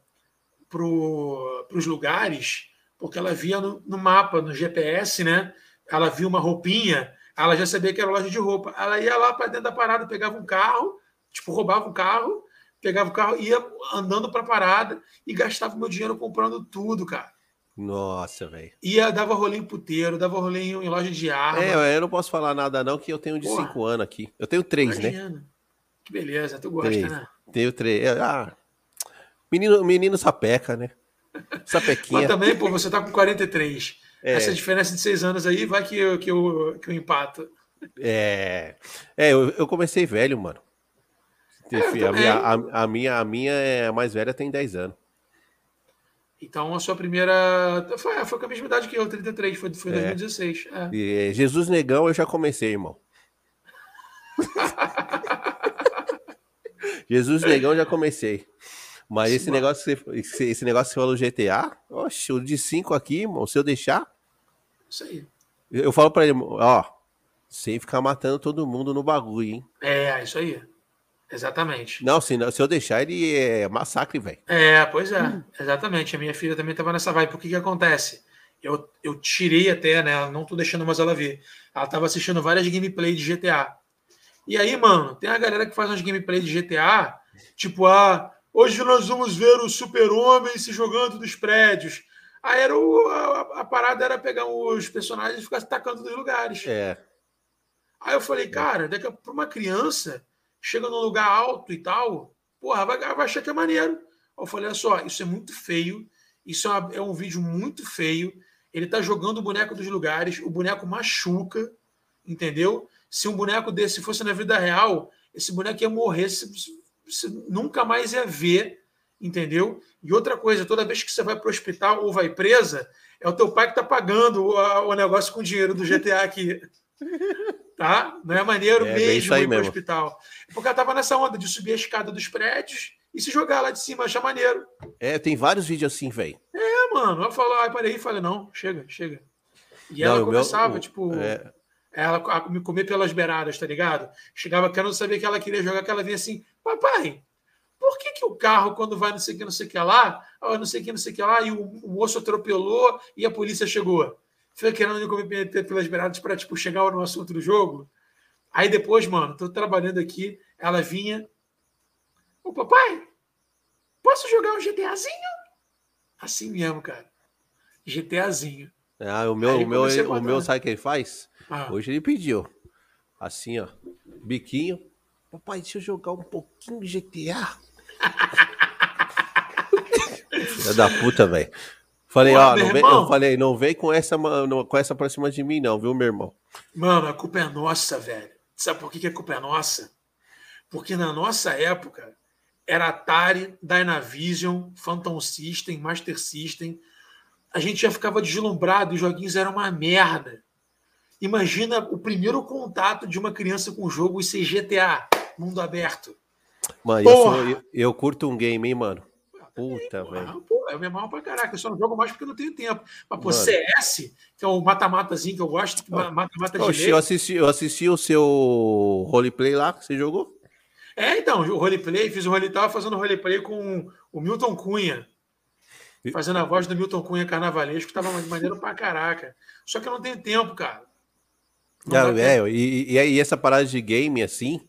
S2: pro, pros lugares, porque ela via no, no, mapa, no GPS, né? Ela viu uma roupinha, ela já sabia que era loja de roupa. Ela ia lá para dentro da parada, pegava um carro, tipo, roubava um carro, pegava o carro, ia andando para a parada e gastava meu dinheiro comprando tudo, cara.
S1: Nossa, velho.
S2: Ia, dava rolinho puteiro, dava rolinho em loja de arma.
S1: É, eu não posso falar nada, não, que eu tenho de 5 anos aqui. Eu tenho 3, né?
S2: Que beleza, tu gosta, três. né?
S1: Tenho 3. É, ah, menino, menino sapeca, né? Sapequinha.
S2: Mas também, pô, você tá com 43. É. Essa diferença de 6 anos aí vai que eu, que eu, que eu empato.
S1: É. É, eu, eu comecei velho, mano. É, a, minha, a, a, minha, a minha é a mais velha tem 10 anos.
S2: Então a sua primeira. Foi, foi com a mesma idade que eu, 33, foi, foi é. 2016. É.
S1: E, Jesus Negão eu já comecei, irmão. Jesus Negão já comecei. Mas esse negócio, esse, esse negócio que você falou GTA, oxe, o de 5 aqui, irmão, se eu deixar.
S2: Isso aí.
S1: Eu falo pra ele, ó, sem ficar matando todo mundo no bagulho, hein?
S2: É, isso aí. Exatamente.
S1: Não, se, se eu deixar, ele é massacre, velho.
S2: É, pois é, hum. exatamente. A minha filha também tava nessa vibe. Por que que acontece? Eu, eu tirei até, né? Não tô deixando mais ela ver. Ela tava assistindo várias gameplays de GTA. E aí, mano, tem a galera que faz umas gameplays de GTA, tipo, ah, hoje nós vamos ver o super-homem se jogando dos prédios. Aí era o, a, a, parada era pegar os personagens e ficar atacando dos lugares.
S1: É.
S2: Aí eu falei, cara, daqui a para uma criança chega num lugar alto e tal, porra, vai, vai achar que é maneiro. Eu falei, olha só, isso é muito feio, isso é, uma, é um vídeo muito feio. Ele tá jogando o boneco dos lugares, o boneco machuca, entendeu? Se um boneco desse fosse na vida real, esse boneco ia morrer, você nunca mais ia ver, entendeu? E outra coisa, toda vez que você vai para o hospital ou vai presa, é o teu pai que está pagando o, o, negócio com o dinheiro do GTA aqui. tá? Não é maneiro é, mesmo ir para o hospital. Porque ela estava nessa onda de subir a escada dos prédios e se jogar lá de cima, achar maneiro.
S1: É, tem vários vídeos assim, velho.
S2: É, mano. Ela falou, ai, parei e falei, não, chega, chega. E não, ela começava, meu, tipo. É... Ela me comer pelas beiradas, tá ligado? Chegava querendo saber que ela queria jogar, que ela vinha assim, papai, por que, que o carro, quando vai não sei o que, não sei o que lá, não sei o que, não sei o que lá, e o, o moço atropelou e a polícia chegou? Foi querendo me comer pelas beiradas para tipo, chegar no assunto do jogo. Aí depois, mano, tô trabalhando aqui, ela vinha. Ô papai, posso jogar um GTAzinho? Assim mesmo, cara. GTAzinho.
S1: Ah, o meu, o meu, o meu sabe o que ele faz? Ah. Hoje ele pediu. Assim, ó. Biquinho. Papai, deixa eu jogar um pouquinho de GTA. Filha da puta, velho. Falei, ó, não vem, eu falei, não vem com essa, com essa pra cima de mim, não, viu, meu irmão?
S2: Mano, a culpa é nossa, velho. Sabe por que a culpa é nossa? Porque na nossa época era Atari, Dynavision, Phantom System, Master System. A gente já ficava deslumbrado os joguinhos eram uma merda. Imagina o primeiro contato de uma criança com o jogo e ser GTA, mundo aberto.
S1: Mano, eu, sou, eu, eu, curto um game, hein, mano. Puta, velho.
S2: Eu me mal pra caraca. Eu só não jogo mais porque não tenho tempo. Mas, pô, mano. CS, que é o mata-matazinho que eu gosto, mata-mata
S1: de Oxe, eu assisti, eu assisti o seu roleplay lá que você jogou.
S2: É, então, o roleplay, fiz o roleplay, tava fazendo roleplay com o Milton Cunha. Fazendo a voz do Milton Cunha carnavalesco, tava maneiro pra caraca. Só que eu não tenho tempo, cara.
S1: Não, é, e, e, e, essa parada de game assim,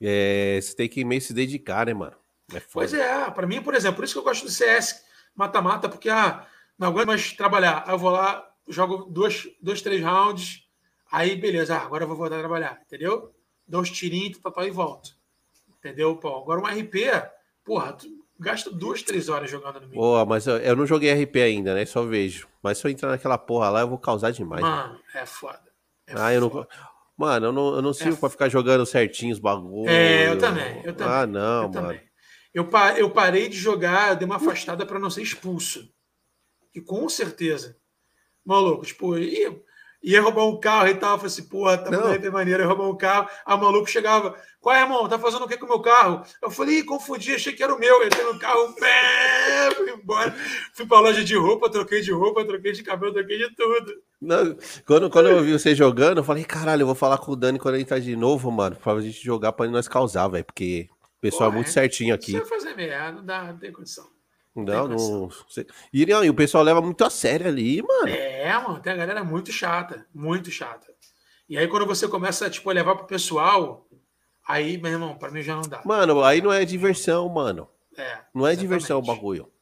S1: é, você tem que meio se dedicar, né, mano?
S2: É pois é, para mim, por exemplo, por isso que eu gosto do CS mata-mata, porque ah, não aguento mais trabalhar. Aí eu vou lá, jogo dois, dois três rounds, aí beleza, ah, agora eu vou voltar a trabalhar, entendeu? Dou uns tirinhos, tal, e volto. Entendeu, Pô? Agora um RP, porra, tu gasta duas, três horas jogando no
S1: meio. Boa, mas eu, eu, não joguei RP ainda, né? Só vejo. Mas se eu entrar naquela porra lá, eu vou causar demais.
S2: Mano, é foda.
S1: É ah, eu não. Mano, eu não, eu não sirvo é. pra ficar jogando certinho os bagulhos.
S2: É, eu também, eu também.
S1: Ah, não,
S2: eu
S1: mano. Também.
S2: Eu, eu parei de jogar, dei uma afastada para não ser expulso. E com certeza. Maluco, tipo, ia, ia roubar um carro e tal. Eu falei assim, porra, tá muito maneiro, ia roubar um carro. O maluco chegava, qual é, irmão? Tá fazendo o que com o meu carro? Eu falei, confundi, achei que era o meu. Entrei no carro, pé, fui embora. Fui pra loja de roupa, troquei de roupa, troquei de cabelo, troquei de tudo.
S1: Não, quando, quando eu vi você jogando, eu falei, caralho, eu vou falar com o Dani quando ele tá de novo, mano, pra gente jogar pra nós causar, velho, porque o pessoal é muito certinho aqui. Se
S2: eu fazer merda, não dá, não tem condição.
S1: Não, não. e, não, e o pessoal leva muito a sério ali, mano.
S2: É, mano, tem a galera muito chata, muito chata. E aí, quando você começa tipo, a levar pro pessoal, Aí, meu irmão, pra mim já não dá.
S1: Mano, aí não é diversão, mano. É. Não é exatamente. diversão o bagulho.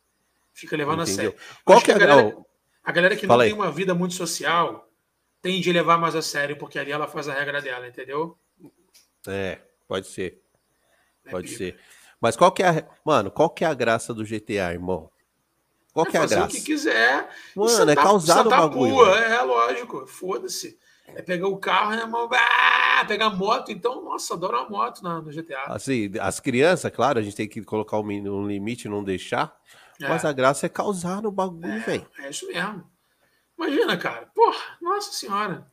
S2: Fica levando Entendeu? a sério. Qual que é a galera, a galera que não tem uma vida muito social tende a levar mais a sério, porque ali ela faz a regra dela, entendeu?
S1: É, pode ser. É pode ser. Mas qual que é a. Mano, qual que é a graça do GTA, irmão? Qual é que é a graça? o
S2: que quiser.
S1: Mano, é causado o bagulho.
S2: Pua, é, lógico, foda-se. É pegar o carro, né, irmão? Ah, pegar moto. Então, nossa, adoro uma moto na, no GTA.
S1: Assim, as crianças, claro, a gente tem que colocar um, um limite, não deixar. É. Mas a graça é causar no bagulho, é, velho.
S2: É isso mesmo. Imagina, cara. Porra, nossa senhora.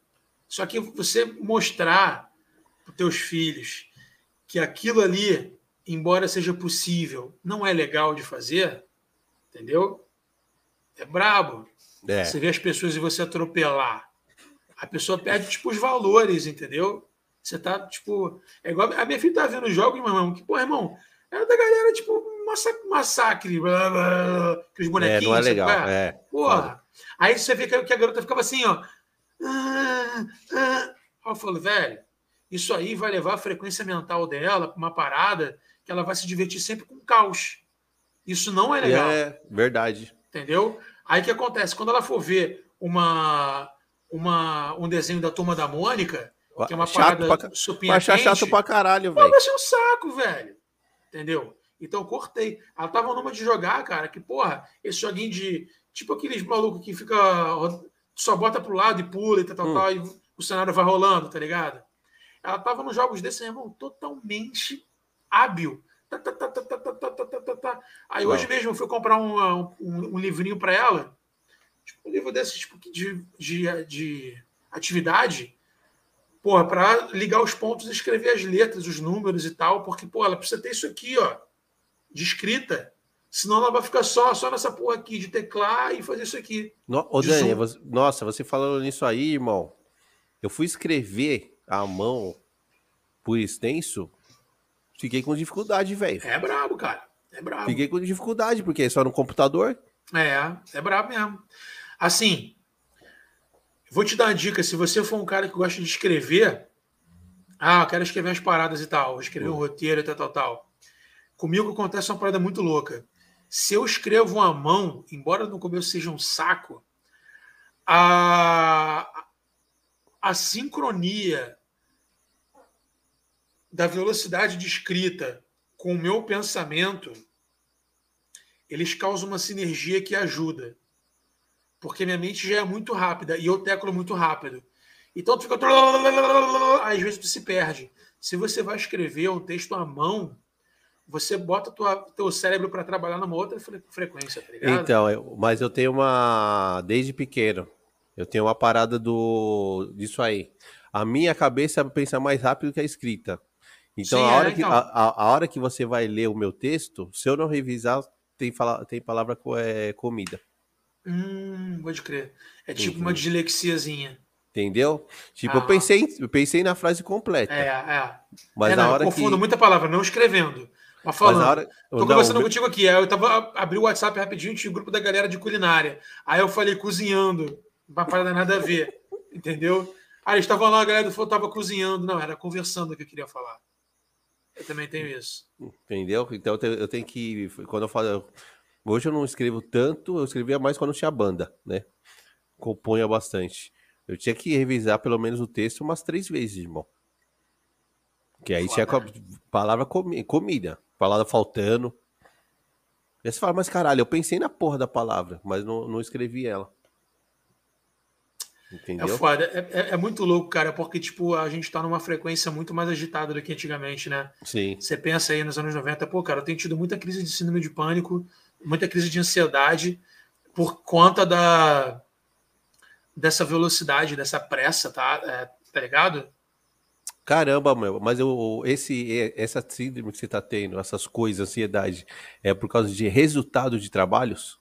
S2: Só que você mostrar para teus filhos que aquilo ali, embora seja possível, não é legal de fazer, entendeu? É brabo. É. Você vê as pessoas e você atropelar a pessoa perde, tipo, os valores, entendeu? Você tá, tipo. É igual. A minha filha tá vendo jogos, meu irmão, que, pô, irmão, era da galera, tipo, massacre, blá, blá, aqueles bonequinhos.
S1: É, não é legal. É.
S2: Porra. Aí você vê que a garota ficava assim, ó. Ah, ah. Eu falo, velho, isso aí vai levar a frequência mental dela para uma parada que ela vai se divertir sempre com caos. Isso não é legal.
S1: É, verdade.
S2: Entendeu? Aí o que acontece? Quando ela for ver uma uma, um desenho da Turma da Mônica, que é uma chato parada
S1: pra, supinha achar chato pra caralho,
S2: velho. Vai ser um saco, velho. Entendeu? Então cortei. Ela tava numa de jogar, cara, que, porra, esse joguinho de. Tipo aqueles malucos que fica. Só bota pro lado e pula e tal, tal, hum. tal, e o cenário vai rolando, tá ligado? ela tava nos jogos desse, irmão, totalmente hábil. Tá, tá, tá, Aí hoje mesmo eu fui comprar um, um, um livrinho para ela, tipo, um livro desse tipo de, de, de atividade, porra, para ligar os pontos e escrever as letras, os números e tal, porque, pô, ela precisa ter isso aqui, ó, de escrita. Senão ela vai ficar só, só nessa porra aqui de teclar e fazer isso aqui.
S1: No, ô, Dani, você, nossa, você falando nisso aí, irmão. Eu fui escrever a mão por extenso, fiquei com dificuldade, velho.
S2: É brabo, cara. É brabo.
S1: Fiquei com dificuldade, porque é só no computador.
S2: É, é brabo mesmo. Assim, vou te dar uma dica. Se você for um cara que gosta de escrever, ah, eu quero escrever umas paradas e tal, escrever um roteiro e tal, tal, tal. Comigo acontece uma parada muito louca. Se eu escrevo à mão, embora no começo seja um saco, a, a sincronia da velocidade de escrita com o meu pensamento, eles causam uma sinergia que ajuda. Porque minha mente já é muito rápida e eu teclo muito rápido. Então tu fica. Às vezes tu se perde. Se você vai escrever um texto à mão, você bota tua, teu cérebro para trabalhar numa outra frequência, tá?
S1: Então, eu, mas eu tenho uma. Desde pequeno, eu tenho uma parada do disso aí. A minha cabeça pensa mais rápido que a escrita. Então, Sim, a, hora é, que, então. A, a, hora que você vai ler o meu texto, se eu não revisar, tem, fala, tem palavra é, comida.
S2: Hum, pode crer. É tipo Entendi. uma dislexiazinha.
S1: Entendeu? Tipo, ah. eu pensei, eu pensei na frase completa.
S2: É, é.
S1: Mas é, não, na hora
S2: eu confundo que... muita palavra, não escrevendo. Mas falando, Mas hora... tô não, conversando não, contigo aqui. Aí eu tava, abri o WhatsApp rapidinho, tinha o um grupo da galera de culinária. Aí eu falei cozinhando, uma parada nada a ver. entendeu? Aí estavam lá, a galera do tava cozinhando. Não, era conversando que eu queria falar. Eu também tenho isso.
S1: Entendeu? Então eu tenho que. Quando eu falo. Hoje eu não escrevo tanto, eu escrevia mais quando tinha banda, né? Componha bastante. Eu tinha que revisar pelo menos o texto umas três vezes, irmão. Que aí Foda. tinha palavra comi comida, palavra faltando. E você fala, mas caralho, eu pensei na porra da palavra, mas não, não escrevi ela.
S2: Entendeu? É foda. É, é, é, muito louco, cara, porque, tipo, a gente tá numa frequência muito mais agitada do que antigamente, né?
S1: Sim.
S2: Você pensa aí nos anos 90, pô, cara, eu tenho tido muita crise de síndrome de pânico, muita crise de ansiedade por conta da dessa velocidade, dessa pressa, tá? É, tá ligado?
S1: Caramba, meu, mas eu, esse, essa síndrome que você tá tendo, essas coisas, ansiedade, é por causa de resultado de trabalhos?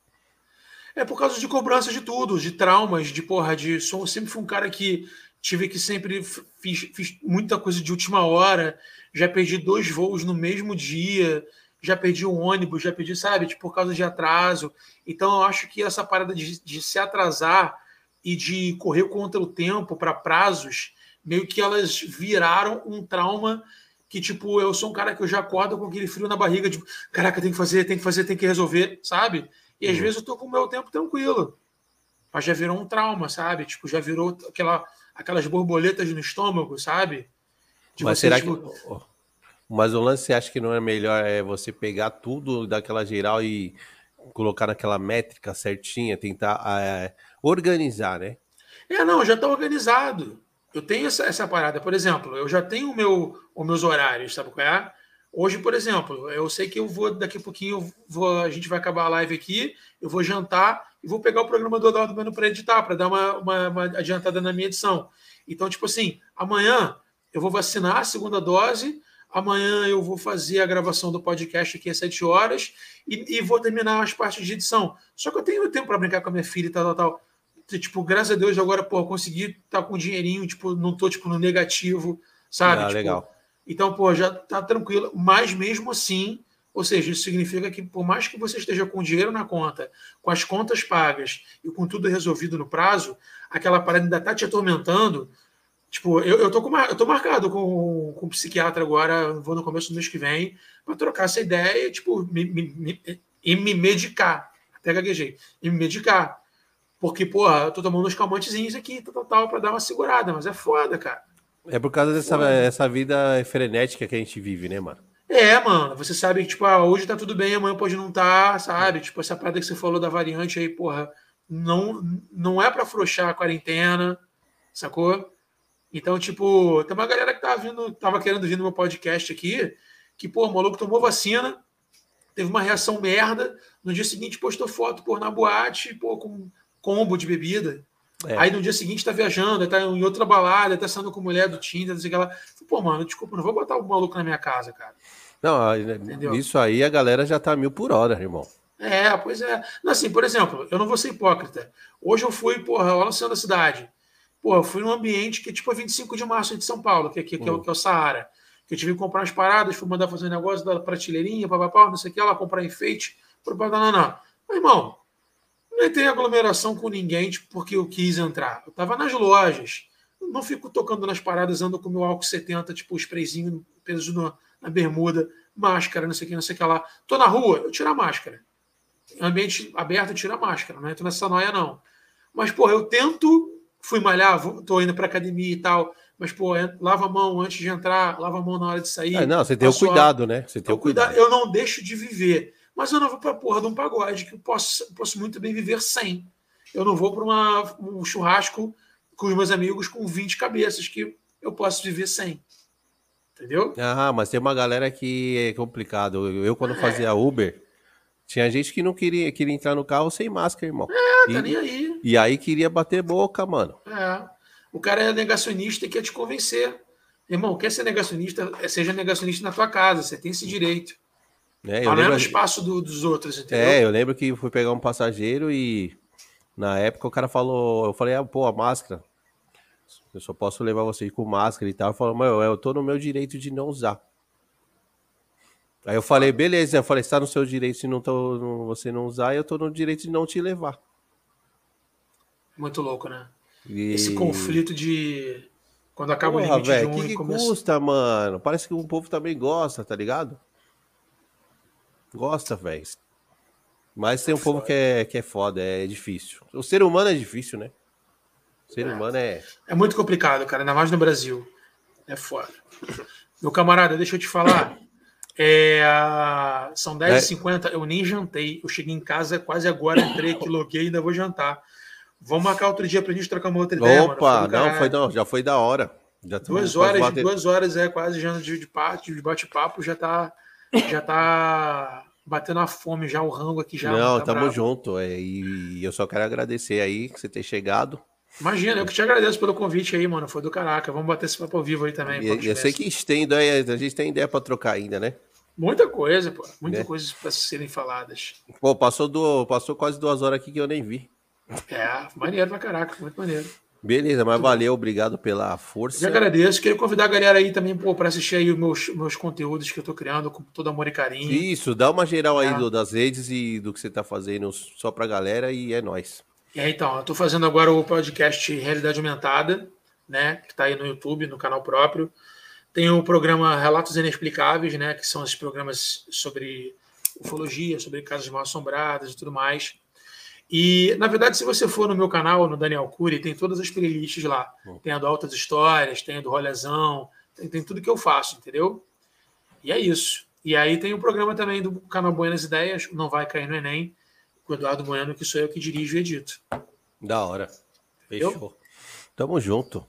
S2: É por causa de cobrança de tudo, de traumas, de porra, de. Sou, sempre fui um cara que tive que sempre fiz, fiz muita coisa de última hora, já perdi dois voos no mesmo dia, já perdi um ônibus, já perdi, sabe, tipo, por causa de atraso. Então eu acho que essa parada de, de se atrasar e de correr contra o tempo para prazos, meio que elas viraram um trauma que, tipo, eu sou um cara que eu já acordo com aquele frio na barriga, de caraca, tem que fazer, tem que fazer, tem que resolver, sabe? E às uhum. vezes eu tô com o meu tempo tranquilo. Mas já virou um trauma, sabe? Tipo, já virou aquela, aquelas borboletas no estômago, sabe?
S1: De Mas você, será tipo... que. Mas o lance você acha que não é melhor é você pegar tudo daquela geral e colocar naquela métrica certinha, tentar é, organizar, né?
S2: É, não, já está organizado. Eu tenho essa, essa parada. Por exemplo, eu já tenho o meu, os meus horários, sabe qual é? Hoje, por exemplo, eu sei que eu vou, daqui a pouquinho, vou, a gente vai acabar a live aqui, eu vou jantar e vou pegar o programa do Eduardo Bueno para editar, para dar uma, uma, uma, adiantada na minha edição. Então, tipo assim, amanhã eu vou vacinar a segunda dose, amanhã eu vou fazer a gravação do podcast aqui às 7 horas e, e vou terminar as partes de edição. Só que eu tenho tempo para brincar com a minha filha e tal, tal, tal. Tipo, graças a Deus, agora, pô, consegui estar tá com dinheirinho, tipo, não tô, tipo, no negativo, sabe? Ah, tipo,
S1: legal
S2: então, pô, já tá tranquilo, mas mesmo assim, ou seja, isso significa que por mais que você esteja com dinheiro na conta, com as contas pagas e com tudo resolvido no prazo, aquela parada ainda tá te atormentando. Tipo, eu, eu, tô, com, eu tô marcado com, com um psiquiatra agora, vou no começo do mês que vem, para trocar essa ideia e, tipo, me, me, me, e me medicar. Até gaguejei. E me medicar. Porque, porra, eu tô tomando uns calmantezinhos aqui, tal, tal, tal, pra dar uma segurada, mas é foda, cara.
S1: É por causa dessa essa vida frenética que a gente vive, né, mano?
S2: É, mano, você sabe que, tipo, ah, hoje tá tudo bem, amanhã pode não estar, tá, sabe? Tipo, essa parada que você falou da variante aí, porra, não, não é para afrouxar a quarentena, sacou? Então, tipo, tem uma galera que tava vindo, tava querendo vir no meu podcast aqui, que, pô, o maluco tomou vacina, teve uma reação merda, no dia seguinte postou foto, pô, na boate, pô, com combo de bebida. É. Aí no dia seguinte tá viajando, tá em outra balada, tá saindo com mulher do Tinder, não sei o que lá. Pô, mano, desculpa, não vou botar o maluco na minha casa, cara.
S1: Não, Entendeu? isso aí a galera já tá mil por hora, irmão.
S2: É, pois é. Não, assim, por exemplo, eu não vou ser hipócrita. Hoje eu fui, porra, lá no centro da cidade. Pô, eu fui num ambiente que é tipo a 25 de março de São Paulo, que, que, que, é, hum. que é o Saara. Que eu tive que comprar umas paradas, fui mandar fazer um negócio da prateleirinha, papapá, não sei o que, lá comprar enfeite, não, não. Mas, irmão, não entrei em aglomeração com ninguém tipo, porque eu quis entrar. Eu tava nas lojas. não fico tocando nas paradas, ando com meu álcool 70, tipo, sprayzinho, peso no, na bermuda, máscara, não sei o que, não sei o que lá. Tô na rua, eu tiro a máscara. Ambiente aberto, eu tiro a máscara. Não entro nessa noia, não. Mas, porra, eu tento fui malhar, vou, tô indo para academia e tal, mas, pô, lava a mão antes de entrar, lava a mão na hora de sair.
S1: É, não, você tem o cuidado, né? Você tem o cuidado.
S2: Eu não deixo de viver, mas eu não vou para porra de um pagode, que eu posso, posso muito bem viver sem. Eu não vou para um churrasco com os meus amigos com 20 cabeças, que eu posso viver sem. Entendeu?
S1: Ah, mas tem uma galera que é complicado. Eu, quando é. fazia Uber, tinha gente que não queria, queria entrar no carro sem máscara, irmão.
S2: É, tá e, nem aí.
S1: E aí queria bater boca, mano.
S2: É. O cara é negacionista e quer te convencer. Irmão, quer ser negacionista, seja negacionista na tua casa, você tem esse direito. É, eu no espaço do, dos outros, entendeu?
S1: É, eu lembro que fui pegar um passageiro e na época o cara falou, eu falei, ah, pô, a máscara. Eu só posso levar você com máscara e tal. Falou, mas eu tô no meu direito de não usar. Aí eu falei, beleza, eu falei, está no seu direito se não tô, você não usar, eu tô no direito de não te levar.
S2: Muito louco, né? E... Esse conflito de quando acaba
S1: Porra, o limite véio, de um que, que começa... custa, mano? Parece que o povo também gosta, tá ligado? Gosta, velho. Mas tem um povo que é, que é foda, é difícil. O ser humano é difícil, né? O ser é. humano é.
S2: É muito complicado, cara, ainda mais no Brasil. É foda. Meu camarada, deixa eu te falar. É, são 10h50, é. eu nem jantei. Eu cheguei em casa quase agora, entrei aqui, loguei, ainda vou jantar. Vamos marcar outro dia pra gente trocar uma outra ideia.
S1: Opa, mano. não, foi, não, já foi da hora.
S2: Já duas horas, bater... duas horas é quase já de, de, de bate-papo, já tá, já tá batendo a fome já, o rango aqui já.
S1: Não, tá tamo bravo. junto. É, e eu só quero agradecer aí que você ter chegado.
S2: Imagina, eu que te agradeço pelo convite aí, mano. Foi do caraca. Vamos bater esse papo ao vivo aí também.
S1: E, eu sei que tem ideia, a gente tem ideia para trocar ainda, né?
S2: Muita coisa, pô. Muita né? coisa para serem faladas.
S1: Pô, passou, do, passou quase duas horas aqui que eu nem vi.
S2: É, maneiro pra caraca, muito maneiro.
S1: Beleza, mas valeu, obrigado pela força.
S2: Eu agradeço. Queria convidar a galera aí também para assistir aí os meus, meus conteúdos que eu tô criando com todo amor e carinho.
S1: Isso, dá uma geral é. aí do, das redes e do que você tá fazendo só pra galera e é nós.
S2: É, então, eu tô fazendo agora o podcast Realidade Aumentada, né? Que tá aí no YouTube, no canal próprio. Tem o programa Relatos Inexplicáveis, né, que são esses programas sobre ufologia, sobre casas mal assombradas e tudo mais. E, na verdade, se você for no meu canal, no Daniel Cury, tem todas as playlists lá. Tem a do Altas Histórias, tem a do Rolezão, tem, tem tudo que eu faço, entendeu? E é isso. E aí tem o programa também do canal Buenas Ideias, Não Vai Cair no Enem, com o Eduardo Bueno, que sou eu que dirijo e edito.
S1: Da hora. Fechou. Tamo junto.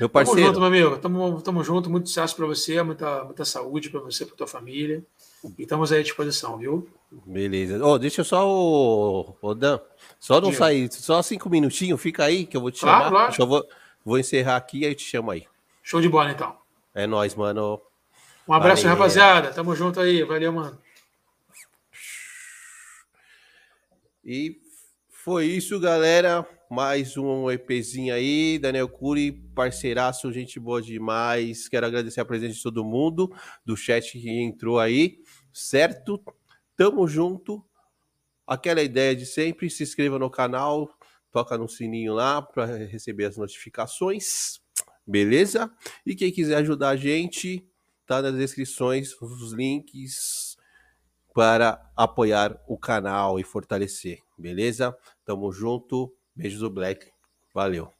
S1: Meu parceiro.
S2: Tamo junto, meu amigo. Tamo, tamo junto. Muito sucesso para você, muita, muita saúde para você, para tua família. E estamos aí à disposição, viu?
S1: Beleza. Oh, deixa eu só o. Dan, só não Diga. sair, só cinco minutinhos, fica aí que eu vou te chamar. Claro, claro. Eu vou, vou encerrar aqui e aí te chamo aí.
S2: Show de bola, então.
S1: É nóis, mano.
S2: Um abraço, Valeu. rapaziada. Tamo junto aí. Valeu, mano.
S1: E foi isso, galera. Mais um EPzinho aí. Daniel Cury, parceiraço, gente boa demais. Quero agradecer a presença de todo mundo, do chat que entrou aí, certo? Tamo junto. Aquela ideia de sempre, se inscreva no canal, toca no sininho lá para receber as notificações. Beleza? E quem quiser ajudar a gente, tá nas descrições os links para apoiar o canal e fortalecer. Beleza? Tamo junto. Beijos do Black. Valeu.